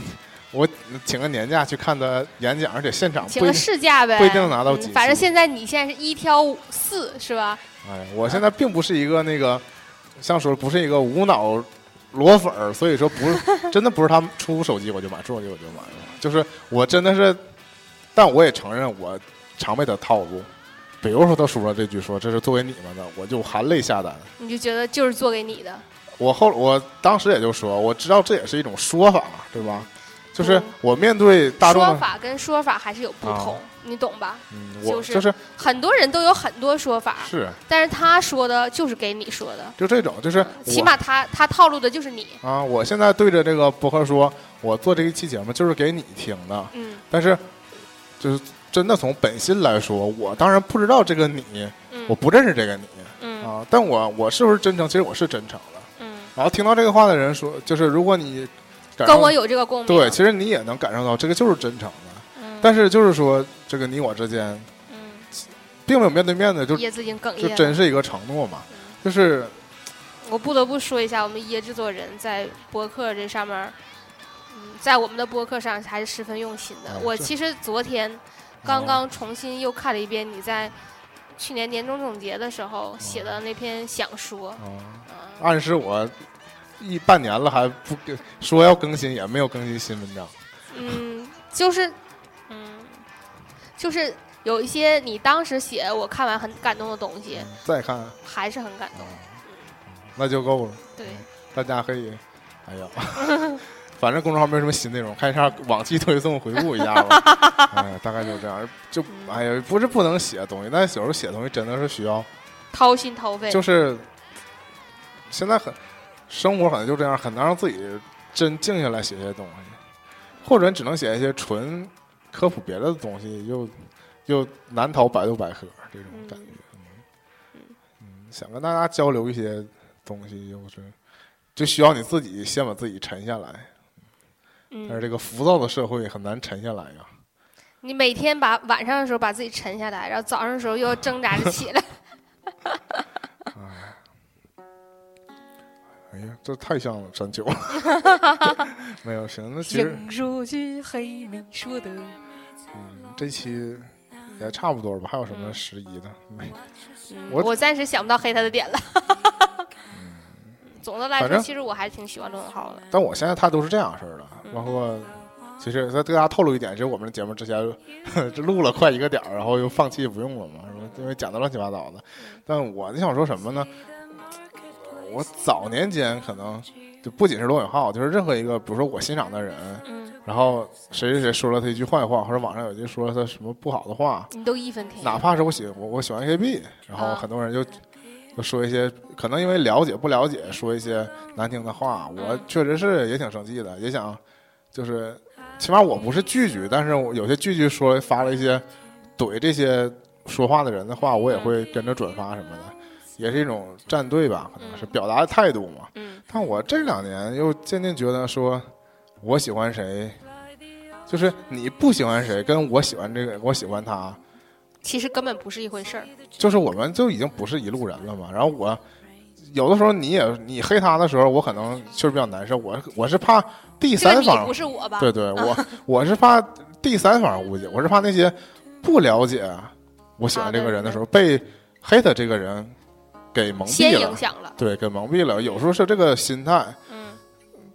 Speaker 2: 我请个年假去看他演讲，而且现场
Speaker 1: 请个
Speaker 2: 不一定。
Speaker 1: 事假呗，
Speaker 2: 不一定拿到几
Speaker 1: 嗯反正现在你现在是一挑四是吧？
Speaker 2: 哎，我现在并不是一个那个，像说不是一个无脑裸粉儿，所以说不是 真的不是他出手机我就买，出手机我就买，就是我真的是，但我也承认我常被他套路。比如说他说了这句说这是作为你们的，我就含泪下单。
Speaker 1: 你就觉得就是做给你的，
Speaker 2: 我后我当时也就说，我知道这也是一种说法，对吧？就是
Speaker 1: 嗯
Speaker 2: 我面对大众的，
Speaker 1: 说法跟说法还是有不同，你懂吧？
Speaker 2: 嗯，
Speaker 1: 就是
Speaker 2: 我就是
Speaker 1: 很多人都有很多说法，
Speaker 2: 是。
Speaker 1: 但是他说的就是给你说的，
Speaker 2: 就这种，就是
Speaker 1: 起码他他套路的就是你，
Speaker 2: 啊，我现在对着这个博客说，我做这一期节目就是给你听的，
Speaker 1: 嗯。
Speaker 2: 但是就是真的从本心来说，我当然不知道这个你，
Speaker 1: 嗯。
Speaker 2: 我不认识这个你。
Speaker 1: 嗯。
Speaker 2: 啊，但我我是不是真诚？其实我是真诚的。
Speaker 1: 嗯，
Speaker 2: 然后听到这个话的人说，就是如果你
Speaker 1: 跟我有这个共鸣，
Speaker 2: 对，其实你也能感受到这个就是真诚的。
Speaker 1: 嗯，
Speaker 2: 但是就是说，这个你我之间，
Speaker 1: 嗯
Speaker 2: 并没有面对面的，就
Speaker 1: 椰子已经哽
Speaker 2: 就。真是一个承诺嘛，就是
Speaker 1: 我不得不说一下，我们椰制作人在博客这上面，嗯，在我们的博客上还是十分用心的。我其实昨天刚刚重新又看了一遍你在去年年终总结的时候写的那篇想说，
Speaker 2: 暗示我一半年了还不给说要更新，也没有更新新文章。
Speaker 1: 嗯，就是，嗯，就是有一些你当时写我看完很感动的东西，
Speaker 2: 再看，
Speaker 1: 还是很感动。
Speaker 2: 那就够了。
Speaker 1: 对，
Speaker 2: 大家可以，哎呀，反正公众号没什么新内容，看一下往期推送，回顾一下吧。哎，大概就这样。就哎呀，不是不能写东西，但是有时候写东西真的是需要，
Speaker 1: 掏心掏肺。
Speaker 2: 就是现在很生活可能就这样，很难让自己真静下来写些东西，或者你只能写一些纯科普别的东西，又又难逃百度百科这种感觉。嗯嗯，想跟大家交流一些东西，又是就需要你自己先把自己沉下来。但是
Speaker 1: 嗯，
Speaker 2: 这个浮躁的社会很难沉下来呀。
Speaker 1: 你每天把晚上的时候把自己沉下来，然后早上的时候又要挣扎着起来。
Speaker 2: 哎呀，这太像了山丘。没有行，那其实
Speaker 1: 听说句黑你说的，
Speaker 2: 嗯，这期也差不多吧。还有什么十一的？没。
Speaker 1: 嗯
Speaker 2: 我
Speaker 1: 我暂时想不到黑他的点了。总的来说，其实我还是挺喜欢罗永浩的。
Speaker 2: 但我现在他都是这样式儿的，
Speaker 1: 嗯
Speaker 2: 包括其实再对大家透露一点，就是我们的节目之前这 录了快一个点儿，然后又放弃不用了嘛，是吧？因为讲的乱七八糟的。但我就想说什么呢？我早年间可能就不仅是罗永浩，就是任何一个，比如说我欣赏的人，
Speaker 1: 嗯，
Speaker 2: 然后谁谁谁说了他一句坏话，或者网上有句说了他什么不好的话，
Speaker 1: 你都义愤填膺。
Speaker 2: 哪怕是我喜我我喜欢 AKB，然后
Speaker 1: 啊
Speaker 2: 很多人就就说一些可能因为了解不了解说一些难听的话，我
Speaker 1: 嗯
Speaker 2: 确实是也挺生气的，也想就是起码我不是句句，但是我有些句句说发了一些怼这些说话的人的话，我也会跟着转发什么的，也是一种站队吧，可能是
Speaker 1: 嗯
Speaker 2: 表达的态度嘛。
Speaker 1: 嗯
Speaker 2: 但我这两年又渐渐觉得说，我喜欢谁，就是你不喜欢谁，跟我喜欢这个，我喜欢他。
Speaker 1: 其实根本不是一回事儿。
Speaker 2: 就是我们就已经不是一路人了嘛。然后我有的时候你也你黑他的时候，我可能确实比较难受。我我是怕第三方
Speaker 1: 不，是我吧？
Speaker 2: 对对，我我是怕第三方误解，我是怕那些不了解我喜欢这个人的时候，被黑的这个人给蒙蔽了，
Speaker 1: 影响了。
Speaker 2: 对，给蒙蔽了。有时候是这个心态，
Speaker 1: 嗯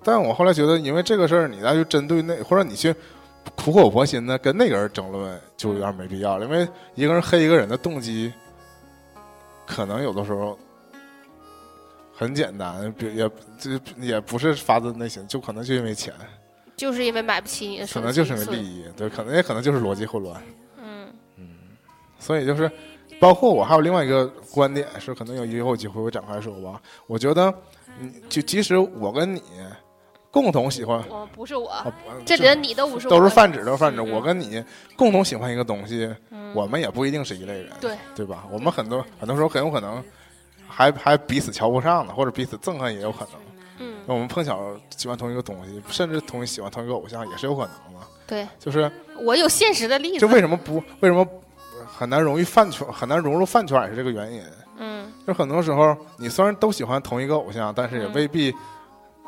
Speaker 2: 但我后来觉得，因为这个事儿，你再去针对那，或者你去苦口婆心的跟那个人争论，就有点没必要了。因为一个人黑一个人的动机，可能有的时候很简单，比也这也不是发自内心，就可能就因为钱，
Speaker 1: 就是因为买不起你的，
Speaker 2: 可能就是因为利益，对，可能也可能就是逻辑混乱。
Speaker 1: 嗯
Speaker 2: 所以就是，包括我还有另外一个观点是，可能有以后有机会我展开说吧。我觉得，嗯，就即使我跟你共同喜欢，
Speaker 1: 我不是我，
Speaker 2: 啊
Speaker 1: 这里的你都不是我，
Speaker 2: 都是泛指，都是泛指。我跟你共同喜欢一个东西，
Speaker 1: 嗯
Speaker 2: 我们也不一定是一类人，
Speaker 1: 对
Speaker 2: 对吧？我们很多很多时候很有可能还还彼此瞧不上呢，或者彼此憎恨也有可能。
Speaker 1: 嗯
Speaker 2: 那我们碰巧喜欢同一个东西，甚至同喜欢同一个偶像也是有可能的。
Speaker 1: 对
Speaker 2: 就是
Speaker 1: 我有现实的例子
Speaker 2: 就
Speaker 1: 子，
Speaker 2: 为什么不为什么很难容易饭圈，很难融入饭圈，也是这个原因。
Speaker 1: 嗯。
Speaker 2: 就很多时候，你虽然都喜欢同一个偶像，但是也
Speaker 1: 嗯
Speaker 2: 未必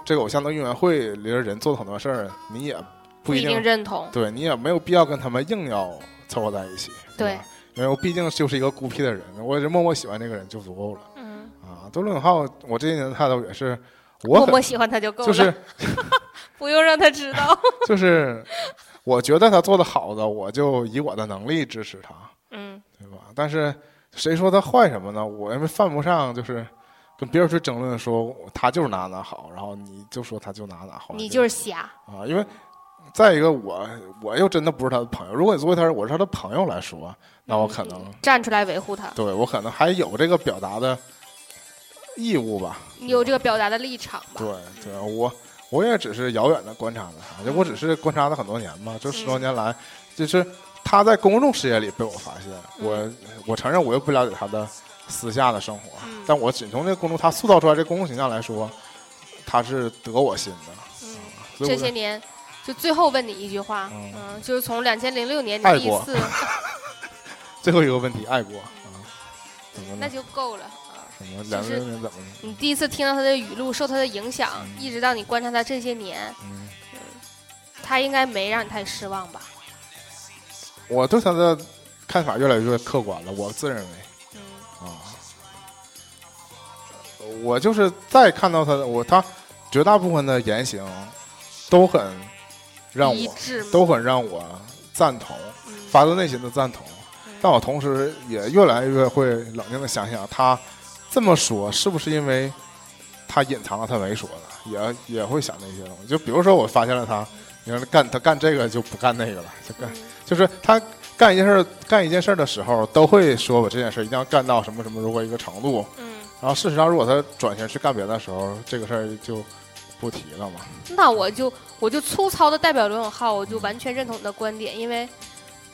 Speaker 2: 这个偶像的应援会里的人做的很多事儿，你也不一
Speaker 1: 一定认同，
Speaker 2: 对你也没有必要跟他们硬要凑合在一起，
Speaker 1: 对
Speaker 2: 吧？因为我毕竟就是一个孤僻的人，我就默默喜欢这个人就足够了。
Speaker 1: 嗯，
Speaker 2: 啊。周润浩，我这些年的态度也是，我很
Speaker 1: 默默喜欢他就够了，
Speaker 2: 就是
Speaker 1: 不用让他知道，
Speaker 2: 就是，我觉得他做的好的，我就以我的能力支持他，
Speaker 1: 嗯
Speaker 2: 对吧？但是谁说他坏什么呢？我因为犯不上就是跟别人去争论说他就是哪哪好，然后你就说他就哪哪好，
Speaker 1: 你就是瞎，
Speaker 2: 啊，因为再一个我我又真的不是他的朋友，如果你作为他我是他的朋友来说，那我可能、
Speaker 1: 站出来维护他，
Speaker 2: 对我可能还有这个表达的义务吧。
Speaker 1: 你有这个表达的立场吧，
Speaker 2: 对对，我我也只是遥远的观察着他，就我只是观察他很多年嘛，这十多年来，就是他在公众视野里被我发现，我我承认我又不了解他的私下的生活，
Speaker 1: 嗯
Speaker 2: 但我仅从这个公众他塑造出来这公众形象来说，他是得我心的。
Speaker 1: 这些年。就最后问你一句话，
Speaker 2: 嗯
Speaker 1: 嗯，就是从两千零六年你第一次，
Speaker 2: 最后一个问题，爱国啊，怎么了？
Speaker 1: 那就够了啊。
Speaker 2: 什么两个人怎么了？
Speaker 1: 你第一次听到他的语录，受他的影响，
Speaker 2: 嗯
Speaker 1: 一直到你观察他这些年，
Speaker 2: 嗯，
Speaker 1: 他应该没让你太失望吧？
Speaker 2: 我对他的看法越来越客观了，我自认为
Speaker 1: 嗯。
Speaker 2: 啊，我就是再看到他的我他绝大部分的言行都很让我都很让我赞同，
Speaker 1: 嗯。
Speaker 2: 发自内心的赞同。
Speaker 1: 嗯
Speaker 2: 但我同时也越来越会冷静的想想，他这么说是不是因为他隐藏了他没说的，也也会想那些东西。就比如说，我发现了他，你看他干他干这个就不干那个了，就干
Speaker 1: 嗯
Speaker 2: 就是他干一件事儿干一件事儿的时候，都会说我这件事儿一定要干到什么什么如果一个程度。
Speaker 1: 嗯，
Speaker 2: 然后事实上，如果他转型去干别的时候，这个事儿就不提了嘛。
Speaker 1: 那我就我就粗糙的代表罗永浩，我就完全认同你的观点，因为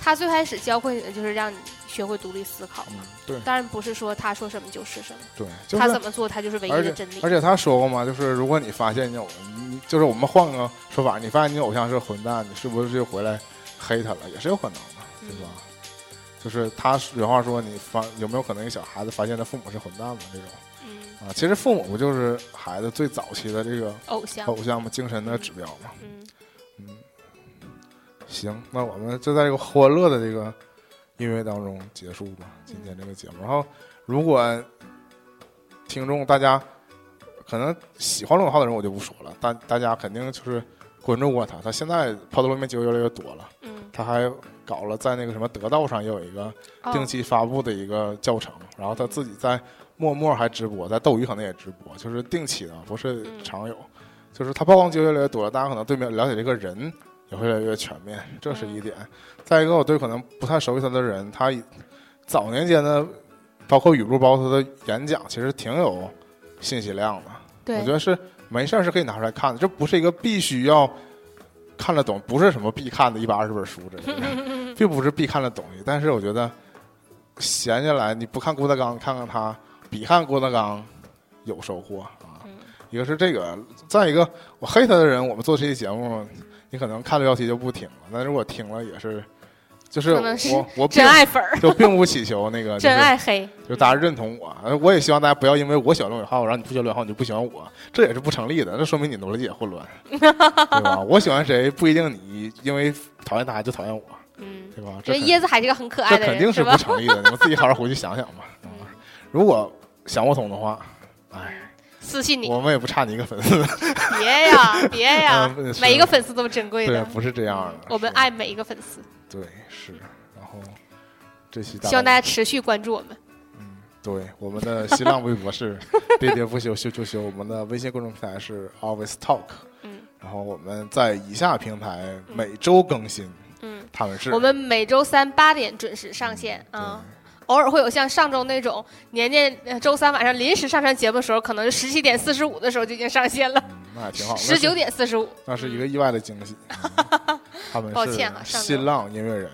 Speaker 1: 他最开始教会你的就是让你学会独立思考
Speaker 2: 嗯
Speaker 1: 嘛。，
Speaker 2: 对
Speaker 1: 当然不是说他说什么就是什么，
Speaker 2: 对，就是
Speaker 1: 他怎么做他就是唯一的真理。
Speaker 2: 而且他说过嘛，就是如果你发现你偶，你就是我们换个说法，你发现你偶像是混蛋，你是不是就回来黑他了？也是有可能的，对吧？就是他原话说，你发有没有可能一个小孩子发现他父母是混蛋嘛？这种
Speaker 1: 嗯，
Speaker 2: 啊，其实父母不就是孩子最早期的这个
Speaker 1: 偶像，
Speaker 2: 偶像嘛，精神的指标嘛。
Speaker 1: 嗯
Speaker 2: 嗯，行，那我们就在这个欢乐的这个音乐当中结束吧，今天这个节目。然后，如果听众大家可能喜欢罗永浩的人，我就不说了，大大家肯定就是关注过他，他现在抛头露面机会越来越多了，
Speaker 1: 嗯，
Speaker 2: 他还搞了在那个什么得道上也有一个
Speaker 1: 哦。
Speaker 2: 定期发布的一个教程，然后他自己在陌陌还直播，在斗鱼可能也直播，就是定期的，不是
Speaker 1: 嗯。
Speaker 2: 常有。就是他曝光机会越来越多了，大家可能对面了解这个人也会越来越全面，这是一点。再一个，我对可能不太熟悉他的人，他早年间的包括语录，包括他的演讲，其实挺有信息量的。
Speaker 1: 对，
Speaker 2: 我觉得是没事儿是可以拿出来看的，这不是一个必须要看得懂，不是什么必看的一百二十本书之类的，并不是必看的东西。但是我觉得闲下来，你不看郭德纲，看看他，比看郭德纲有收获啊。
Speaker 1: 嗯
Speaker 2: 一个是这个，再一个我黑他的人，我们做这期节目，你可能看了标题就不听了，但是我听了也是，就是我我
Speaker 1: 真爱粉儿，
Speaker 2: 就并不祈求那个、就是、
Speaker 1: 真爱黑，
Speaker 2: 就大家认同我，呃我也希望大家不要因为我喜欢罗永浩，然后你不喜欢罗永浩，你就不喜欢我，这也是不成立的，那说明你逻辑也混乱，对吧？我喜欢谁不一定你因为讨厌他就讨厌我，
Speaker 1: 嗯，
Speaker 2: 对吧？这
Speaker 1: 椰子还是个很可爱的人，
Speaker 2: 这肯定是？不成立的，你们自己好好回去想想吧。啊如果想不通的话，哎，
Speaker 1: 私信你，
Speaker 2: 我们也不差你一个粉丝，
Speaker 1: 别呀，别呀
Speaker 2: 嗯，
Speaker 1: 每一个粉丝都珍贵的对，
Speaker 2: 不是这样的。
Speaker 1: 我们爱每一个粉丝，
Speaker 2: 对是，然后这期
Speaker 1: 希望大家持续关注我们。
Speaker 2: 嗯，对，我们的新浪微博是 喋喋不休，休休休。我们的微信公众平台是 Always Talk。
Speaker 1: 嗯
Speaker 2: 然后我们在以下平台每周更新，
Speaker 1: 嗯，
Speaker 2: 他们是
Speaker 1: 我们每周三八点准时上线啊。偶尔会有像上周那种年年呃周三晚上临时上传节目的时候，可能十七点四十五的时候就已经上线了，
Speaker 2: 嗯，那也挺好。
Speaker 1: 十九点四十五。
Speaker 2: 那是，一个意外的惊喜。嗯 他们是
Speaker 1: 抱歉啊上
Speaker 2: 新浪音乐人、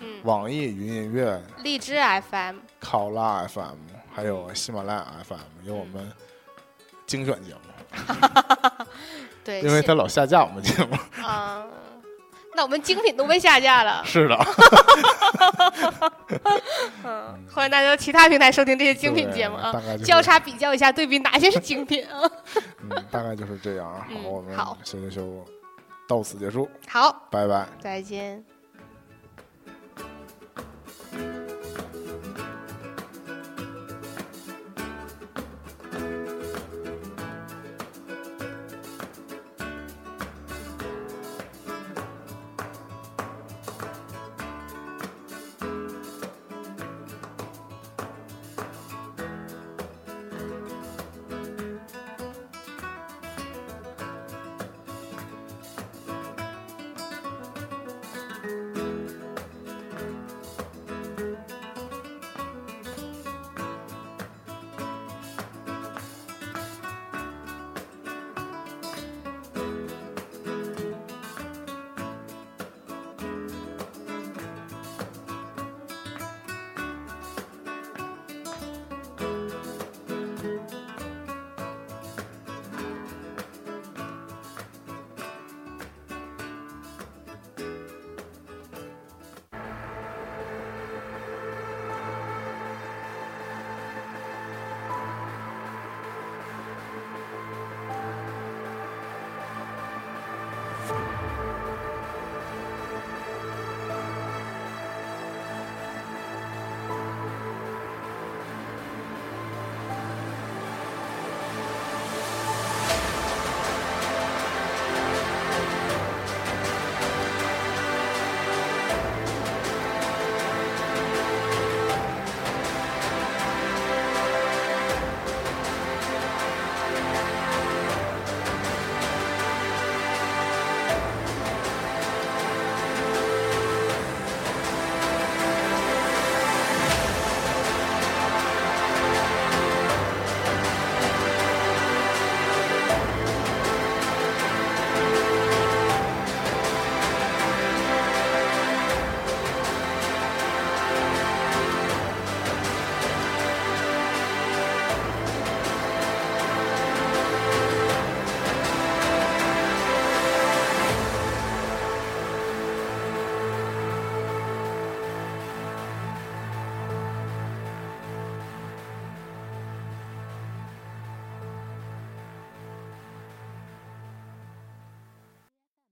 Speaker 1: 嗯，
Speaker 2: 网易云音乐、
Speaker 1: 荔枝 FM，
Speaker 2: 考拉 FM，还有喜马拉雅 FM，有我们精选节目，
Speaker 1: 对，
Speaker 2: 因为他老下架我们节目。
Speaker 1: 啊、那我们精品都被下架了。
Speaker 2: 是的，
Speaker 1: 嗯，欢迎大家到其他平台收听这些精品节目啊交叉比较一下，对比哪些是精品啊？
Speaker 2: 嗯，大概就是这样。好，
Speaker 1: 嗯
Speaker 2: 我们
Speaker 1: 好
Speaker 2: 休休休，到此结束，
Speaker 1: 好，
Speaker 2: 拜拜。
Speaker 1: 再见。